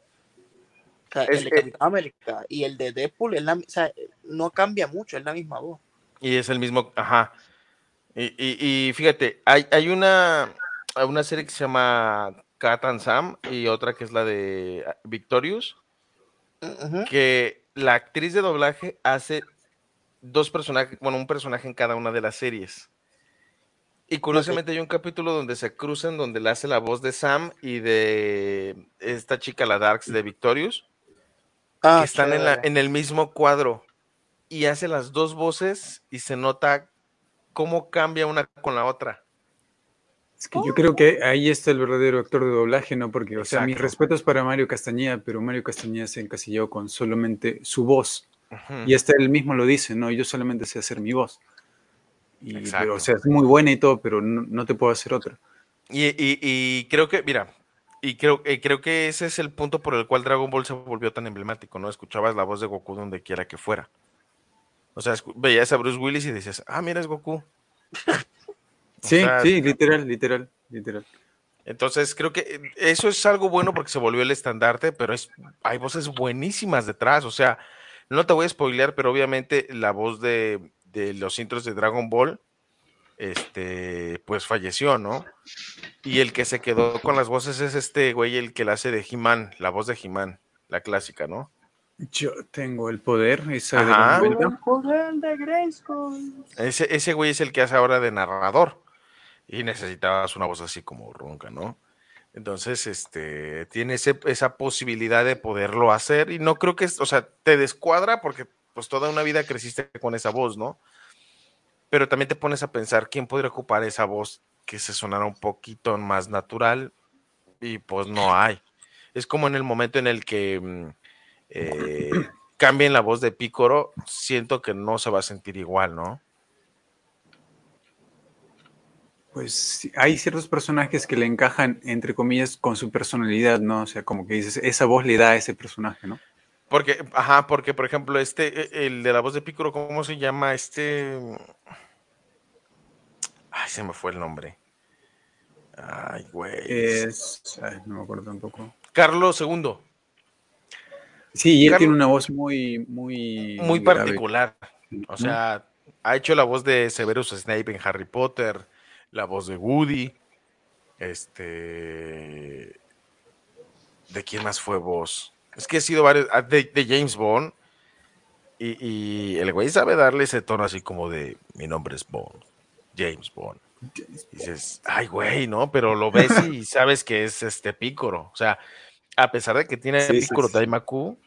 O sea, Es- el de Capitán América y el de Deadpool es la, o sea, no cambia mucho, es la misma voz. Y es el mismo, ajá. Y, y- y fíjate, hay, hay una, una serie que se llama Cat and Sam y otra que es la de ah, Victorious, que la actriz de doblaje hace dos personajes, bueno, un personaje en cada una de las series. Y curiosamente hay un capítulo donde se cruzan, donde le hace la voz de Sam y de esta chica, la Darks de Victorious, Ah, que están en, la- en el mismo cuadro y hace las dos voces y se nota cómo cambia una con la otra. Es que yo creo que ahí está el verdadero actor de doblaje, ¿no? Porque, o sea, mis respetos para Mario Castañeda, pero Mario Castañeda se encasilló con solamente su voz. Y hasta él mismo lo dice, ¿no? Yo solamente sé hacer mi voz. Y, Exacto. pero, o sea, es muy buena y todo, pero no, no te puedo hacer otra. Y, y- y creo que, mira, y creo, eh, creo que ese es el punto por el cual Dragon Ball se volvió tan emblemático, ¿no? Escuchabas la voz de Goku donde quiera que fuera. O sea, veías a Bruce Willis y decías, ah, mira, es Goku. Sí, sea, sí, literal, literal, literal. Entonces, creo que eso es algo bueno porque se volvió el estandarte, pero es, hay voces buenísimas detrás. O sea, no te voy a spoilear, pero obviamente la voz de, de los intros de Dragon Ball, este, pues falleció, ¿no? Y el que se quedó con las voces es este güey, el que la hace de He-Man, la voz de He-Man, la clásica, ¿no? Yo tengo el poder, esa de Ajá. los 90. El poder de. Ese, ese güey es el que hace ahora de narrador. Y necesitabas una voz así como ronca, ¿no? Entonces, este, tiene ese- esa posibilidad de poderlo hacer. Y no creo que, es- o sea, te descuadra porque pues toda una vida creciste con esa voz, ¿no? Pero también te pones a pensar quién podría ocupar esa voz que se sonara un poquito más natural. Y pues no hay. Es como en el momento en el que mm, eh, cambien la voz de Pícoro, siento que no se va a sentir igual, ¿no? Pues hay ciertos personajes que le encajan, entre comillas, con su personalidad, ¿no? O sea, como que dices, esa voz le da a ese personaje, ¿no? Porque, ajá, porque por ejemplo, este, e- el de la voz de Pícoro, ¿cómo se llama? Este. Ay, se me fue el nombre. Ay, güey. Es. ay, no me acuerdo tampoco. Carlos II, Sí, y él Carlos- tiene una voz muy, muy. muy grave. particular. O sea, ha hecho la voz de Severus Snape en Harry Potter, la voz de Woody. Este. ¿De quién más fue voz? Es que ha sido varios. ah, De, de James Bond. Y, y el güey sabe darle ese tono así como de: Mi nombre es Bond. James Bond. Y dices, ay, güey, ¿no? Pero lo ves y sabes que es este Pícoro. O sea, a pesar de que tiene Sí, sí, Pícoro sí. Daimaku,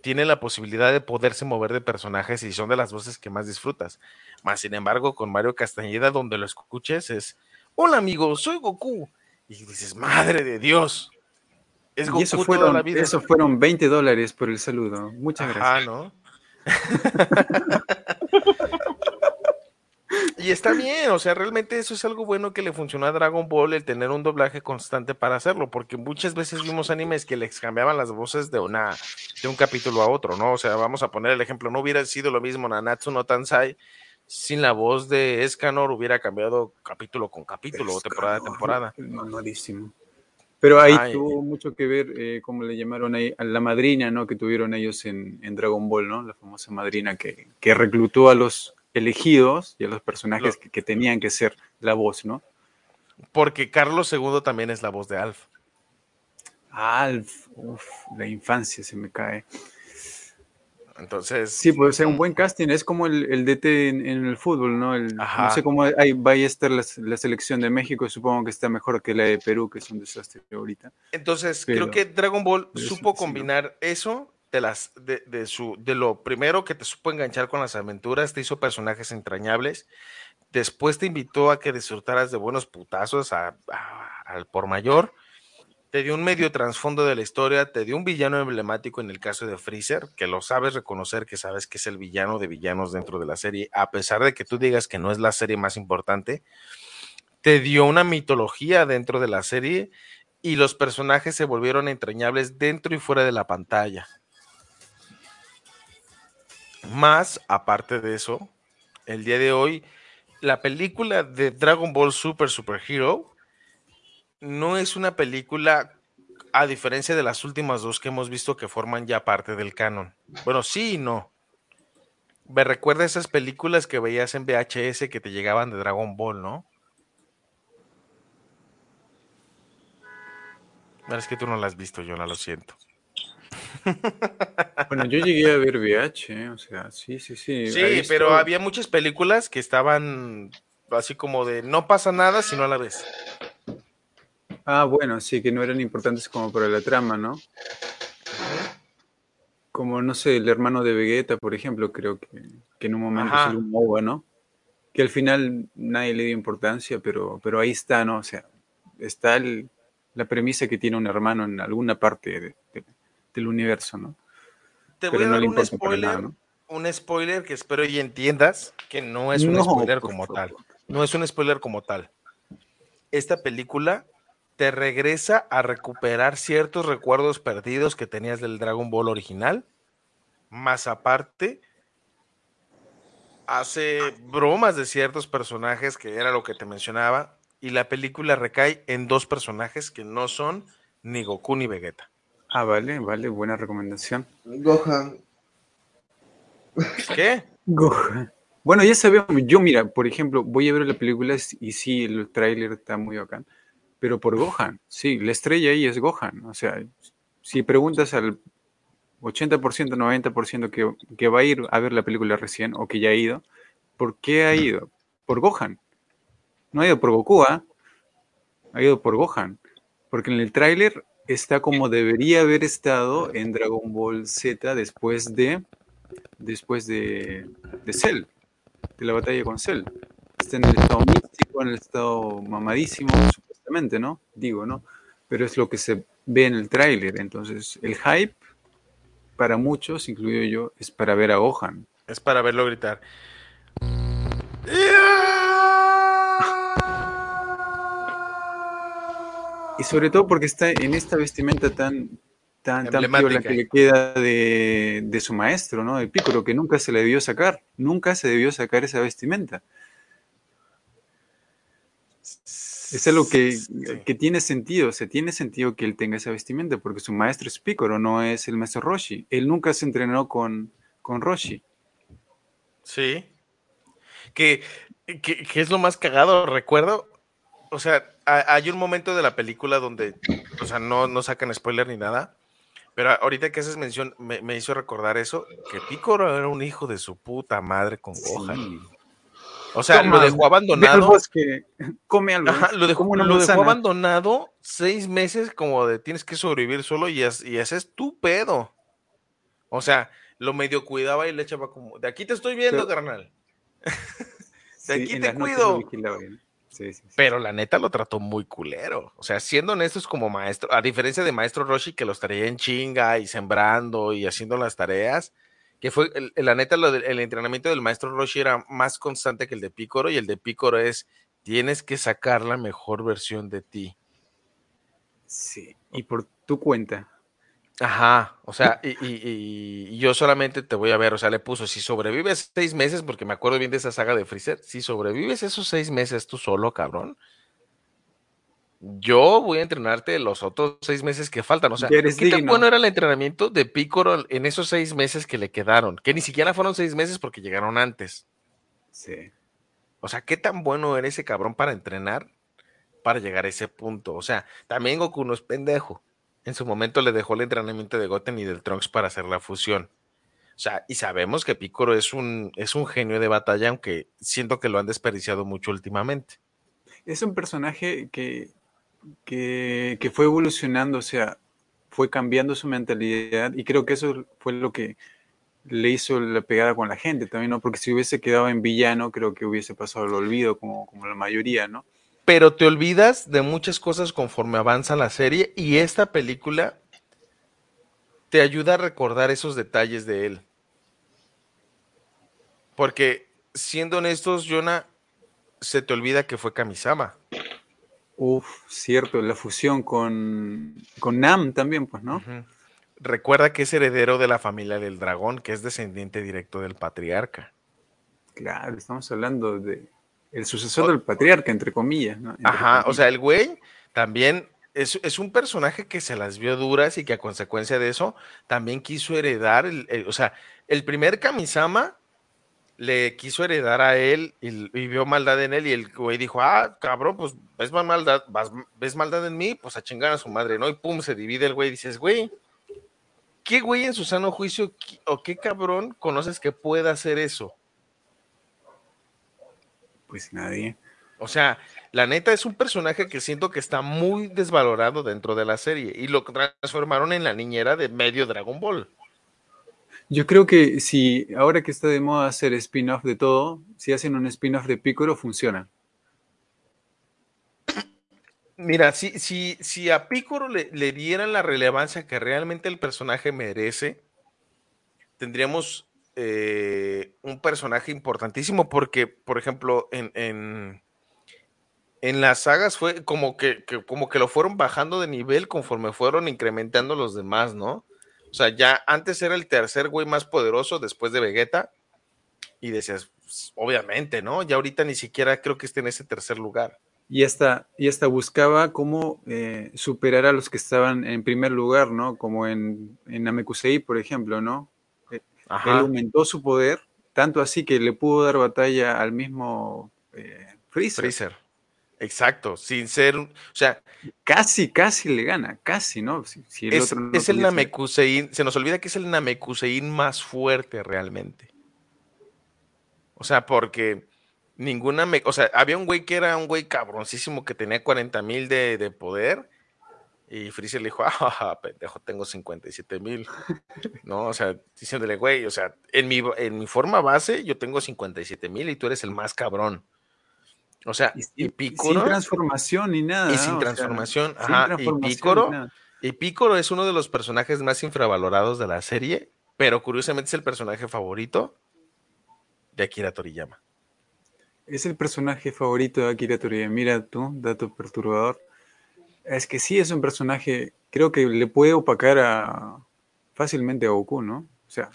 tiene la posibilidad de poderse mover de personajes y son de las voces que más disfrutas. Más sin embargo, con Mario Castañeda, donde lo escuches, es: Hola, amigo, soy Goku. Y dices, madre de Dios. Es Goku Y eso toda fueron, la vida. eso fueron 20 dólares por el saludo. Muchas Ajá, gracias. ¿no? y está bien, o sea, realmente eso es algo bueno que le funcionó a Dragon Ball el tener un doblaje constante para hacerlo, porque muchas veces vimos animes que les cambiaban las voces de una de un capítulo a otro, ¿no? O sea, vamos a poner el ejemplo, no hubiera sido lo mismo Nanatsu no Tansai sin la voz de Escanor hubiera cambiado capítulo con capítulo o temporada a temporada. Mamadísimo. Pero ahí Ay. tuvo mucho que ver, eh, como le llamaron ahí, a la madrina, ¿no? Que tuvieron ellos en, en Dragon Ball, ¿no? La famosa madrina que, que reclutó a los elegidos y a los personajes que tenían que ser la voz, ¿no? Porque Carlos II también es la voz de Alf. Alf, uf, la infancia se me cae. Entonces, Sí, puede ser un buen casting, es como el, el DT en, en el fútbol, ¿no? El- no sé cómo ahí vaya a estar la, la selección de México, supongo que está mejor que la de Perú, que es un desastre ahorita. Entonces, Pero- creo que Dragon Ball supo sí, sí, ¿no? combinar eso de las de, de su de lo primero que te supo enganchar con las aventuras, te hizo personajes entrañables, después te invitó a que disfrutaras de buenos putazos a- a- al por mayor, te dio un medio trasfondo de la historia, te dio un villano emblemático en el caso de Freezer, que lo sabes reconocer, que sabes que es el villano de villanos dentro de la serie, a pesar de que tú digas que no es la serie más importante, te dio una mitología dentro de la serie y los personajes se volvieron entrañables dentro y fuera de la pantalla. Más, aparte de eso, el día de hoy, la película de Dragon Ball Super Super Hero no es una película, a diferencia de las últimas dos que hemos visto que forman ya parte del canon. Bueno, sí y no. Me recuerda a esas películas que veías en VHS que te llegaban de Dragon Ball, ¿no? Es que tú no las has visto, no lo siento. Bueno, yo llegué a ver VH, ¿eh? o sea, sí, sí, sí. Sí, pero había muchas películas que estaban así como de no pasa nada si no la ves. Ah, bueno, sí, que no eran importantes como para la trama, ¿no? Como, no sé, el hermano de Vegeta, por ejemplo, creo que, que en un momento salió un MOBA, ¿no? Que al final nadie le dio importancia, pero, pero ahí está, ¿no? O sea, está el- la premisa que tiene un hermano en alguna parte de- de- del universo, ¿no? Te Pero voy a no dar un spoiler, nada, ¿no? un spoiler que espero y entiendas que no es un No, spoiler como favor. tal. No es un spoiler como tal. Esta película te regresa a recuperar ciertos recuerdos perdidos que tenías del Dragon Ball original. Más aparte, hace bromas de ciertos personajes, que era lo que te mencionaba, y la película recae en dos personajes que no son ni Goku ni Vegeta. Ah, vale, vale, buena recomendación. Gohan. ¿Qué? Gohan. Bueno, ya sabemos, yo mira, por ejemplo, voy a ver la película y sí, el tráiler está muy bacán, pero por Gohan, sí, la estrella ahí es Gohan, o sea, si preguntas al 80%, 90% que, que va a ir a ver la película recién o que ya ha ido, ¿por qué ha ido? Por Gohan. No ha ido por Goku, ¿ah? Ha ido por Gohan, porque en el tráiler está como debería haber estado en Dragon Ball Z después de después de, de Cell, de la batalla con Cell. Está en el estado místico, en el estado mamadísimo, supuestamente, ¿no? Digo, ¿no? Pero es lo que se ve en el tráiler. Entonces, el hype, para muchos, incluido yo, es para ver a Gohan. Es para verlo gritar. Y sobre todo porque está en esta vestimenta tan, tan, tan piola que le queda de, de su maestro, ¿no? De Piccolo, que nunca se le debió sacar. Nunca se debió sacar esa vestimenta. Es algo que, que tiene sentido, o sea, tiene sentido que él tenga esa vestimenta, porque su maestro es Piccolo, no es el maestro Roshi. Él nunca se entrenó con, con Roshi. Sí. Que, que, que es lo más cagado, recuerdo. O sea, ha- hay un momento de la película donde, o sea, no, no sacan spoiler ni nada. Pero ahorita que haces mención, me, me hizo recordar eso, que Piccolo era un hijo de su puta madre con Gohan. O sea, Toma, lo dejó abandonado. bosque, come algo. Ajá, lo dejó, lo abandonado seis meses como de tienes que sobrevivir solo y, es- y ese es tu pedo. O sea, lo medio cuidaba y le echaba como, de aquí te estoy viendo, Pero- carnal. de aquí te cuido. sí, sí. Pero la neta lo trató muy culero. O sea, siendo honestos como maestro, a diferencia de maestro Roshi que los traía en chinga y sembrando y haciendo las tareas, que fue, el- la neta, lo del- el entrenamiento del maestro Roshi era más constante que el de Picoro y el de Picoro es, tienes que sacar la mejor versión de ti. Sí, y por tu cuenta. Ajá, o sea, y, y- y yo solamente te voy a ver, o sea, le puso, si sobrevives seis meses, porque me acuerdo bien de esa saga de Freezer, si sobrevives esos seis meses tú solo, cabrón, yo voy a entrenarte los otros seis meses que faltan, o sea, eres ¿qué tan bueno era el entrenamiento de Piccolo en esos seis meses que le quedaron? Que ni siquiera fueron seis meses porque llegaron antes. Sí. O sea, ¿qué tan bueno era ese cabrón para entrenar para llegar a ese punto? O sea, también Goku no es pendejo. En su momento le dejó el entrenamiento de Goten y del Trunks para hacer la fusión. O sea, y sabemos que Piccolo es un, es un genio de batalla, aunque siento que lo han desperdiciado mucho últimamente. Es un personaje que, que, fue evolucionando, o sea, fue cambiando su mentalidad y creo que eso fue lo que le hizo la pegada con la gente también, ¿no? Porque si hubiese quedado en villano, creo que hubiese pasado el olvido como, como la mayoría, ¿no? Pero te olvidas de muchas cosas conforme avanza la serie y esta película te ayuda a recordar esos detalles de él. Porque, siendo honestos, Jonah, se te olvida que fue Kamisama. Uf, cierto, la fusión con, con Nam también, pues, ¿no? Recuerda que es heredero de la familia del dragón, que es descendiente directo del patriarca. Claro, estamos hablando de el sucesor del patriarca, entre comillas, ¿no? Entre Ajá, o sea, el güey también es, es un personaje que se las vio duras y que a consecuencia de eso también quiso heredar, el, el- o sea, el primer Kamisama le quiso heredar a él y, y vio maldad en él y el güey dijo, ah, cabrón, pues ves más maldad, vas- ves maldad en mí, pues a chingar a su madre, ¿no? Y pum, se divide el güey y dices, güey, ¿qué güey en su sano juicio o qué cabrón conoces que pueda hacer eso? Pues nadie. O sea, la neta es un personaje que siento que está muy desvalorado dentro de la serie y lo transformaron en la niñera de medio Dragon Ball. Yo creo que si ahora que está de moda hacer spin-off de todo, si hacen un spin-off de Piccolo, funciona. Mira, si, si, si a Piccolo le, dieran la relevancia que realmente el personaje merece, tendríamos eh, un personaje importantísimo porque, por ejemplo, en, en, en las sagas fue como que- como que lo fueron bajando de nivel conforme fueron incrementando los demás, ¿no? O sea, ya antes era el tercer güey más poderoso después de Vegeta y decías, "Pues, obviamente, ¿no? Ya ahorita ni siquiera creo que esté en ese tercer lugar. Y hasta, y hasta buscaba cómo eh, superar a los que estaban en primer lugar, ¿no? Como en, en Namekusei, por ejemplo, ¿no? Eh, Él Ajá. aumentó su poder, tanto así que le pudo dar batalla al mismo eh, Freezer. Freezer. Exacto, sin ser, o sea, Casi, casi le gana, casi, ¿no? Si, si el es, otro no es el Namekusein, se nos olvida que es el Namekusein más fuerte realmente. O sea, porque ninguna, me- o sea, había un güey que era un güey cabroncísimo que tenía 40 mil de, de poder y Freezer le dijo, ah, pendejo, tengo 57 mil. No, o sea, diciéndole, güey, o sea, en mi, en mi forma base yo tengo 57 mil y tú eres el más cabrón. O sea, y, sin Piccolo... transformación ni nada. Y sin transformación, sin ajá, transformación y nada. y Picoro es uno de los personajes más infravalorados de la serie, pero curiosamente es el personaje favorito de Akira Toriyama. Es el personaje favorito de Akira Toriyama. Mira tú, dato perturbador. Es que sí es un personaje, creo que le puede opacar a, fácilmente a Goku, ¿no? O sea,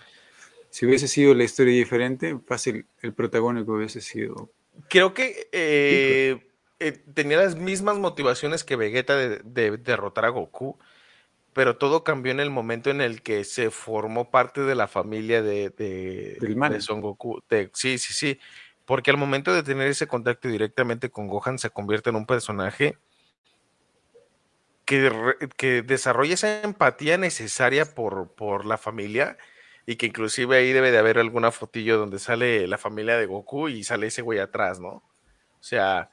si hubiese sido la historia diferente, fácil, el protagónico hubiese sido... Creo que eh, eh, tenía las mismas motivaciones que Vegeta de, de derrotar a Goku, pero todo cambió en el momento en el que se formó parte de la familia de, Son Goku. Sí, sí, sí. Porque al momento de tener ese contacto directamente con Gohan se convierte en un personaje que, que desarrolla esa empatía necesaria por, por la familia y que inclusive ahí debe de haber alguna fotillo donde sale la familia de Goku y sale ese güey atrás, ¿no? O sea,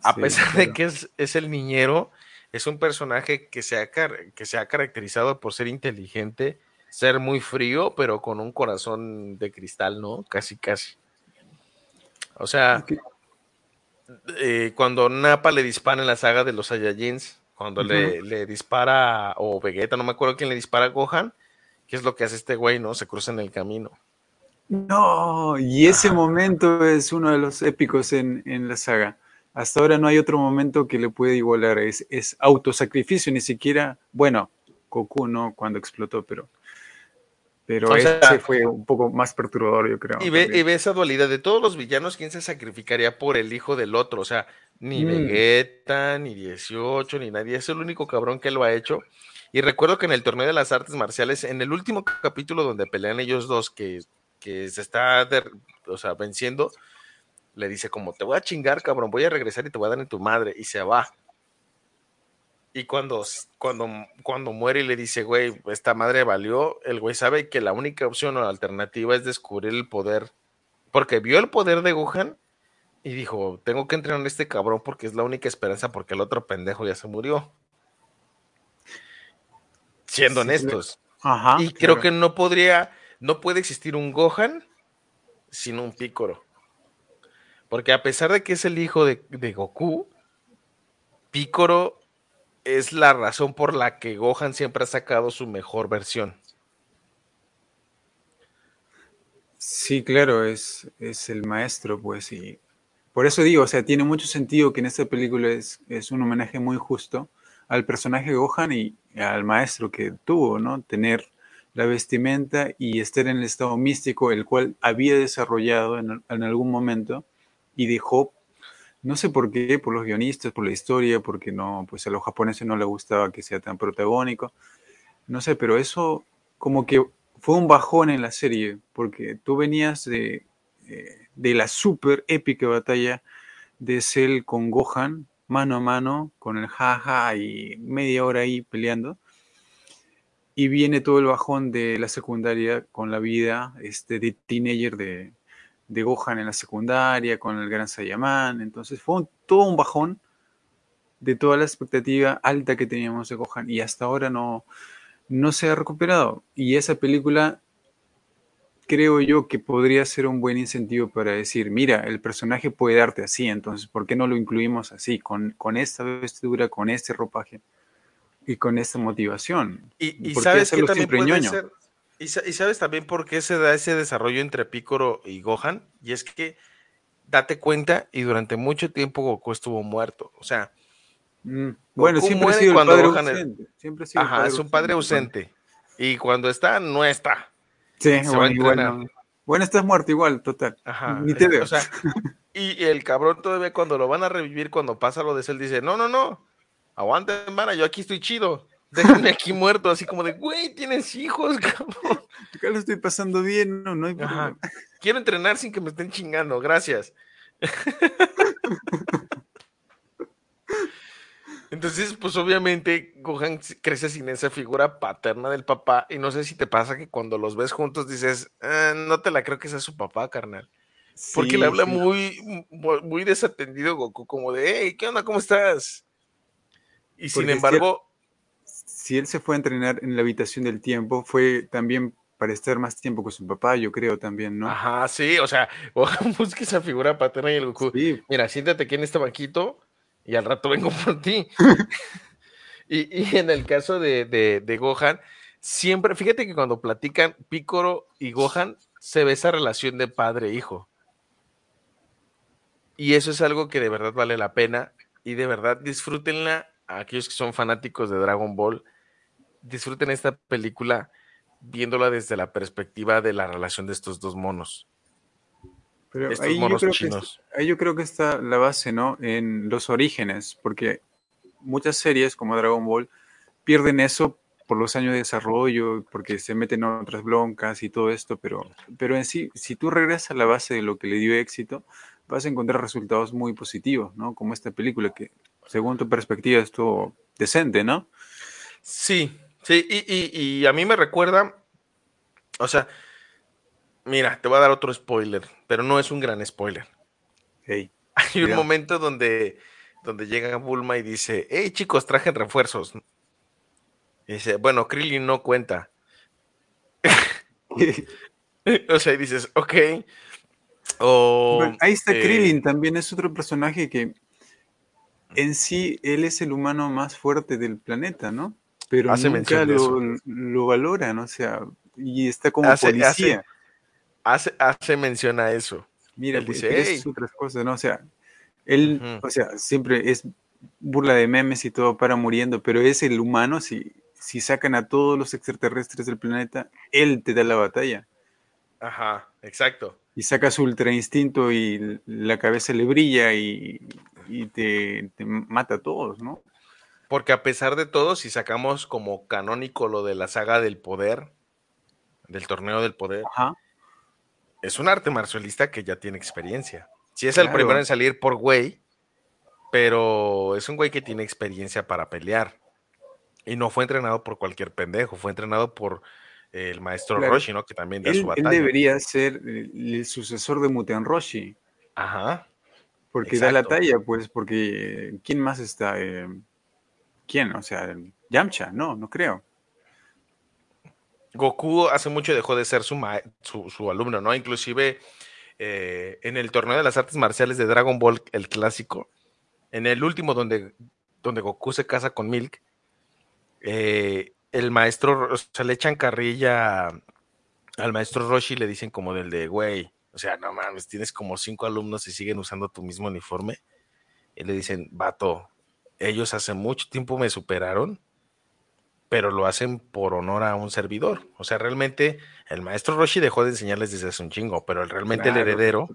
a Sí, pesar de que es, es el niñero, es un personaje que se, ha, que se ha caracterizado por ser inteligente, ser muy frío, pero con un corazón de cristal, ¿no? Casi, casi. O sea, eh, cuando Nappa le dispara en la saga de los Saiyajins, cuando le, le dispara, o Vegeta, no me acuerdo quién le dispara a Gohan, ¿qué es lo que hace este güey, no? Se cruza en el camino. No, y ese momento es uno de los épicos en, en la saga. Hasta ahora no hay otro momento que le pueda igualar. Es, es autosacrificio, ni siquiera, bueno, Goku no cuando explotó, pero, pero O ese sea- fue un poco más perturbador, yo creo. Y ve, y ve esa dualidad de todos los villanos, ¿quién se sacrificaría por el hijo del otro? O sea, ni Mm. Vegeta, ni 18, ni nadie. Es el único cabrón que lo ha hecho. Y recuerdo que en el torneo de las artes marciales, en el último capítulo donde pelean ellos dos, que, que se está o sea, venciendo, le dice como, te voy a chingar, cabrón, voy a regresar y te voy a dar en tu madre. Y se va. Y cuando, cuando, cuando muere y le dice, güey, esta madre valió, el güey sabe que la única opción o alternativa es descubrir el poder. Porque vio el poder de Gohan y dijo, tengo que entrenar a este cabrón porque es la única esperanza porque el otro pendejo ya se murió. Siendo Sí, honestos. Ajá. y creo claro. que no podría, no puede existir un Gohan sin un Picoro. Porque a pesar de que es el hijo de, de Goku, Picoro es la razón por la que Gohan siempre ha sacado su mejor versión. Sí, claro, es, es el maestro, pues, y por eso digo, o sea, tiene mucho sentido que en esta película es, es un homenaje muy justo al personaje Gohan y al maestro que tuvo, ¿no? Tener la vestimenta y estar en el estado místico, el cual había desarrollado en, en algún momento y dejó, no sé por qué, por los guionistas, por la historia, porque no, pues a los japoneses no les gustaba que sea tan protagónico, no sé, pero eso como que fue un bajón en la serie, porque tú venías de, eh, de la super épica batalla de Cell con Gohan, mano a mano, con el jaja y media hora ahí peleando. Y viene todo el bajón de la secundaria con la vida este, de teenager de, de Gohan en la secundaria, con el gran Saiyaman. Entonces fue todo un bajón de toda la expectativa alta que teníamos de Gohan y hasta ahora no, no se ha recuperado. Y esa película creo yo que podría ser un buen incentivo para decir, mira, el personaje puede darte así, entonces, ¿por qué no lo incluimos así, con, con esta vestidura, con este ropaje y con esta motivación? Y, y ¿Por qué sabes que también siempre puede ñoño? ser. Y, sa- y sabes también por qué se da ese desarrollo entre Picoro y Gohan. Y es que date cuenta, y durante mucho tiempo Goku estuvo muerto. O sea, Mm, Bueno, siempre ha sido el padre ausente. Siempre ha sido el ajá, padre es un padre ausente. ausente. Y cuando está, no está. Sí, Se bueno, igual no. Bueno, estás muerto igual, total. Ajá. Ni te veo. O sea, y el cabrón todavía cuando lo van a revivir, cuando pasa lo de Cell, dice, no, no, no, aguanten, hermana, yo aquí estoy chido. Déjenme aquí muerto, así como de, güey, tienes hijos, cabrón. Acá lo estoy pasando bien, no, no hay Ajá. Quiero entrenar sin que me estén chingando, gracias. Entonces, pues obviamente Gohan crece sin esa figura paterna del papá y no sé si te pasa que cuando los ves juntos dices, "Ah, no te la creo que sea su papá, carnal. Porque le habla sí. muy, muy, desatendido Goku, como de, hey, ¿qué onda? ¿Cómo estás? Y sin si embargo, si él se fue a entrenar en la habitación del tiempo, fue también para estar más tiempo con su papá, yo creo también, ¿no? ajá, sí, o sea, Gohan busca esa figura paterna y el Goku, Sí, mira, siéntate aquí en este banquito y al rato vengo por ti. y, y en el caso de, de, de Gohan, siempre, fíjate que cuando platican Picoro y Gohan, se ve esa relación de padre-hijo. Y eso es algo que de verdad vale la pena y de verdad disfrútenla a aquellos que son fanáticos de Dragon Ball. Disfruten esta película viéndola desde la perspectiva de la relación de estos dos monos. Pero estos ahí yo, creo que, chinos. ahí yo creo que está la base, ¿no? En los orígenes, porque muchas series como Dragon Ball pierden eso por los años de desarrollo, porque se meten en otras broncas y todo esto, pero, pero en sí, si tú regresas a la base de lo que le dio éxito, vas a encontrar resultados muy positivos, ¿no? Como esta película que, según tu perspectiva, estuvo decente, ¿no? Sí, sí, y, y- y a mí me recuerda, o sea, mira, te voy a dar otro spoiler, pero no es un gran spoiler. Hey, Hay un momento donde, donde llega Bulma y dice, hey chicos, trajen refuerzos. Y dice, bueno, Krillin no cuenta. o sea, y dices, ok. O, Bueno, ahí está eh, Krillin, también es otro personaje que en sí él es el humano más fuerte del planeta, ¿no? Pero Hace nunca lo, lo valoran, o sea, y está como Hace- policía. Hace, hace mención a eso. Mira, él dice, es otras cosas, ¿no? O sea, él, o sea, siempre es burla de memes y todo para muriendo, pero es el humano, si, si sacan a todos los extraterrestres del planeta, él te da la batalla. Ajá, exacto. y saca su ultra instinto y la cabeza le brilla y, y te, te mata a todos, ¿no? Porque a pesar de todo, si sacamos como canónico lo de la saga del poder, del torneo del poder, Ajá. Es un arte marcialista que ya tiene experiencia. Sí es el primero en salir por güey, pero es un güey que tiene experiencia para pelear. Y no fue entrenado por cualquier pendejo, fue entrenado por eh, el maestro Claro. Roshi, ¿no? Que también da Él, su él batalla. debería ser el, el sucesor de Muten Roshi, Ajá. porque da la talla, pues, porque ¿quién más está? Eh, ¿Quién? O sea, Yamcha, no, no creo. Goku hace mucho dejó de ser su, ma- su, alumno, ¿no? Inclusive eh, en el torneo de las artes marciales de Dragon Ball, el clásico, en el último donde, donde Goku se casa con Milk, eh, el maestro, o sea, le echan carrilla al maestro Roshi y le dicen como del de, güey, o sea, no mames, tienes como cinco alumnos y siguen usando tu mismo uniforme. Y le dicen, vato, ellos hace mucho tiempo me superaron, pero lo hacen por honor a un servidor. O sea, realmente el maestro Roshi dejó de enseñarles desde hace un chingo, pero realmente el heredero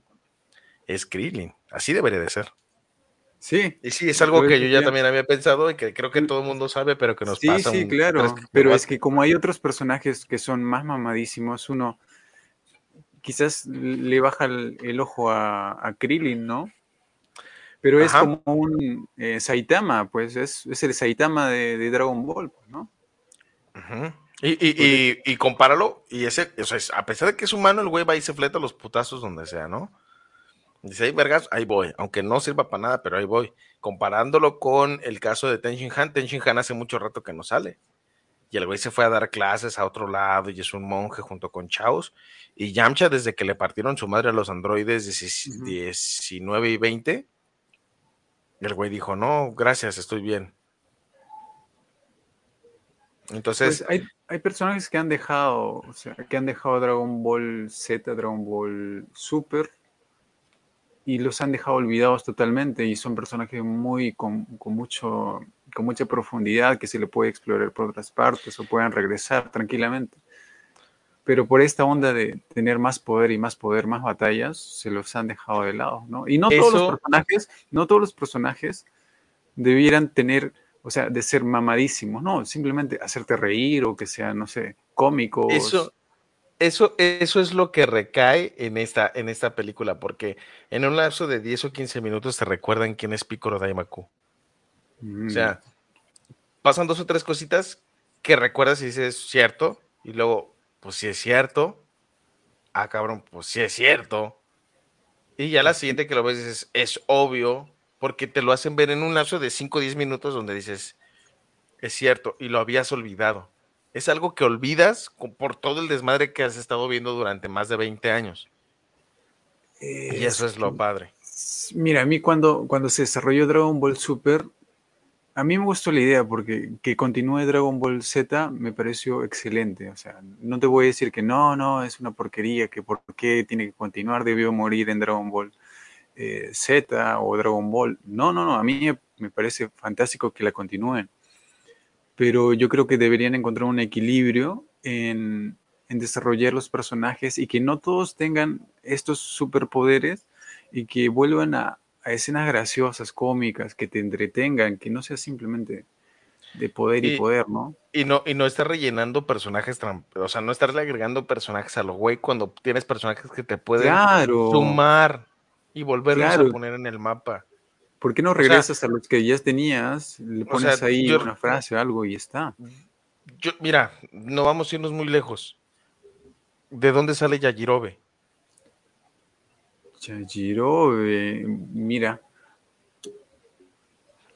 es Krillin. Así debería de ser. Sí. Y sí, es algo que yo ya también había pensado y que creo que todo el mundo sabe, pero que nos Sí, pasa sí, un- claro. que- Pero es que como hay otros personajes que son más mamadísimos, uno quizás le baja el, el ojo a, a Krillin, ¿no? Pero es como un eh, Saitama, pues es, es el Saitama de, de Dragon Ball, pues, Y, y, y, y compáralo, y ese, o sea, es- a pesar de que es humano, el güey va y se fleta los putazos donde sea, ¿no? Dice, ahí vergas, ahí voy, aunque no sirva para nada, pero ahí voy. Comparándolo con el caso de Tenshin Han, Tenshin Han hace mucho rato que no sale. Y el güey se fue a dar clases a otro lado y es un monje junto con Chaos. Y Yamcha, desde que le partieron su madre a los androides 10 19 y 20, el güey dijo, no, gracias, estoy bien. Entonces, Pues hay, hay personajes que han dejado, o sea, que han dejado Dragon Ball Z, Dragon Ball Super, y los han dejado olvidados totalmente, y son personajes muy con, con mucho, con mucha profundidad que se le puede explorar por otras partes o puedan regresar tranquilamente. Pero por esta onda de tener más poder y más poder, más batallas, se los han dejado de lado, ¿no? Y no todos los personajes, no todos los personajes debieran tener, o sea, de ser mamadísimos, no, simplemente hacerte reír o que sean, no sé, cómicos. Eso, eso, eso es lo que recae en esta, en esta película, porque en un lapso de 10 o 15 minutos te recuerdan quién es Piccolo Daimaku. Mm, O sea, pasan dos o tres cositas que recuerdas y dices, cierto, y luego, pues si es cierto, ah, cabrón, pues sí es cierto. Y ya la siguiente que lo ves dices, es obvio, porque te lo hacen ver en un lapso de 5 o 10 minutos donde dices, es cierto, y lo habías olvidado. Es algo que olvidas por todo el desmadre que has estado viendo durante más de 20 años. Y eso es lo padre. Mira, a mí cuando, cuando se desarrolló Dragon Ball Super, a mí me gustó la idea porque que continúe Dragon Ball Z me pareció excelente. O sea, no te voy a decir que no, no, es una porquería, que por qué tiene que continuar, debió morir en Dragon Ball eh, Z o Dragon Ball. No, no, no, a mí me parece fantástico que la continúen. Pero yo creo que deberían encontrar un equilibrio en, en desarrollar los personajes y que no todos tengan estos superpoderes y que vuelvan a, a escenas graciosas, cómicas, que te entretengan, que no sea simplemente de poder y, Y- poder, ¿no? Y no, y no estar rellenando personajes, o sea, no estarle agregando personajes a lo güey cuando tienes personajes que te pueden Claro. sumar y volverlos Claro. a poner en el mapa. ¿Por qué no sea, regresas a los que ya tenías, le o pones sea, ahí yo- una frase o algo y está? Yo, mira, no vamos a irnos muy lejos. ¿De dónde sale Yajirobe? Yajiro, eh, mira,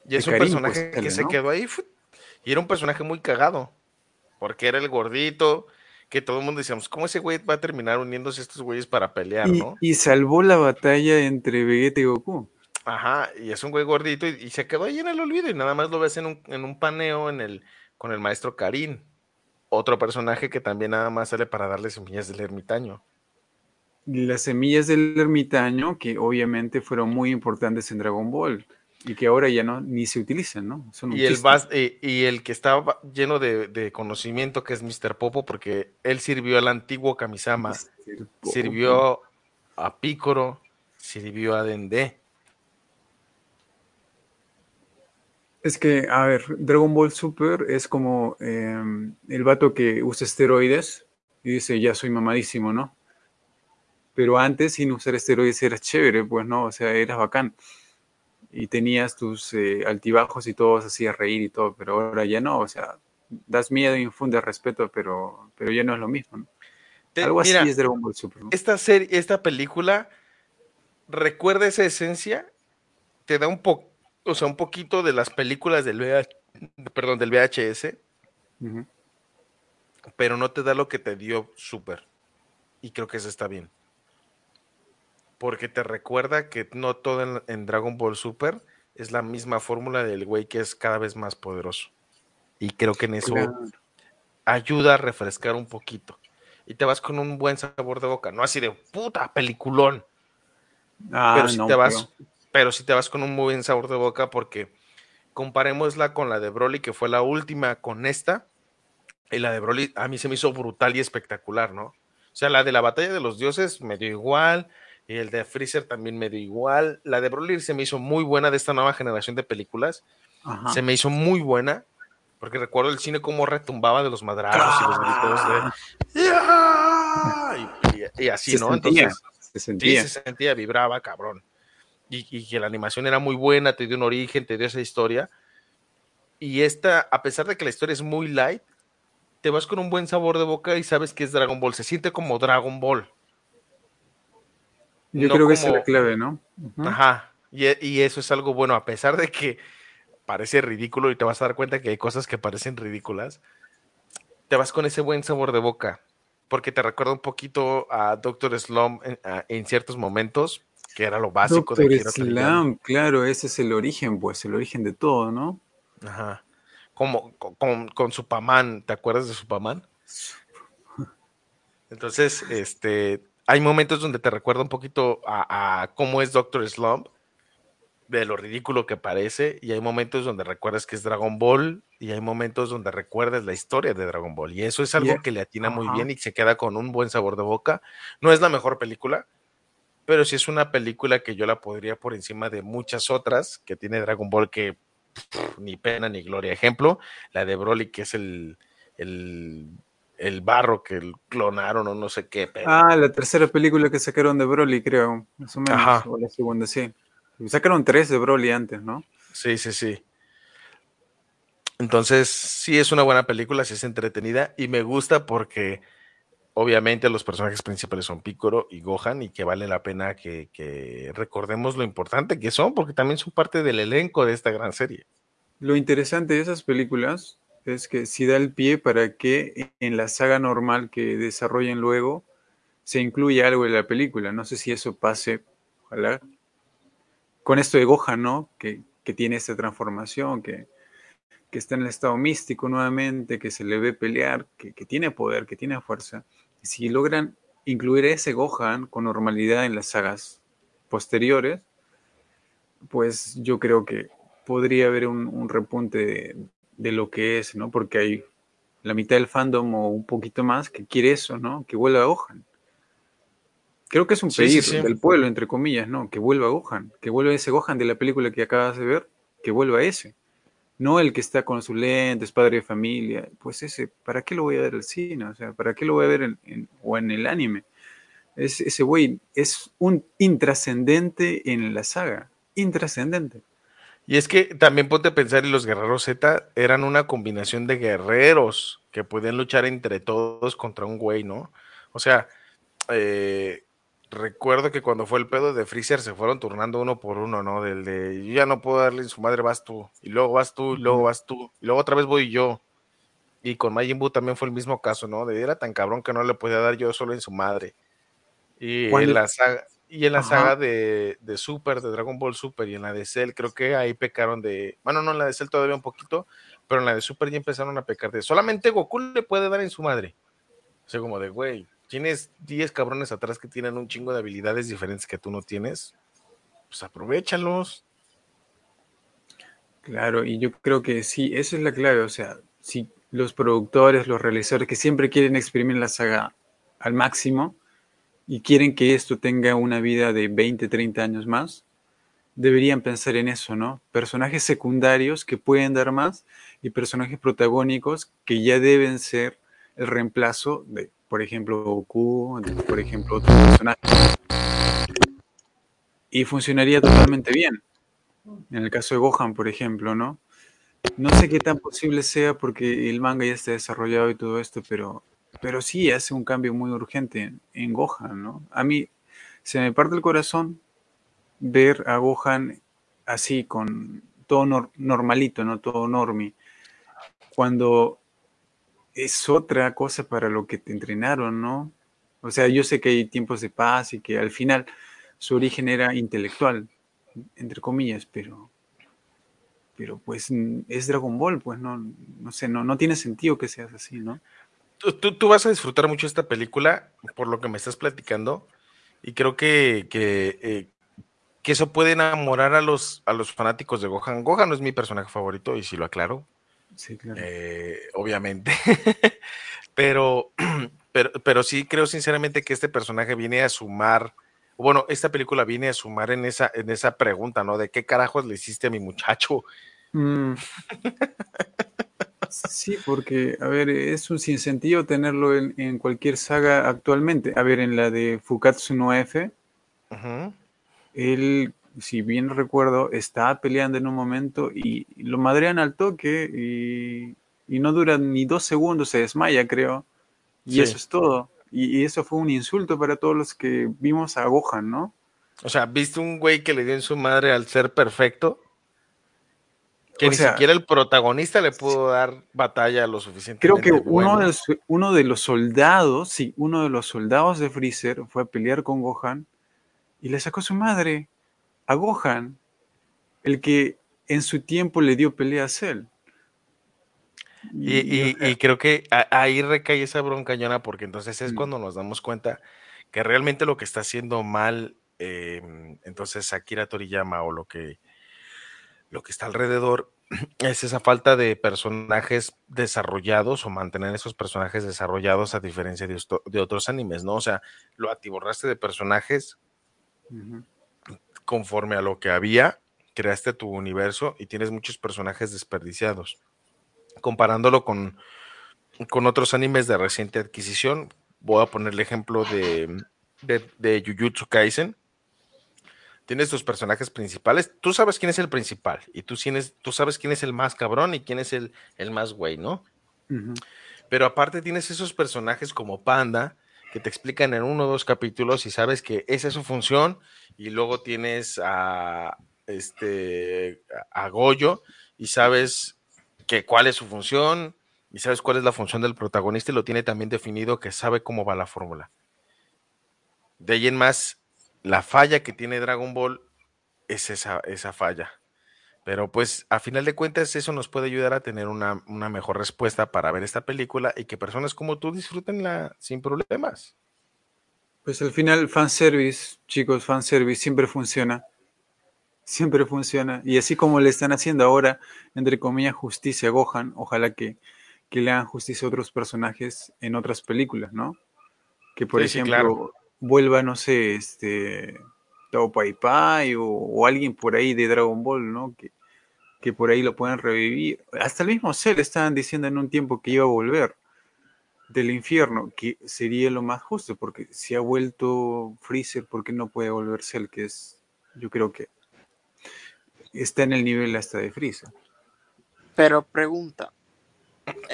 Y es un Karim, personaje pues, que se quedó ahí. Y era un personaje muy cagado. Porque era el gordito, que todo el mundo decíamos, ¿cómo ese güey va a terminar uniéndose a estos güeyes para pelear, y, no? y salvó la batalla entre Vegeta y Goku. Ajá, y es un güey gordito y, y se quedó ahí en el olvido y nada más lo ves en un, en un paneo en el, con el maestro Karim. Otro personaje que también nada más sale para darle semillas del ermitaño. Las semillas del ermitaño, que obviamente fueron muy importantes en Dragon Ball y que ahora ya no ni se utilizan, ¿no? Son un Y el, chiste. vas- eh, y el que estaba lleno de, de conocimiento, que es Mr. Popo, porque él sirvió al antiguo Kamisama, sirvió a Picoro, sirvió a Dende. Es que, a ver, Dragon Ball Super es como eh, el vato que usa esteroides y dice, ya soy mamadísimo, ¿no? Pero antes, sin usar esteroides, eras chévere, pues, ¿no? O sea, eras bacán. Y tenías tus eh, altibajos y todo, hacías reír y todo, pero ahora ya no, o sea, das miedo y infundes respeto, pero, pero ya no es lo mismo, ¿no? Te- Algo así mira, es Dragon Ball Super, ¿no? esta serie, esta película recuerda esa esencia, te da un poco, o sea, un poquito de las películas del VH, perdón, del VHS, pero no te da lo que te dio Super. Y creo que eso está bien. Porque te recuerda que no todo en, en Dragon Ball Super es la misma fórmula del güey que es cada vez más poderoso. Y creo que en eso Claro. ayuda a refrescar un poquito. Y te vas con un buen sabor de boca, no así de puta peliculón. Ah, pero si no, te vas, pero- pero si te vas con un muy buen sabor de boca, porque comparémosla con la de Broly, que fue la última con esta. Y la de Broly a mí se me hizo brutal y espectacular, ¿no? O sea, la de la batalla de los dioses me dio igual. Y el de Freezer también me dio igual. La de Broly se me hizo muy buena de esta nueva generación de películas. Ajá. Se me hizo muy buena. Porque recuerdo el cine como retumbaba de los madrazos y los gritos de. ¡Ya! Y, y- así, Se ¿no? sentía, Entonces, se sí, sentía. se sentía, vibraba, cabrón. Y, y que la animación era muy buena, te dio un origen, te dio esa historia. Y esta, a pesar de que la historia es muy light, te vas con un buen sabor de boca y sabes que es Dragon Ball. Se siente como Dragon Ball. Yo no creo que esa es como- la clave, ¿no? Ajá. Y, y eso es algo bueno, a pesar de que parece ridículo y te vas a dar cuenta que hay cosas que parecen ridículas, te vas con ese buen sabor de boca, porque te recuerda un poquito a Doctor Slump en, a- en ciertos momentos, que era lo básico de Doctor Toriyama. Slam, claro, ese es el origen, pues, el origen de todo, ¿no? Ajá. Como con, con, con Superman, ¿te acuerdas de Superman? Entonces, este, hay momentos donde te recuerda un poquito a, a cómo es Doctor Slump, de lo ridículo que parece, y hay momentos donde recuerdas que es Dragon Ball, y hay momentos donde recuerdas la historia de Dragon Ball, y eso es algo Yeah. que le atina muy bien y se queda con un buen sabor de boca. No es la mejor película, pero sí es una película que yo la podría por encima de muchas otras que tiene Dragon Ball que pff, ni pena ni gloria. Ejemplo, la de Broly, que es el, el, el barro que clonaron o no sé qué. Pero, Ah, la tercera película que sacaron de Broly, creo, más o menos, Ajá. o la segunda, sí. Sacaron tres de Broly antes, ¿no? Sí, sí, sí. Entonces, sí es una buena película, sí es entretenida y me gusta porque obviamente los personajes principales son Piccolo y Gohan y que vale la pena que, que recordemos lo importante que son porque también son parte del elenco de esta gran serie. Lo interesante de esas películas es que si da el pie para que en la saga normal que desarrollen luego se incluya algo de la película. No sé si eso pase, ojalá. Con esto de Gohan, ¿no? Que, que tiene esta transformación, que, que está en el estado místico nuevamente, que se le ve pelear, que, que tiene poder, que tiene fuerza. Si logran incluir ese Gohan con normalidad en las sagas posteriores, pues yo creo que podría haber un, un repunte de, de lo que es, ¿no? Porque hay la mitad del fandom o un poquito más que quiere eso, ¿no? Que vuelva a Gohan. Creo que es un Sí, sí, pedir sí. del pueblo, entre comillas, ¿no? Que vuelva a Gohan, que vuelva ese Gohan de la película que acabas de ver, que vuelva ese. No el que está con sus lentes, padre de familia. Pues ese, ¿para qué lo voy a ver al cine? O sea, ¿para qué lo voy a ver en, en- o en el anime? Es, ese güey es un intrascendente en la saga. Intrascendente. Y es que también ponte a pensar, y los guerreros Z eran una combinación de guerreros que podían luchar entre todos contra un güey, ¿no? O sea, eh, recuerdo que cuando fue el pedo de Freezer se fueron turnando uno por uno, ¿no? Del de yo ya no puedo darle en su madre, vas tú, y luego vas tú, y luego vas tú, y luego otra vez voy yo. Y con Majin Buu también fue el mismo caso, ¿no? De era tan cabrón que no le podía dar yo solo en su madre. Y ¿Cuál en la saga, y en la Ajá. saga de, de Super, de Dragon Ball Super y en la de Cell, creo que ahí pecaron de. Bueno, no, en la de Cell todavía un poquito, pero en la de Super ya empezaron a pecar de. Solamente Goku le puede dar en su madre. O sea, como de, güey, tienes 10 cabrones atrás que tienen un chingo de habilidades diferentes que tú no tienes. Pues aprovechalos. Claro, y yo creo que sí, esa es la clave. O sea, si los productores, los realizadores que siempre quieren exprimir la saga al máximo y quieren que esto tenga una vida de 20, 30 años más, deberían pensar en eso, ¿no? Personajes secundarios que pueden dar más y personajes protagónicos que ya deben ser el reemplazo de, por ejemplo, Goku, de, por ejemplo, otros personajes. Y funcionaría totalmente bien. En el caso de Gohan, por ejemplo, ¿no? No sé qué tan posible sea porque el manga ya está desarrollado y todo esto, pero, pero sí hace un cambio muy urgente en, Gohan, ¿no? A mí se me parte el corazón ver a Gohan así, con todo nor- normalito, ¿no? Todo normi. Cuando es otra cosa para lo que te entrenaron, ¿no? O sea, yo sé que hay tiempos de paz y que al final su origen era intelectual, entre comillas, pero, pero pues es Dragon Ball, pues no, no sé, no, no tiene sentido que seas así, ¿no? Tú, tú- tú vas a disfrutar mucho esta película por lo que me estás platicando y creo que, que, eh, que eso puede enamorar a los, a los fanáticos de Gohan. Gohan no es mi personaje favorito y si lo aclaro, Sí, claro. eh, obviamente. pero, pero, pero sí creo sinceramente que este personaje viene a sumar, bueno, esta película viene a sumar en esa, en esa pregunta, ¿no? De qué carajos le hiciste a mi muchacho. Mm. Sí, porque, a ver, es un sinsentido tenerlo en, en cualquier saga actualmente. A ver, en la de Fukatsu no F, Ujú. él, si bien recuerdo, está peleando en un momento y lo madrean al toque y, y no dura ni dos segundos, se desmaya, creo. Y Sí. eso es todo. Y, y eso fue un insulto para todos los que vimos a Gohan, ¿no? O sea, ¿viste un güey que le dio en su madre al ser perfecto? Que O ni sea, siquiera el protagonista le pudo dar batalla lo suficiente. Creo que uno de, los, uno de los soldados, sí, uno de los soldados de Freezer fue a pelear con Gohan y le sacó su madre a Gohan, el que en su tiempo le dio pelea a Cell. Y, y- y creo que a- ahí recae esa broncañona porque entonces es cuando nos damos cuenta que realmente lo que está haciendo mal eh, entonces Akira Toriyama o lo que, lo que está alrededor es esa falta de personajes desarrollados o mantener esos personajes desarrollados a diferencia de, otros animes, ¿no? O sea, lo atiborraste de personajes conforme a lo que había, creaste tu universo y tienes muchos personajes desperdiciados. Comparándolo con, con otros animes de reciente adquisición, voy a poner el ejemplo de, de, de Jujutsu Kaisen. Tienes tus personajes principales, tú sabes quién es el principal y tú, tienes, tú sabes quién es el más cabrón y quién es el, el más güey, ¿no? Pero aparte tienes esos personajes como Panda que te explican en uno o dos capítulos y sabes que esa es su función y luego tienes a este a Goyo y sabes que cuál es su función y sabes cuál es la función del protagonista y lo tiene también definido que sabe cómo va la fórmula. De ahí en más, la falla que tiene Dragon Ball es esa, esa falla. Pero pues a final de cuentas eso nos puede ayudar a tener una, una mejor respuesta para ver esta película y que personas como tú disfrutenla sin problemas. Pues al final, fanservice, chicos, fanservice siempre funciona. Siempre funciona. Y así como le están haciendo ahora, entre comillas, justicia a Gohan, ojalá que, que le hagan justicia a otros personajes en otras películas, ¿no? Que por Sí, sí, ejemplo claro. Vuelva, no sé, este Tao Pai Pai o, o alguien por ahí de Dragon Ball, ¿no? Que, que por ahí lo puedan revivir. Hasta el mismo Cell estaban diciendo en un tiempo que iba a volver del infierno, que sería lo más justo, porque si ha vuelto Freezer, ¿por qué no puede volver Cell? Que es, yo creo que está en el nivel hasta de Freezer. Pero pregunta.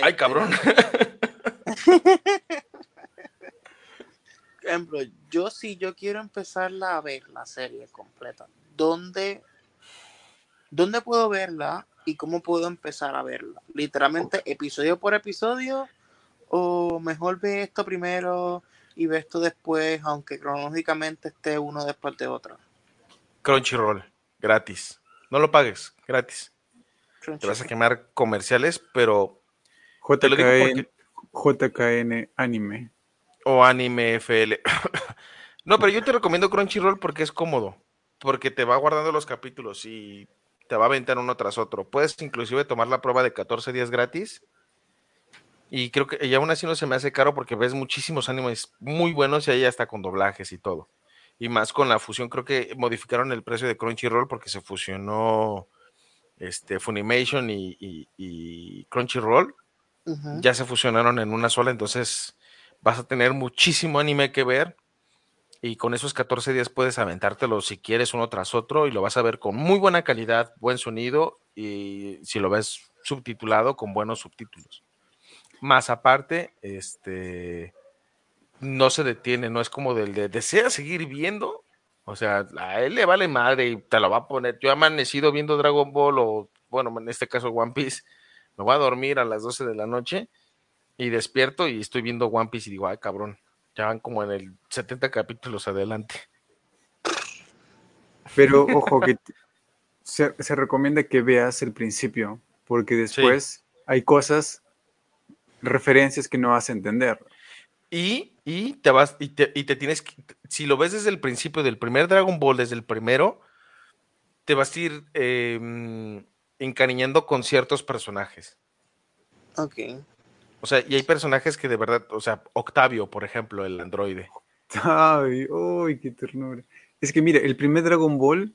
Ay, cabrón. Por ejemplo, yo si yo quiero empezarla a ver la serie completa, ¿dónde, ¿dónde puedo verla y cómo puedo empezar a verla? ¿Literalmente episodio por episodio? ¿O mejor ve esto primero y ve esto después, aunque cronológicamente esté uno después de otro? Crunchyroll, gratis. No lo pagues, gratis. Te vas a quemar comerciales, pero te lo digo JKN, porque JKN Anime. O anime FL. no, pero yo te recomiendo Crunchyroll porque es cómodo, porque te va guardando los capítulos y te va a aventar uno tras otro. Puedes inclusive tomar la prueba de 14 días gratis. Y creo que y aún así no se me hace caro porque ves muchísimos animes muy buenos y ahí hasta con doblajes y todo. Y más con la fusión, creo que modificaron el precio de Crunchyroll porque se fusionó este Funimation y, y- y Crunchyroll. Ya se fusionaron en una sola, entonces vas a tener muchísimo anime que ver. Y con esos 14 días puedes aventártelo si quieres uno tras otro y lo vas a ver con muy buena calidad, buen sonido y si lo ves subtitulado con buenos subtítulos. Más aparte, este no se detiene, no es como del de desea seguir viendo. O sea, a él le vale madre y te lo va a poner. Yo he amanecido viendo Dragon Ball o, bueno, en este caso One Piece, me voy a dormir a las 12 de la noche y despierto y estoy viendo One Piece y digo, ay, cabrón, ya van como en el 70 capítulos adelante. Pero ojo que se, se recomienda que veas el principio, porque después hay cosas, referencias que no vas a entender. Y, y te vas, y te, y te tienes que, si lo ves desde el principio del primer Dragon Ball, desde el primero, te vas a ir eh, mm, encariñando con ciertos personajes. Ok. O sea, y hay personajes que de verdad, o sea, Octavio, por ejemplo, el androide. Ay, uy, qué ternura. Es que mira, el primer Dragon Ball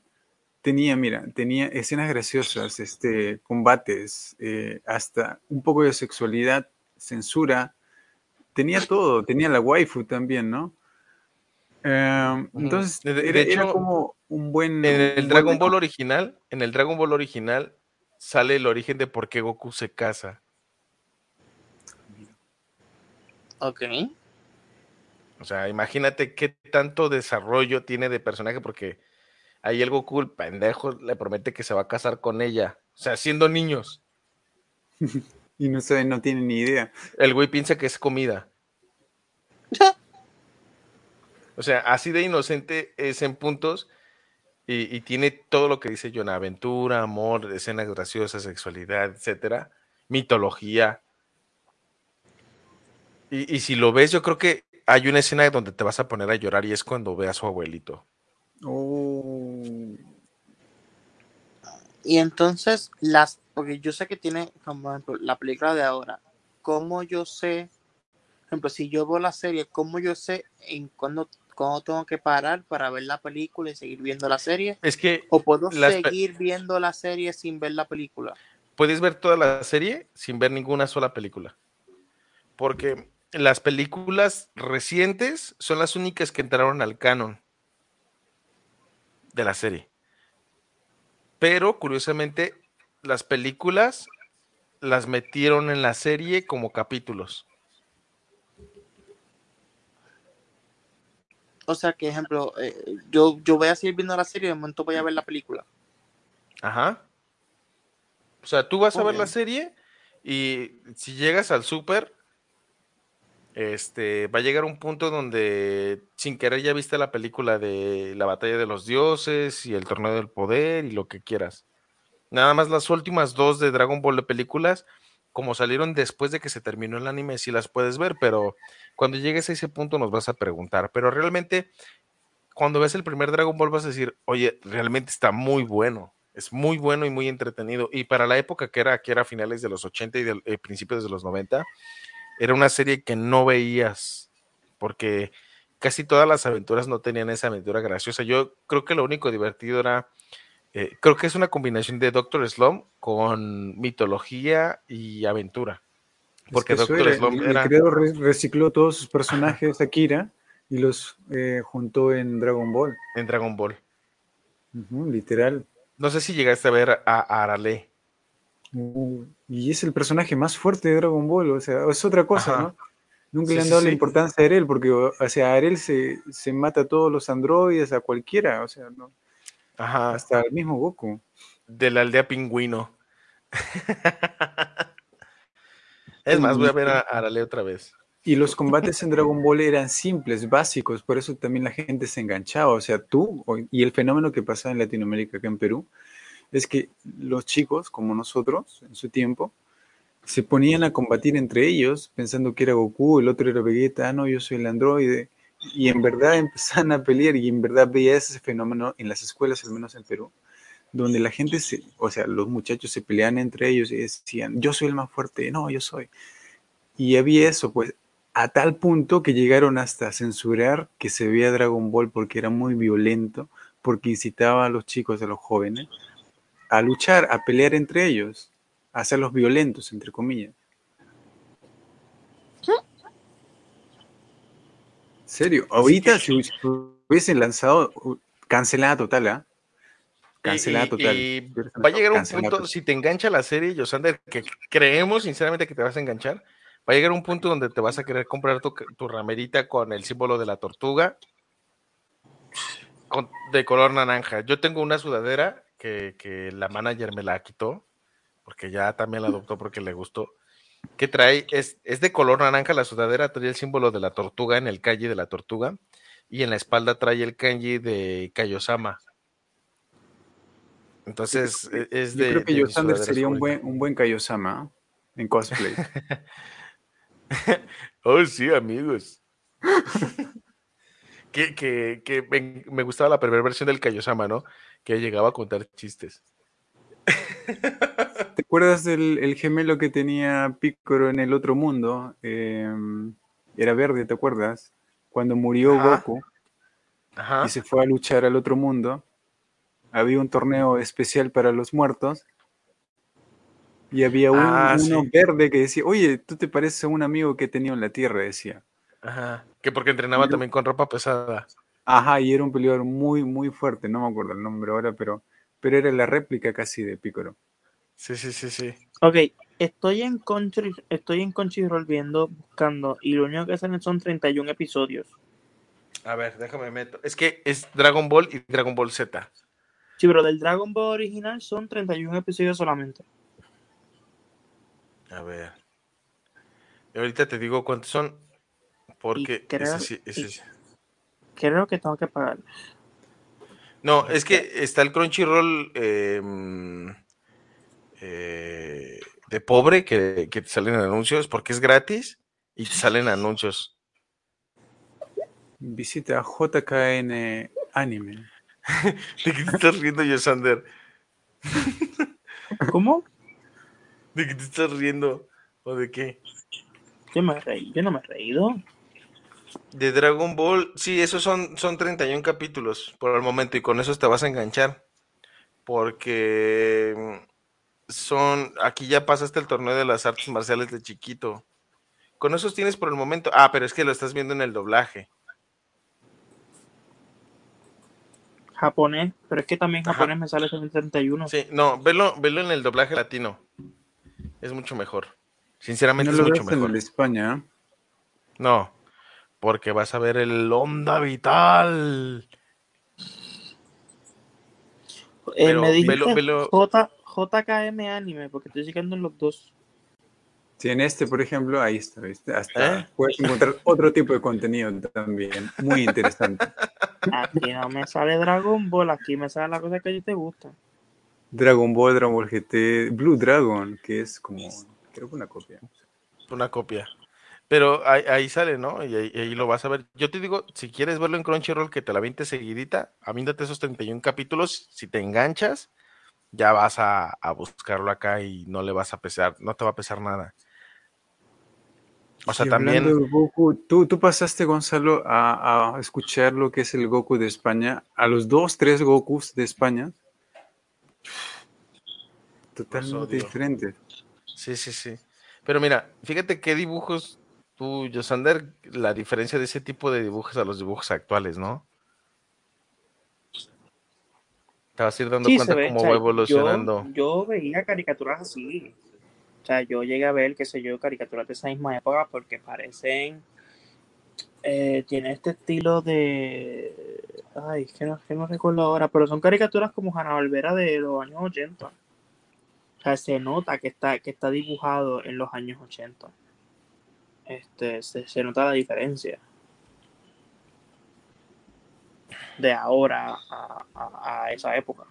tenía, mira, tenía escenas graciosas, este, combates, eh, hasta un poco de sexualidad, censura, tenía todo, tenía la waifu también, ¿no? Eh, Ujú. entonces, De- de era, era hecho, como un buen... En el buen Dragon Ball original, en el Dragon Ball original, sale el origen de por qué Goku se casa. Ok. O sea, imagínate qué tanto desarrollo tiene de personaje, porque ahí el Goku, el pendejo, le promete que se va a casar con ella. O sea, siendo niños. Y no saben, no tienen ni idea. El güey piensa que es comida. O sea, así de inocente es en puntos y, y tiene todo lo que dice John, aventura, amor, escenas graciosas, sexualidad, etcétera, mitología. Y, y si lo ves, yo creo que hay una escena donde te vas a poner a llorar y es cuando ve a su abuelito. Oh, Y entonces, las, porque yo sé que tiene, como por ejemplo, la película de ahora, ¿cómo yo sé, por ejemplo, si yo veo la serie, cómo yo sé en cuándo, cuándo tengo que parar para ver la película y seguir viendo la serie? Es que ¿O puedo seguir viendo la serie sin ver la película? puedes ver toda la serie sin ver ninguna sola película. Porque las películas recientes son las únicas que entraron al canon de la serie. Pero curiosamente, las películas las metieron en la serie como capítulos. O sea, que ejemplo, eh, yo, yo voy a seguir viendo la serie y de momento voy a ver la película. Ajá. O sea, tú vas a ver la serie y si llegas al súper, este, va a llegar un punto donde sin querer ya viste la película de la batalla de los dioses y el torneo del poder y lo que quieras. Nada más las últimas dos de Dragon Ball de películas, como salieron después de que se terminó el anime, sí las puedes ver, pero cuando llegues a ese punto nos vas a preguntar. Pero realmente, cuando ves el primer Dragon Ball vas a decir, oye, realmente está muy bueno. Es muy bueno y muy entretenido. Y para la época que era, que era finales de los 80 y de, eh, principios de los 90, era una serie que no veías, porque casi todas las aventuras no tenían esa aventura graciosa. Yo creo que lo único divertido era, eh, creo que es una combinación de Doctor Slump con mitología y aventura. es Porque que Doctor Slump el, el era... re- recicló todos sus personajes Akira y los eh, juntó en Dragon Ball. en Dragon Ball. Literal. No sé si llegaste a ver a, a Arale. Uh, y es el personaje más fuerte de Dragon Ball, o sea, es otra cosa, Ajá. ¿no? Nunca Sí, le han sí, dado la importancia a Arel, porque, o sea, Arel se, se mata a todos los androides, a cualquiera, o sea, ¿no? Ajá. hasta el mismo Goku. De la aldea pingüino. es más, voy a ver a Arale otra vez. Y los combates en Dragon Ball eran simples, básicos, por eso también la gente se enganchaba. O sea, tú y el fenómeno que pasaba en Latinoamérica, acá en Perú, es que los chicos, como nosotros en su tiempo, se ponían a combatir entre ellos pensando que era Goku, el otro era Vegeta, ah, no, yo soy el androide. Y en verdad empezaban a pelear y en verdad veía ese fenómeno en las escuelas, al menos en Perú, donde la gente, se, o sea, los muchachos se peleaban entre ellos y decían, yo soy el más fuerte, no, yo soy. Y había eso, pues, a tal punto que llegaron hasta censurar que se veía Dragon Ball porque era muy violento, porque incitaba a los chicos, a los jóvenes, a luchar, a pelear entre ellos, a hacerlos violentos, entre comillas. serio, ahorita si hubiesen lanzado, cancelada total, ¿ah? Cancelada Y- total. y va a llegar un punto, total. si te engancha la serie, Yosander, que creemos sinceramente que te vas a enganchar, va a llegar un punto donde te vas a querer comprar tu, tu ramerita con el símbolo de la tortuga con- de color naranja. Yo tengo una sudadera que, que la manager me la quitó, porque ya también la adoptó porque le gustó. que trae, es, es de color naranja la sudadera, trae el símbolo de la tortuga en el kanji de la tortuga, y en la espalda trae el kanji de Kaiosama. Entonces, e- es Yo de. creo que Yosander sería un buen, un buen Kaiosama en cosplay. Oh, sí, amigos. que que, que me, me gustaba la primera versión del Kaiosama, ¿no? Que llegaba a contar chistes. ¿Te acuerdas del el gemelo que tenía Picoro en el otro mundo? Eh, era verde, ¿te acuerdas? Cuando murió Ajá. Goku Ajá. y se fue a luchar al otro mundo, había un torneo especial para los muertos y había un- Ah, uno sí. verde que decía, oye, tú te pareces a un amigo que he tenido en la Tierra, decía. Ajá. Que porque entrenaba también con ropa pesada. Ajá, y era un peleador muy, muy fuerte, no me acuerdo el nombre ahora, pero, pero era la réplica casi de Picoro. Sí, sí, sí, sí. Ok, estoy en Country, estoy en Crunchyroll viendo, buscando, y lo único que salen son 31 episodios. A ver, déjame meto. Es que es Dragon Ball y Dragon Ball Z. Sí, pero del Dragon Ball original son 31 episodios solamente. A ver. Y ahorita te digo cuántos son. Porque creo- ese sí- ese y- sí. Creo que tengo que pagar. No, es que está el Crunchyroll eh, mm, eh, de pobre que, que te salen anuncios porque es gratis y te salen anuncios. Visita JKN Anime. ¿De qué te estás riendo, Yosander? ¿Cómo? ¿De qué te estás riendo? ¿O de qué? Yo, me reí, yo no me he reído. De Dragon Ball, sí, esos son, son 31 capítulos por el momento y con esos te vas a enganchar. Porque mm, son, aquí ya pasaste el torneo de las artes marciales de chiquito. Con esos tienes por el momento, ah, pero es que lo estás viendo en el doblaje. Japonés, pero es que también Ajá. japonés me sale en 31. Sí, no, velo, velo en el doblaje latino. Es mucho mejor. Sinceramente No es lo mucho ves en mejor. el de España. No, porque vas a ver el Onda Vital. Eh, Pero me dijiste velo- velo- J, JKM Anime, porque estoy siguiendo en los dos. Sí, en este, por ejemplo, ahí está, ¿viste? Hasta ¿Eh? puedes encontrar otro tipo de contenido también, muy interesante. Aquí no me sale Dragon Ball, aquí me sale la cosa que a ti te gusta. Dragon Ball, Dragon Ball GT, Blue Dragon, que es como, creo que una copia. Una copia. Pero ahí, ahí sale, ¿no? Y ahí, lo vas a ver. Yo te digo, si quieres verlo en Crunchyroll, que te la vientes seguidita, avíntate esos 31 capítulos. Si te enganchas, ya vas a, a buscarlo acá y no le vas a pesar, no te va a pesar nada. O sea, Y también. de Goku, ¿tú, tú pasaste, Gonzalo, a, a escuchar lo que es el Goku de España, a los dos, tres Gokus de España. Totalmente diferentes. Sí, sí, sí. Pero mira, fíjate qué dibujos tú, Yosander, la diferencia de ese tipo de dibujos a los dibujos actuales, ¿no? Te vas a ir dando Sí, cuenta cómo o sea, va evolucionando. Yo, yo veía caricaturas así. O sea, yo llegué a ver, qué sé yo, caricaturas de esa misma época porque parecen. Eh, tiene este estilo de. Ay, es que no, que no recuerdo ahora, pero son caricaturas como Hanna Barbera de los años 80. O sea, se nota que está, que está dibujado en los años 80. Este, se, se nota la diferencia. De ahora a, a- a esa época.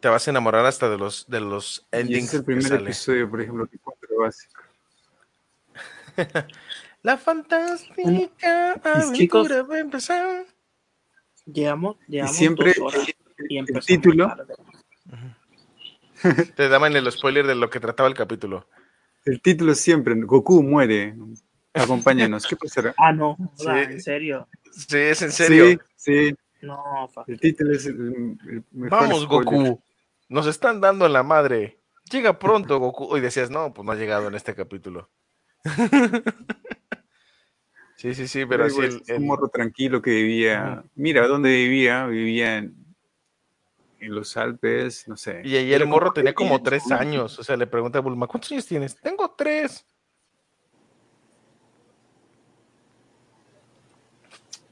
Te vas a enamorar hasta de los, de los Y endings es el primer episodio, por ejemplo, que encuentro básico. La fantástica chicos- aventura va a empezar. Llevamos, llevamos siempre dos horas y el título-. Te daban el spoiler de lo que trataba el capítulo. El título siempre, Goku muere. Acompáñanos. ¿Qué pasará? Ah, no, Sí. en serio. Sí, es en serio. Sí, sí. No, fa- El título es el, el mejor Vamos, spoiler. Goku. Nos están dando en la madre. Llega pronto, Goku. Y decías, no, pues no ha llegado en este capítulo. sí, sí, sí, pero Luego sí. es el- un el- morro tranquilo que vivía. Mira, ¿dónde vivía? Vivía en, en los Alpes, no sé. Y ahí el morro tenía como tres años. O sea, le pregunta a Bulma, ¿cuántos años tienes? Tengo tres.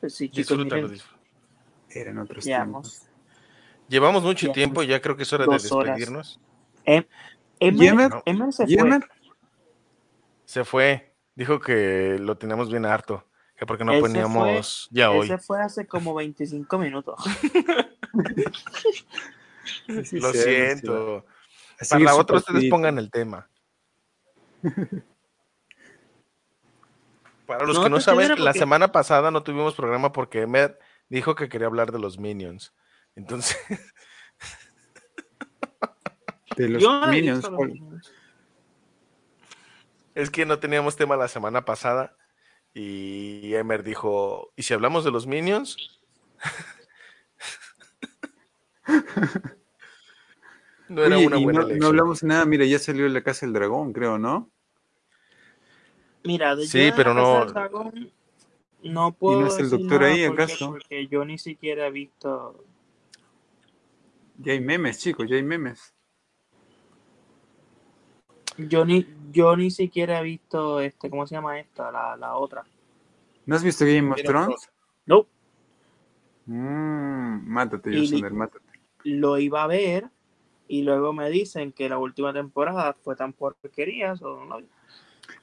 pues sí, chicos, Disfrútalo, miren, disfrútalo. Eran otros tiempos. llevamos Llevamos mucho Ya, tiempo, ya creo que es hora de dos horas. despedirnos. Em- Emer, ¿Yemer? Emer se fue. Se fue. Dijo que lo teníamos bien harto. Que porque no poníamos fue- ya hoy. se fue hace como 25 minutos. Sí, Lo sí, siento. Para la otra ustedes pongan el tema. Para los No, que no está saben, la semana pasada no tuvimos programa porque Emer dijo que quería hablar de los Minions. Entonces, De los. Minions. es que no teníamos tema la semana pasada y Emer dijo, ¿y si hablamos de los Minions? no era Oye, una y buena no, no elección. hablamos nada, mira, ya salió la Casa del Dragón, creo, ¿no? Mira, de Sí, pero la Casa no- del Dragón no puedo no es el decir doctor ahí, porque- acaso? Porque yo ni siquiera he visto. Ya hay memes, chicos, ya hay memes. Yo ni, yo ni siquiera he visto este, ¿cómo se llama esta? La, la otra. ¿No has visto Game of Thrones? No, Mmm, mátate, Y- Yosunder, mátate. Lo iba a ver y luego me dicen que la última temporada fue tan porquería. so no.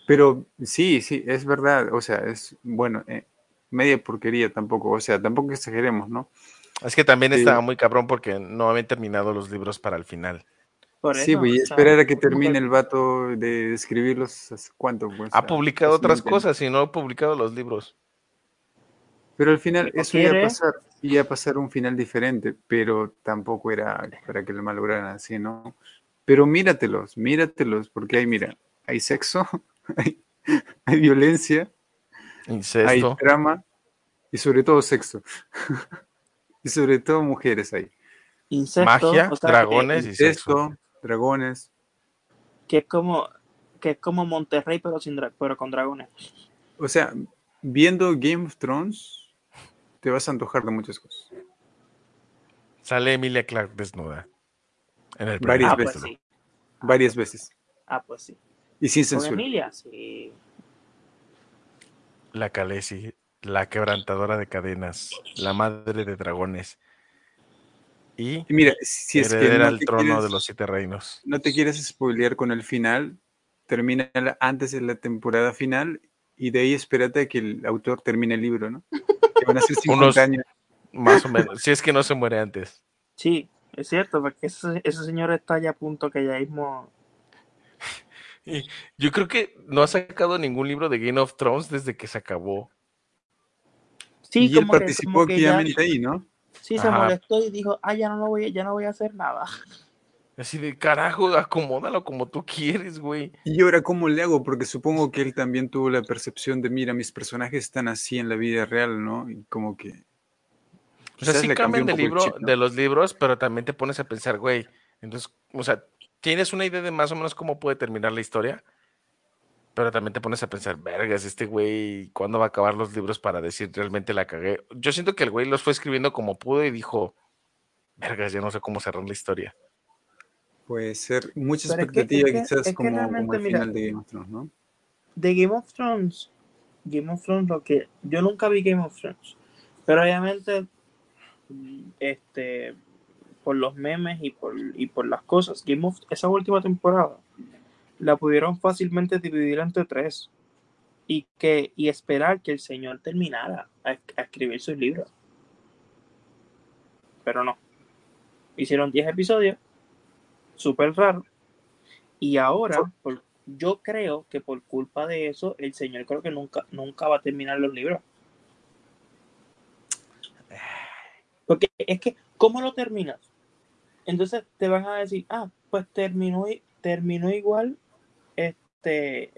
Pero sí, sí, es verdad, o sea, es, bueno, eh, media porquería tampoco, o sea, tampoco exageremos, ¿no? Es que también Sí. estaba muy cabrón porque no habían terminado los libros para el final. Por Sí, eso, y o sea, esperar a que termine el vato de escribirlos, ¿hace ¿cuánto? Pues, Ha Ah, publicado otras cosas y no ha publicado los libros. Pero al final ¿Lo eso iba a quiere? pasar, iba a pasar un final diferente, pero tampoco era para que lo malograran así, ¿no? Pero míratelos, míratelos, porque hay, mira, hay sexo, hay, hay violencia, hay Incesto. trama y sobre todo sexo. y sobre todo mujeres ahí. Incesto, Magia, o sea, que- dragones y sexo. Incesto, dragones. que es como que es como Monterrey pero sin pero con dragones. O sea, viendo Game of Thrones, te vas a antojar de muchas cosas. Sale Emilia Clark desnuda. En el Varias Ah, pues sí. Varias veces. Ah, pues sí. Y sin censura. Emilia, sí. La Khaleesi, la quebrantadora de cadenas, la madre de dragones. Y Y mira, si es que heredera no al te, trono quieres, de los siete reinos. no te quieres spoilear con el final, termina antes de la temporada final y de ahí espérate a que el autor termine el libro, ¿no? Que van a ser 50 Unos- años. Más o menos. si es que no se muere antes. Sí, es cierto, porque ese, ese señor está ya a punto que ya mismo. Y yo creo que no ha sacado ningún libro de Game of Thrones desde que se acabó. Sí, y él como que- participó como que ya- activamente ahí, ¿no? Sí, se Ajá. molestó y dijo, ah, ya no lo voy, a- ya no voy a hacer nada. Así de carajo, acomódalo como tú quieres, güey. Y ahora, ¿cómo le hago? Porque supongo que él también tuvo la percepción de, mira, mis personajes están así en la vida real, ¿no? Y como que... O sea, sí cambian de libro, chip, ¿no? de los libros, pero también te pones a pensar, güey. Entonces, o sea, tienes una idea de más o menos cómo puede terminar la historia, pero también te pones a pensar, vergas, este güey, ¿cuándo va a acabar los libros para decir realmente la cagué? Yo siento que el güey los fue escribiendo como pudo y dijo, vergas, ya no sé cómo cerrar la historia. Puede ser mucha Pero es que- expectativa es que- quizás es que como, como el mira, final de Game of Thrones, ¿no? De Game of Thrones, Game of Thrones, lo que. Yo nunca vi Game of Thrones. Pero obviamente, este. Por los memes y por, y por las cosas, Game of, esa última temporada la pudieron fácilmente dividir entre tres y que y esperar que el señor terminara a, a escribir sus libros. Pero no. Hicieron 10 episodios, súper raro. Y ahora, por- yo creo que por culpa de eso, el señor creo que nunca, nunca va a terminar los libros. Porque es que, ¿cómo lo terminas? Entonces te van a decir, ah, pues terminó, terminó igual este,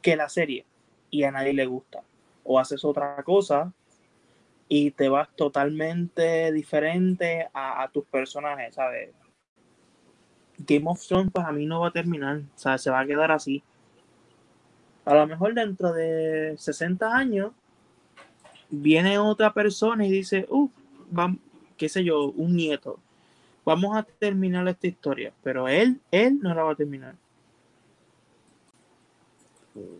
que la serie y a nadie le gusta. O haces otra cosa y te vas totalmente diferente a, a tus personajes, ¿sabes? Game of Thrones para mí no va a terminar, o sea, se va a quedar así. A lo mejor dentro de 60 años viene otra persona y dice, uh, vamos, qué sé yo, un nieto. Vamos a terminar esta historia, pero él, él no la va a terminar.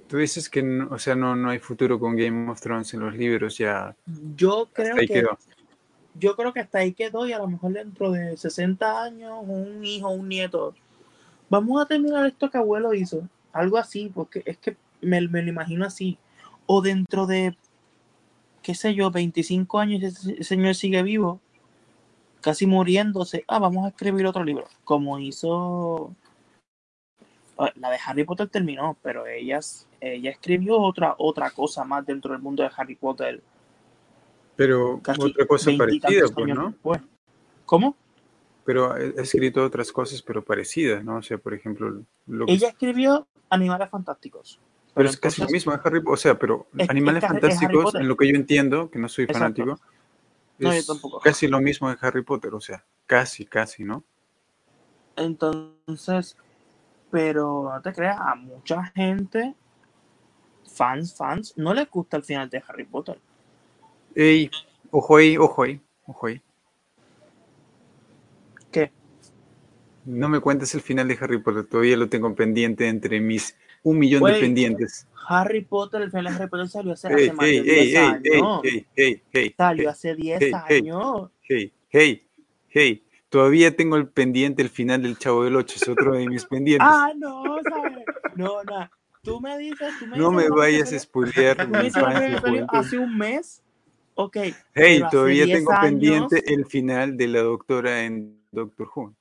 Tú dices que, no- o sea, no, no hay futuro con Game of Thrones en los libros, ya Yo creo que quedó. Yo creo que hasta ahí quedó y a lo mejor dentro de 60 años un hijo, un nieto vamos a terminar esto que abuelo hizo. Algo así, porque es que me, me lo imagino así. O dentro de, qué sé yo, 25 años ese señor sigue vivo, casi muriéndose. Ah, vamos a escribir otro libro. Como hizo... ah, La de Harry Potter terminó, pero ella, ella escribió otra, otra cosa más dentro del mundo de Harry Potter. Pero Casi otra cosa parecida, pues, ¿no? después. ¿Cómo? Pero ha escrito otras cosas, pero parecidas, ¿no? O sea, por ejemplo, lo que Ella escribió Animales Fantásticos. Pero es casi lo mismo de Harry Potter. O sea, pero Es- Animales es es Fantásticos, en lo que yo entiendo, que no soy Exacto. fanático, No, yo es tampoco. casi lo mismo de Harry Potter. O sea, casi, casi, ¿no? Entonces, pero no te creas, a mucha gente, fans, fans, no les gusta el final de Harry Potter. Ey, ojo ahí, ojo ahí, ojo ahí. ¿Qué? No me cuentes el final de Harry Potter, todavía lo tengo pendiente entre mis un millón de pendientes. Harry Potter, el final de Harry Potter salió hace, Ey, hace más de ey, 10 ey, ey, ey, años. ey, Salió hace 10 hey, hey, años. hey, hey, hey. Todavía tengo el pendiente, el final del Chavo del Ocho, es otro de mis pendientes. Ah, no, ¿sabes? No, no. Tú me dices, tú me No dices me vayas a spoilear hace un mes. Ok. Hey, todavía 10 tengo años- pendiente el final de la doctora en Doctor Who.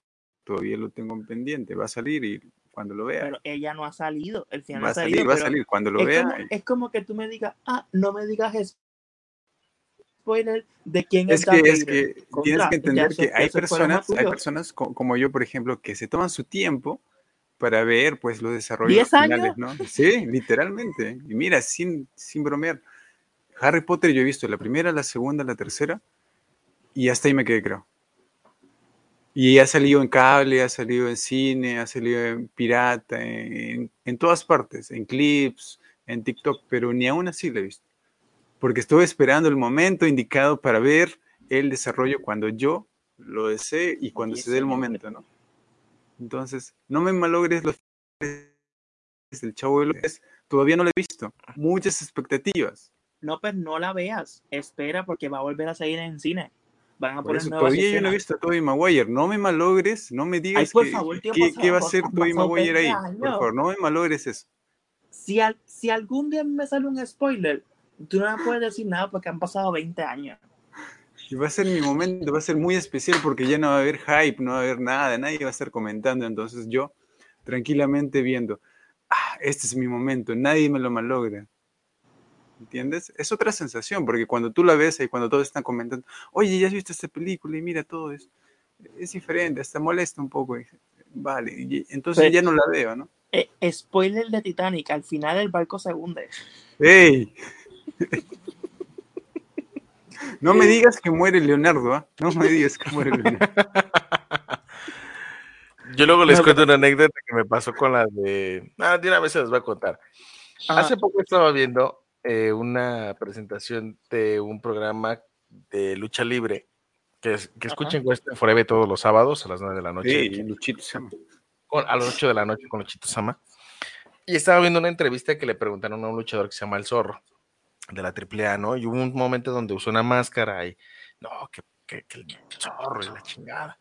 Todavía lo tengo pendiente. Va a salir y cuando lo vea, Pero ella no ha salido. El final va no a ha salir, salido. va a salir. Cuando lo es, vea, como, es como que tú me digas, ah, no me digas spoiler de quién es, es que, es que Contra, tienes que entender eso- que hay eso personas, hay personas co- como yo, por ejemplo, que se toman su tiempo para ver pues los desarrollos ¿Diez finales, años? ¿no? Sí, literalmente. Y mira, sin, sin bromear, Harry Potter yo he visto la primera, la segunda, la tercera, y hasta ahí me quedé, creo. Y ha salido en cable, ha salido en cine, ha salido en pirata, en, en todas partes, en clips, en TikTok, pero ni aún así la he visto. Porque estuve esperando el momento indicado para ver el desarrollo cuando yo lo desee y cuando se dé el momento, ¿no? Entonces, no me malogres los del Chavo del. Todavía no lo he visto. Muchas expectativas. No, pues no la veas. Espera porque va a volver a salir en cine. Van a Por poner eso, nuevas todavía yo no he visto a Tobey Maguire. No me malogres, no me digas Ay, por que- favor, tío, que- pasado- va a hacer Tobey Maguire ahí. 20 Por años. favor, no me malogres eso. Si, al- si algún día me sale un spoiler, tú no me puedes decir nada porque han pasado 20 años. Y va a ser mi momento, va a ser muy especial porque ya no va a haber hype, no va a haber nada, nadie va a estar comentando. Entonces yo, tranquilamente viendo, ah, este es mi momento, nadie me lo malogra. ¿Entiendes? Es otra sensación, porque cuando tú la ves y cuando todos están comentando, oye, ya has visto esta película y mira todo es, es diferente, hasta molesta un poco. y- Vale, y entonces Pero- ya no la veo, ¿no? Eh, spoiler de Titanic, al final el barco se hunde. ¡Ey! No me digas que muere Leonardo, ¿ah? No me digas que muere Leonardo. Yo luego les No, cuento una anécdota que me pasó con la de. Ah, de una vez se les voy a contar. Ajá. Hace poco estaba viendo eh, una presentación de un programa de lucha libre que, que escuchen Western Forever todos los sábados a las 9 de la noche. Sí, Luchito a las 8 de la noche con Luchito Sama. Y estaba viendo una entrevista que le preguntaron a un luchador que se llama El Zorro, de la AAA, ¿no? Y hubo un momento donde usó una máscara y, no, que, que- que el zorro y la chingada.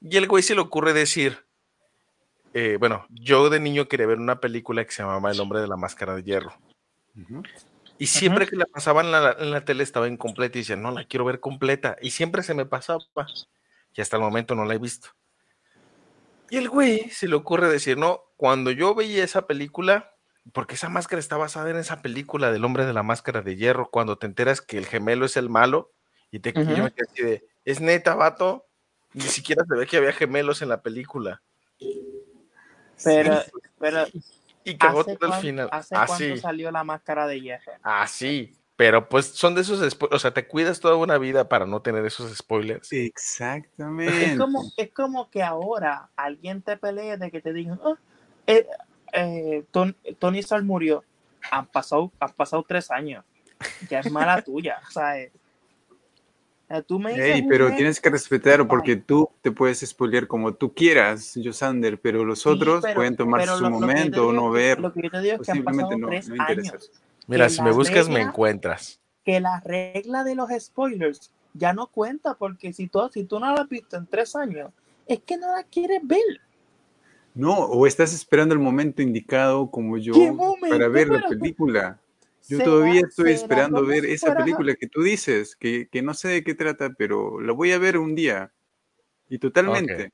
Y el güey se le ocurre decir, eh, bueno, yo de niño quería ver una película que se llamaba El hombre de la máscara de hierro. Y siempre que la pasaban en la, en la tele estaba incompleta y decía, no, la quiero ver completa. Y siempre se me pasaba. Y hasta el momento no la he visto. Y el güey se le ocurre decir, no, cuando yo veía esa película, porque esa máscara está basada en esa película del hombre de la máscara de hierro, cuando te enteras que el gemelo es el malo, y, te, yo me quedé así de, es neta, vato, ni siquiera se ve que había gemelos en la película. Pero, pero Y cagó ¿hace, todo el cuán- final. ¿hace Así. cuánto salió la máscara de hierro? Así. Pero pues son de esos spoilers. O sea, te cuidas toda una vida para no tener esos spoilers. Exactamente. Es como, es como que ahora alguien te pelee de que te digan, "Ah, eh, eh, Ton- Tony Stark murió. Han pasado, han pasado tres años. Ya es mala tuya. O sea, eh, tú me dices Ey, un pero tienes que respetar porque tú te puedes spoilear como tú quieras, Josander, pero los sí, otros pero- pueden tomarse su lo- lo momento o no ver. Lo que yo te digo es que han simplemente pasado no, tres no interesa. años. Mira, si me buscas, me encuentras. que la regla de los spoilers ya no cuenta porque si tú, si tú no la has visto en tres años, es que no la quieres ver. No, o estás esperando el momento indicado como yo para ver la Pero- película. Yo ¿Será- todavía estoy esperando ver esa película que tú dices, que, que no sé de qué trata, pero la voy a ver un día. Y totalmente.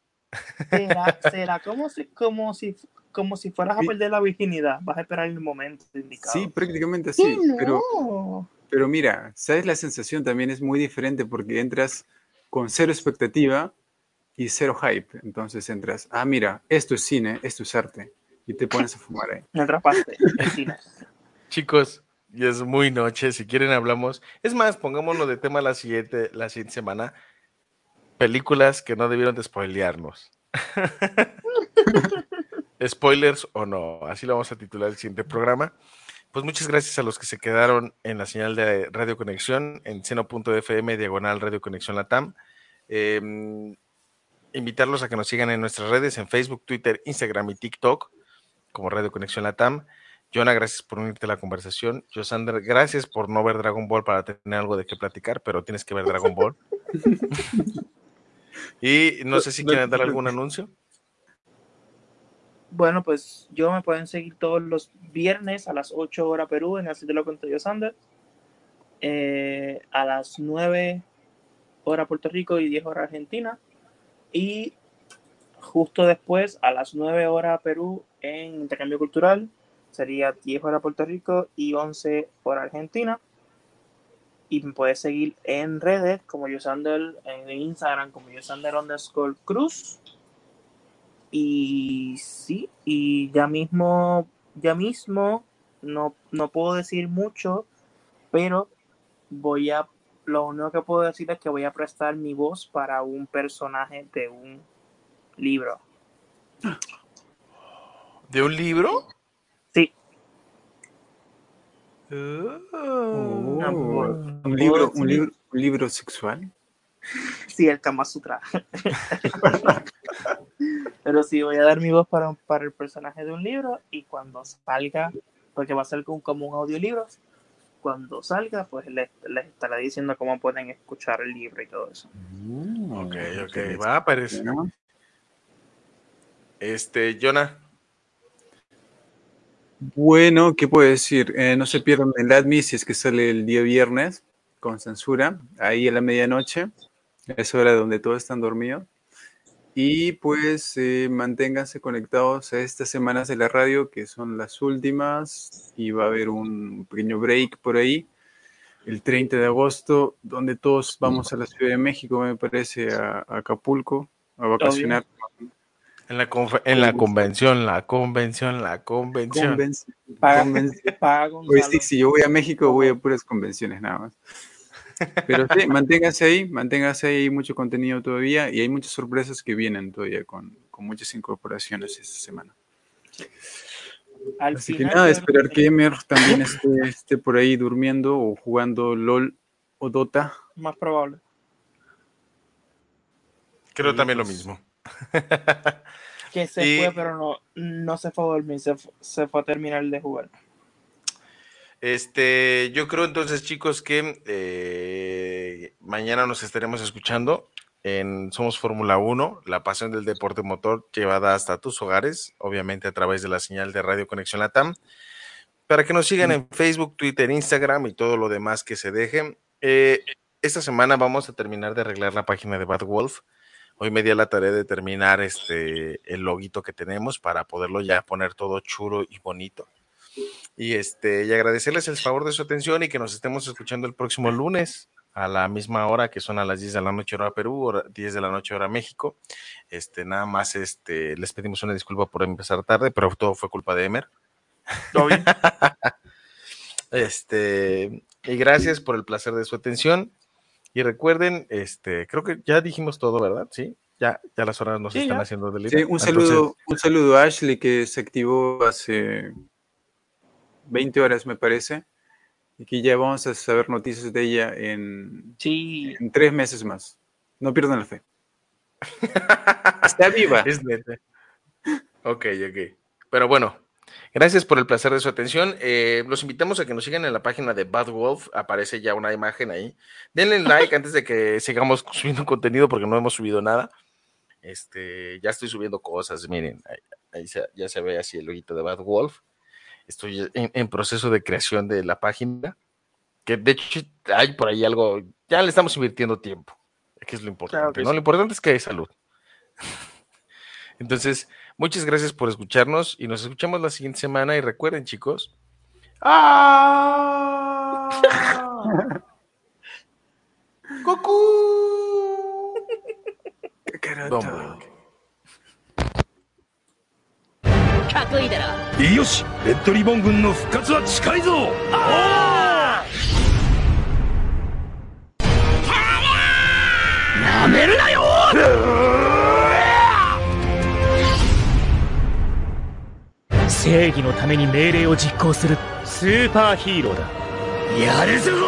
Será, será como si, como si, como si fueras a perder la virginidad. Vas a esperar el momento indicado. Sí, prácticamente ¿Qué así. Pero, no? pero mira, ¿sabes? La sensación también es muy diferente porque entras con cero expectativa y cero hype. Entonces entras, ah, mira, esto es cine, esto es arte. Y te pones a fumar ahí. Me atrapaste. el cine. Chicos, ya es muy noche. Si quieren, hablamos. Es más, pongámonos de tema la siguiente, la siguiente semana. Películas que no debieron de spoilearnos. Spoilers o no. Así lo vamos a titular el siguiente programa. Pues muchas gracias a los que se quedaron en la señal de Radio Conexión en seno.fm diagonal Radio Conexión Latam. Eh, invitarlos a que nos sigan en nuestras redes en Facebook, Twitter, Instagram y TikTok como Radio Conexión Latam. Jonah, gracias por unirte a la conversación. Josander, gracias por no ver Dragon Ball para tener algo de qué platicar, pero tienes que ver Dragon Ball. y no sé si quieren dar algún anuncio. Bueno, pues yo me pueden seguir todos los viernes a las 8 horas Perú en Así te lo conté yo, Sander. Eh, a las 9 horas Puerto Rico y 10 horas Argentina. Y justo después, a las 9 horas Perú en Intercambio Cultural, sería 10 horas Puerto Rico y 11 horas Argentina. Y me puedes seguir en redes como Yosander, en Instagram como Yosander underscore Cruz. Y sí, y ya mismo, ya mismo, no, no puedo decir mucho, pero voy a, lo único que puedo decir es que voy a prestar mi voz para un personaje de un libro. ¿De un libro? Oh, No, un, libro, un, libro, un libro sexual. Sí, el Kama Sutra. Pero sí, voy a dar mi voz para, para el personaje de un libro y cuando salga, porque va a ser como, un audiolibro, cuando salga, pues les, les estaré diciendo cómo pueden escuchar el libro y todo eso. Ok, ok, va, parece. Este, Jonah. Bueno, ¿qué puedo decir? Eh, no se pierdan el Admi si es que sale el día viernes con censura, ahí a la medianoche. Es hora donde todos están dormidos. Y pues eh, manténganse conectados a estas semanas de la radio, que son las últimas, y va a haber un pequeño break por ahí, el 30 de agosto, donde todos vamos a la Ciudad de México, me parece, a, a Acapulco, a vacacionar. En la, en la convención, la convención, la convención. Convenci- Paga- paga Pues Gonzalo. sí, si yo voy a México, voy a puras convenciones nada más. Pero sí, manténgase ahí, manténgase ahí, hay mucho contenido todavía y hay muchas sorpresas que vienen todavía con, con muchas incorporaciones esta semana. Al Así que nada, esperar que Emer también esté, esté por ahí durmiendo o jugando LOL o Dota. Más probable. Creo también lo mismo. Que se Y- fue, pero no, no se fue a dormir, se, se fue a terminar de jugar. Este, yo creo entonces, chicos, que eh, mañana nos estaremos escuchando en Somos Fórmula 1, la pasión del deporte motor llevada hasta tus hogares, obviamente a través de la señal de Radio Conexión Latam. Para que nos sigan en Facebook, Twitter, Instagram y todo lo demás que se dejen. Eh, esta semana vamos a terminar de arreglar la página de Bad Wolf. Hoy me di a la tarea de terminar este el loguito que tenemos para poderlo ya poner todo chulo y bonito. Y este, y agradecerles el favor de su atención y que nos estemos escuchando el próximo lunes a la misma hora que son a las 10 de la noche hora Perú, hora- 10 de la noche hora México. Este, nada más este, les pedimos una disculpa por empezar tarde, pero todo fue culpa de Emer. ¿Todo bien? Este, y gracias por el placer de su atención. Y recuerden, este, creo que ya dijimos todo, ¿verdad? Sí, ya, ya las horas nos Sí, están ya. haciendo Sí, delivery. un Entonces, saludo, un saludo a Ashley que se activó hace 20 horas, me parece. Y que ya vamos a saber noticias de ella en, Sí, en tres meses más. No pierdan la fe. Está viva. Es neta. Ok, ok. Pero bueno, gracias por el placer de su atención. Eh, los invitamos a que nos sigan en la página de Bad Wolf. Aparece ya una imagen ahí. Denle like antes de que sigamos subiendo contenido porque no hemos subido nada. Este, ya estoy subiendo cosas, miren. Ahí, Ahí se- ya se ve así el ojito de Bad Wolf. Estoy en, en proceso de creación de la página. Que de hecho hay por ahí algo. Ya le estamos invirtiendo tiempo. Que es lo importante. Claro ¿no? sí. Lo importante es que hay salud. Entonces, Muchas gracias por escucharnos y nos escuchamos la siguiente semana. Y recuerden, chicos. ¡Ah! ¡Goku! ¡Yoshi! ¡Red Ribbon Gun no Fukatsu chikai ¡Nameru na yo! 正義のために命令を実行するスーパーヒーローだ。やるぞ！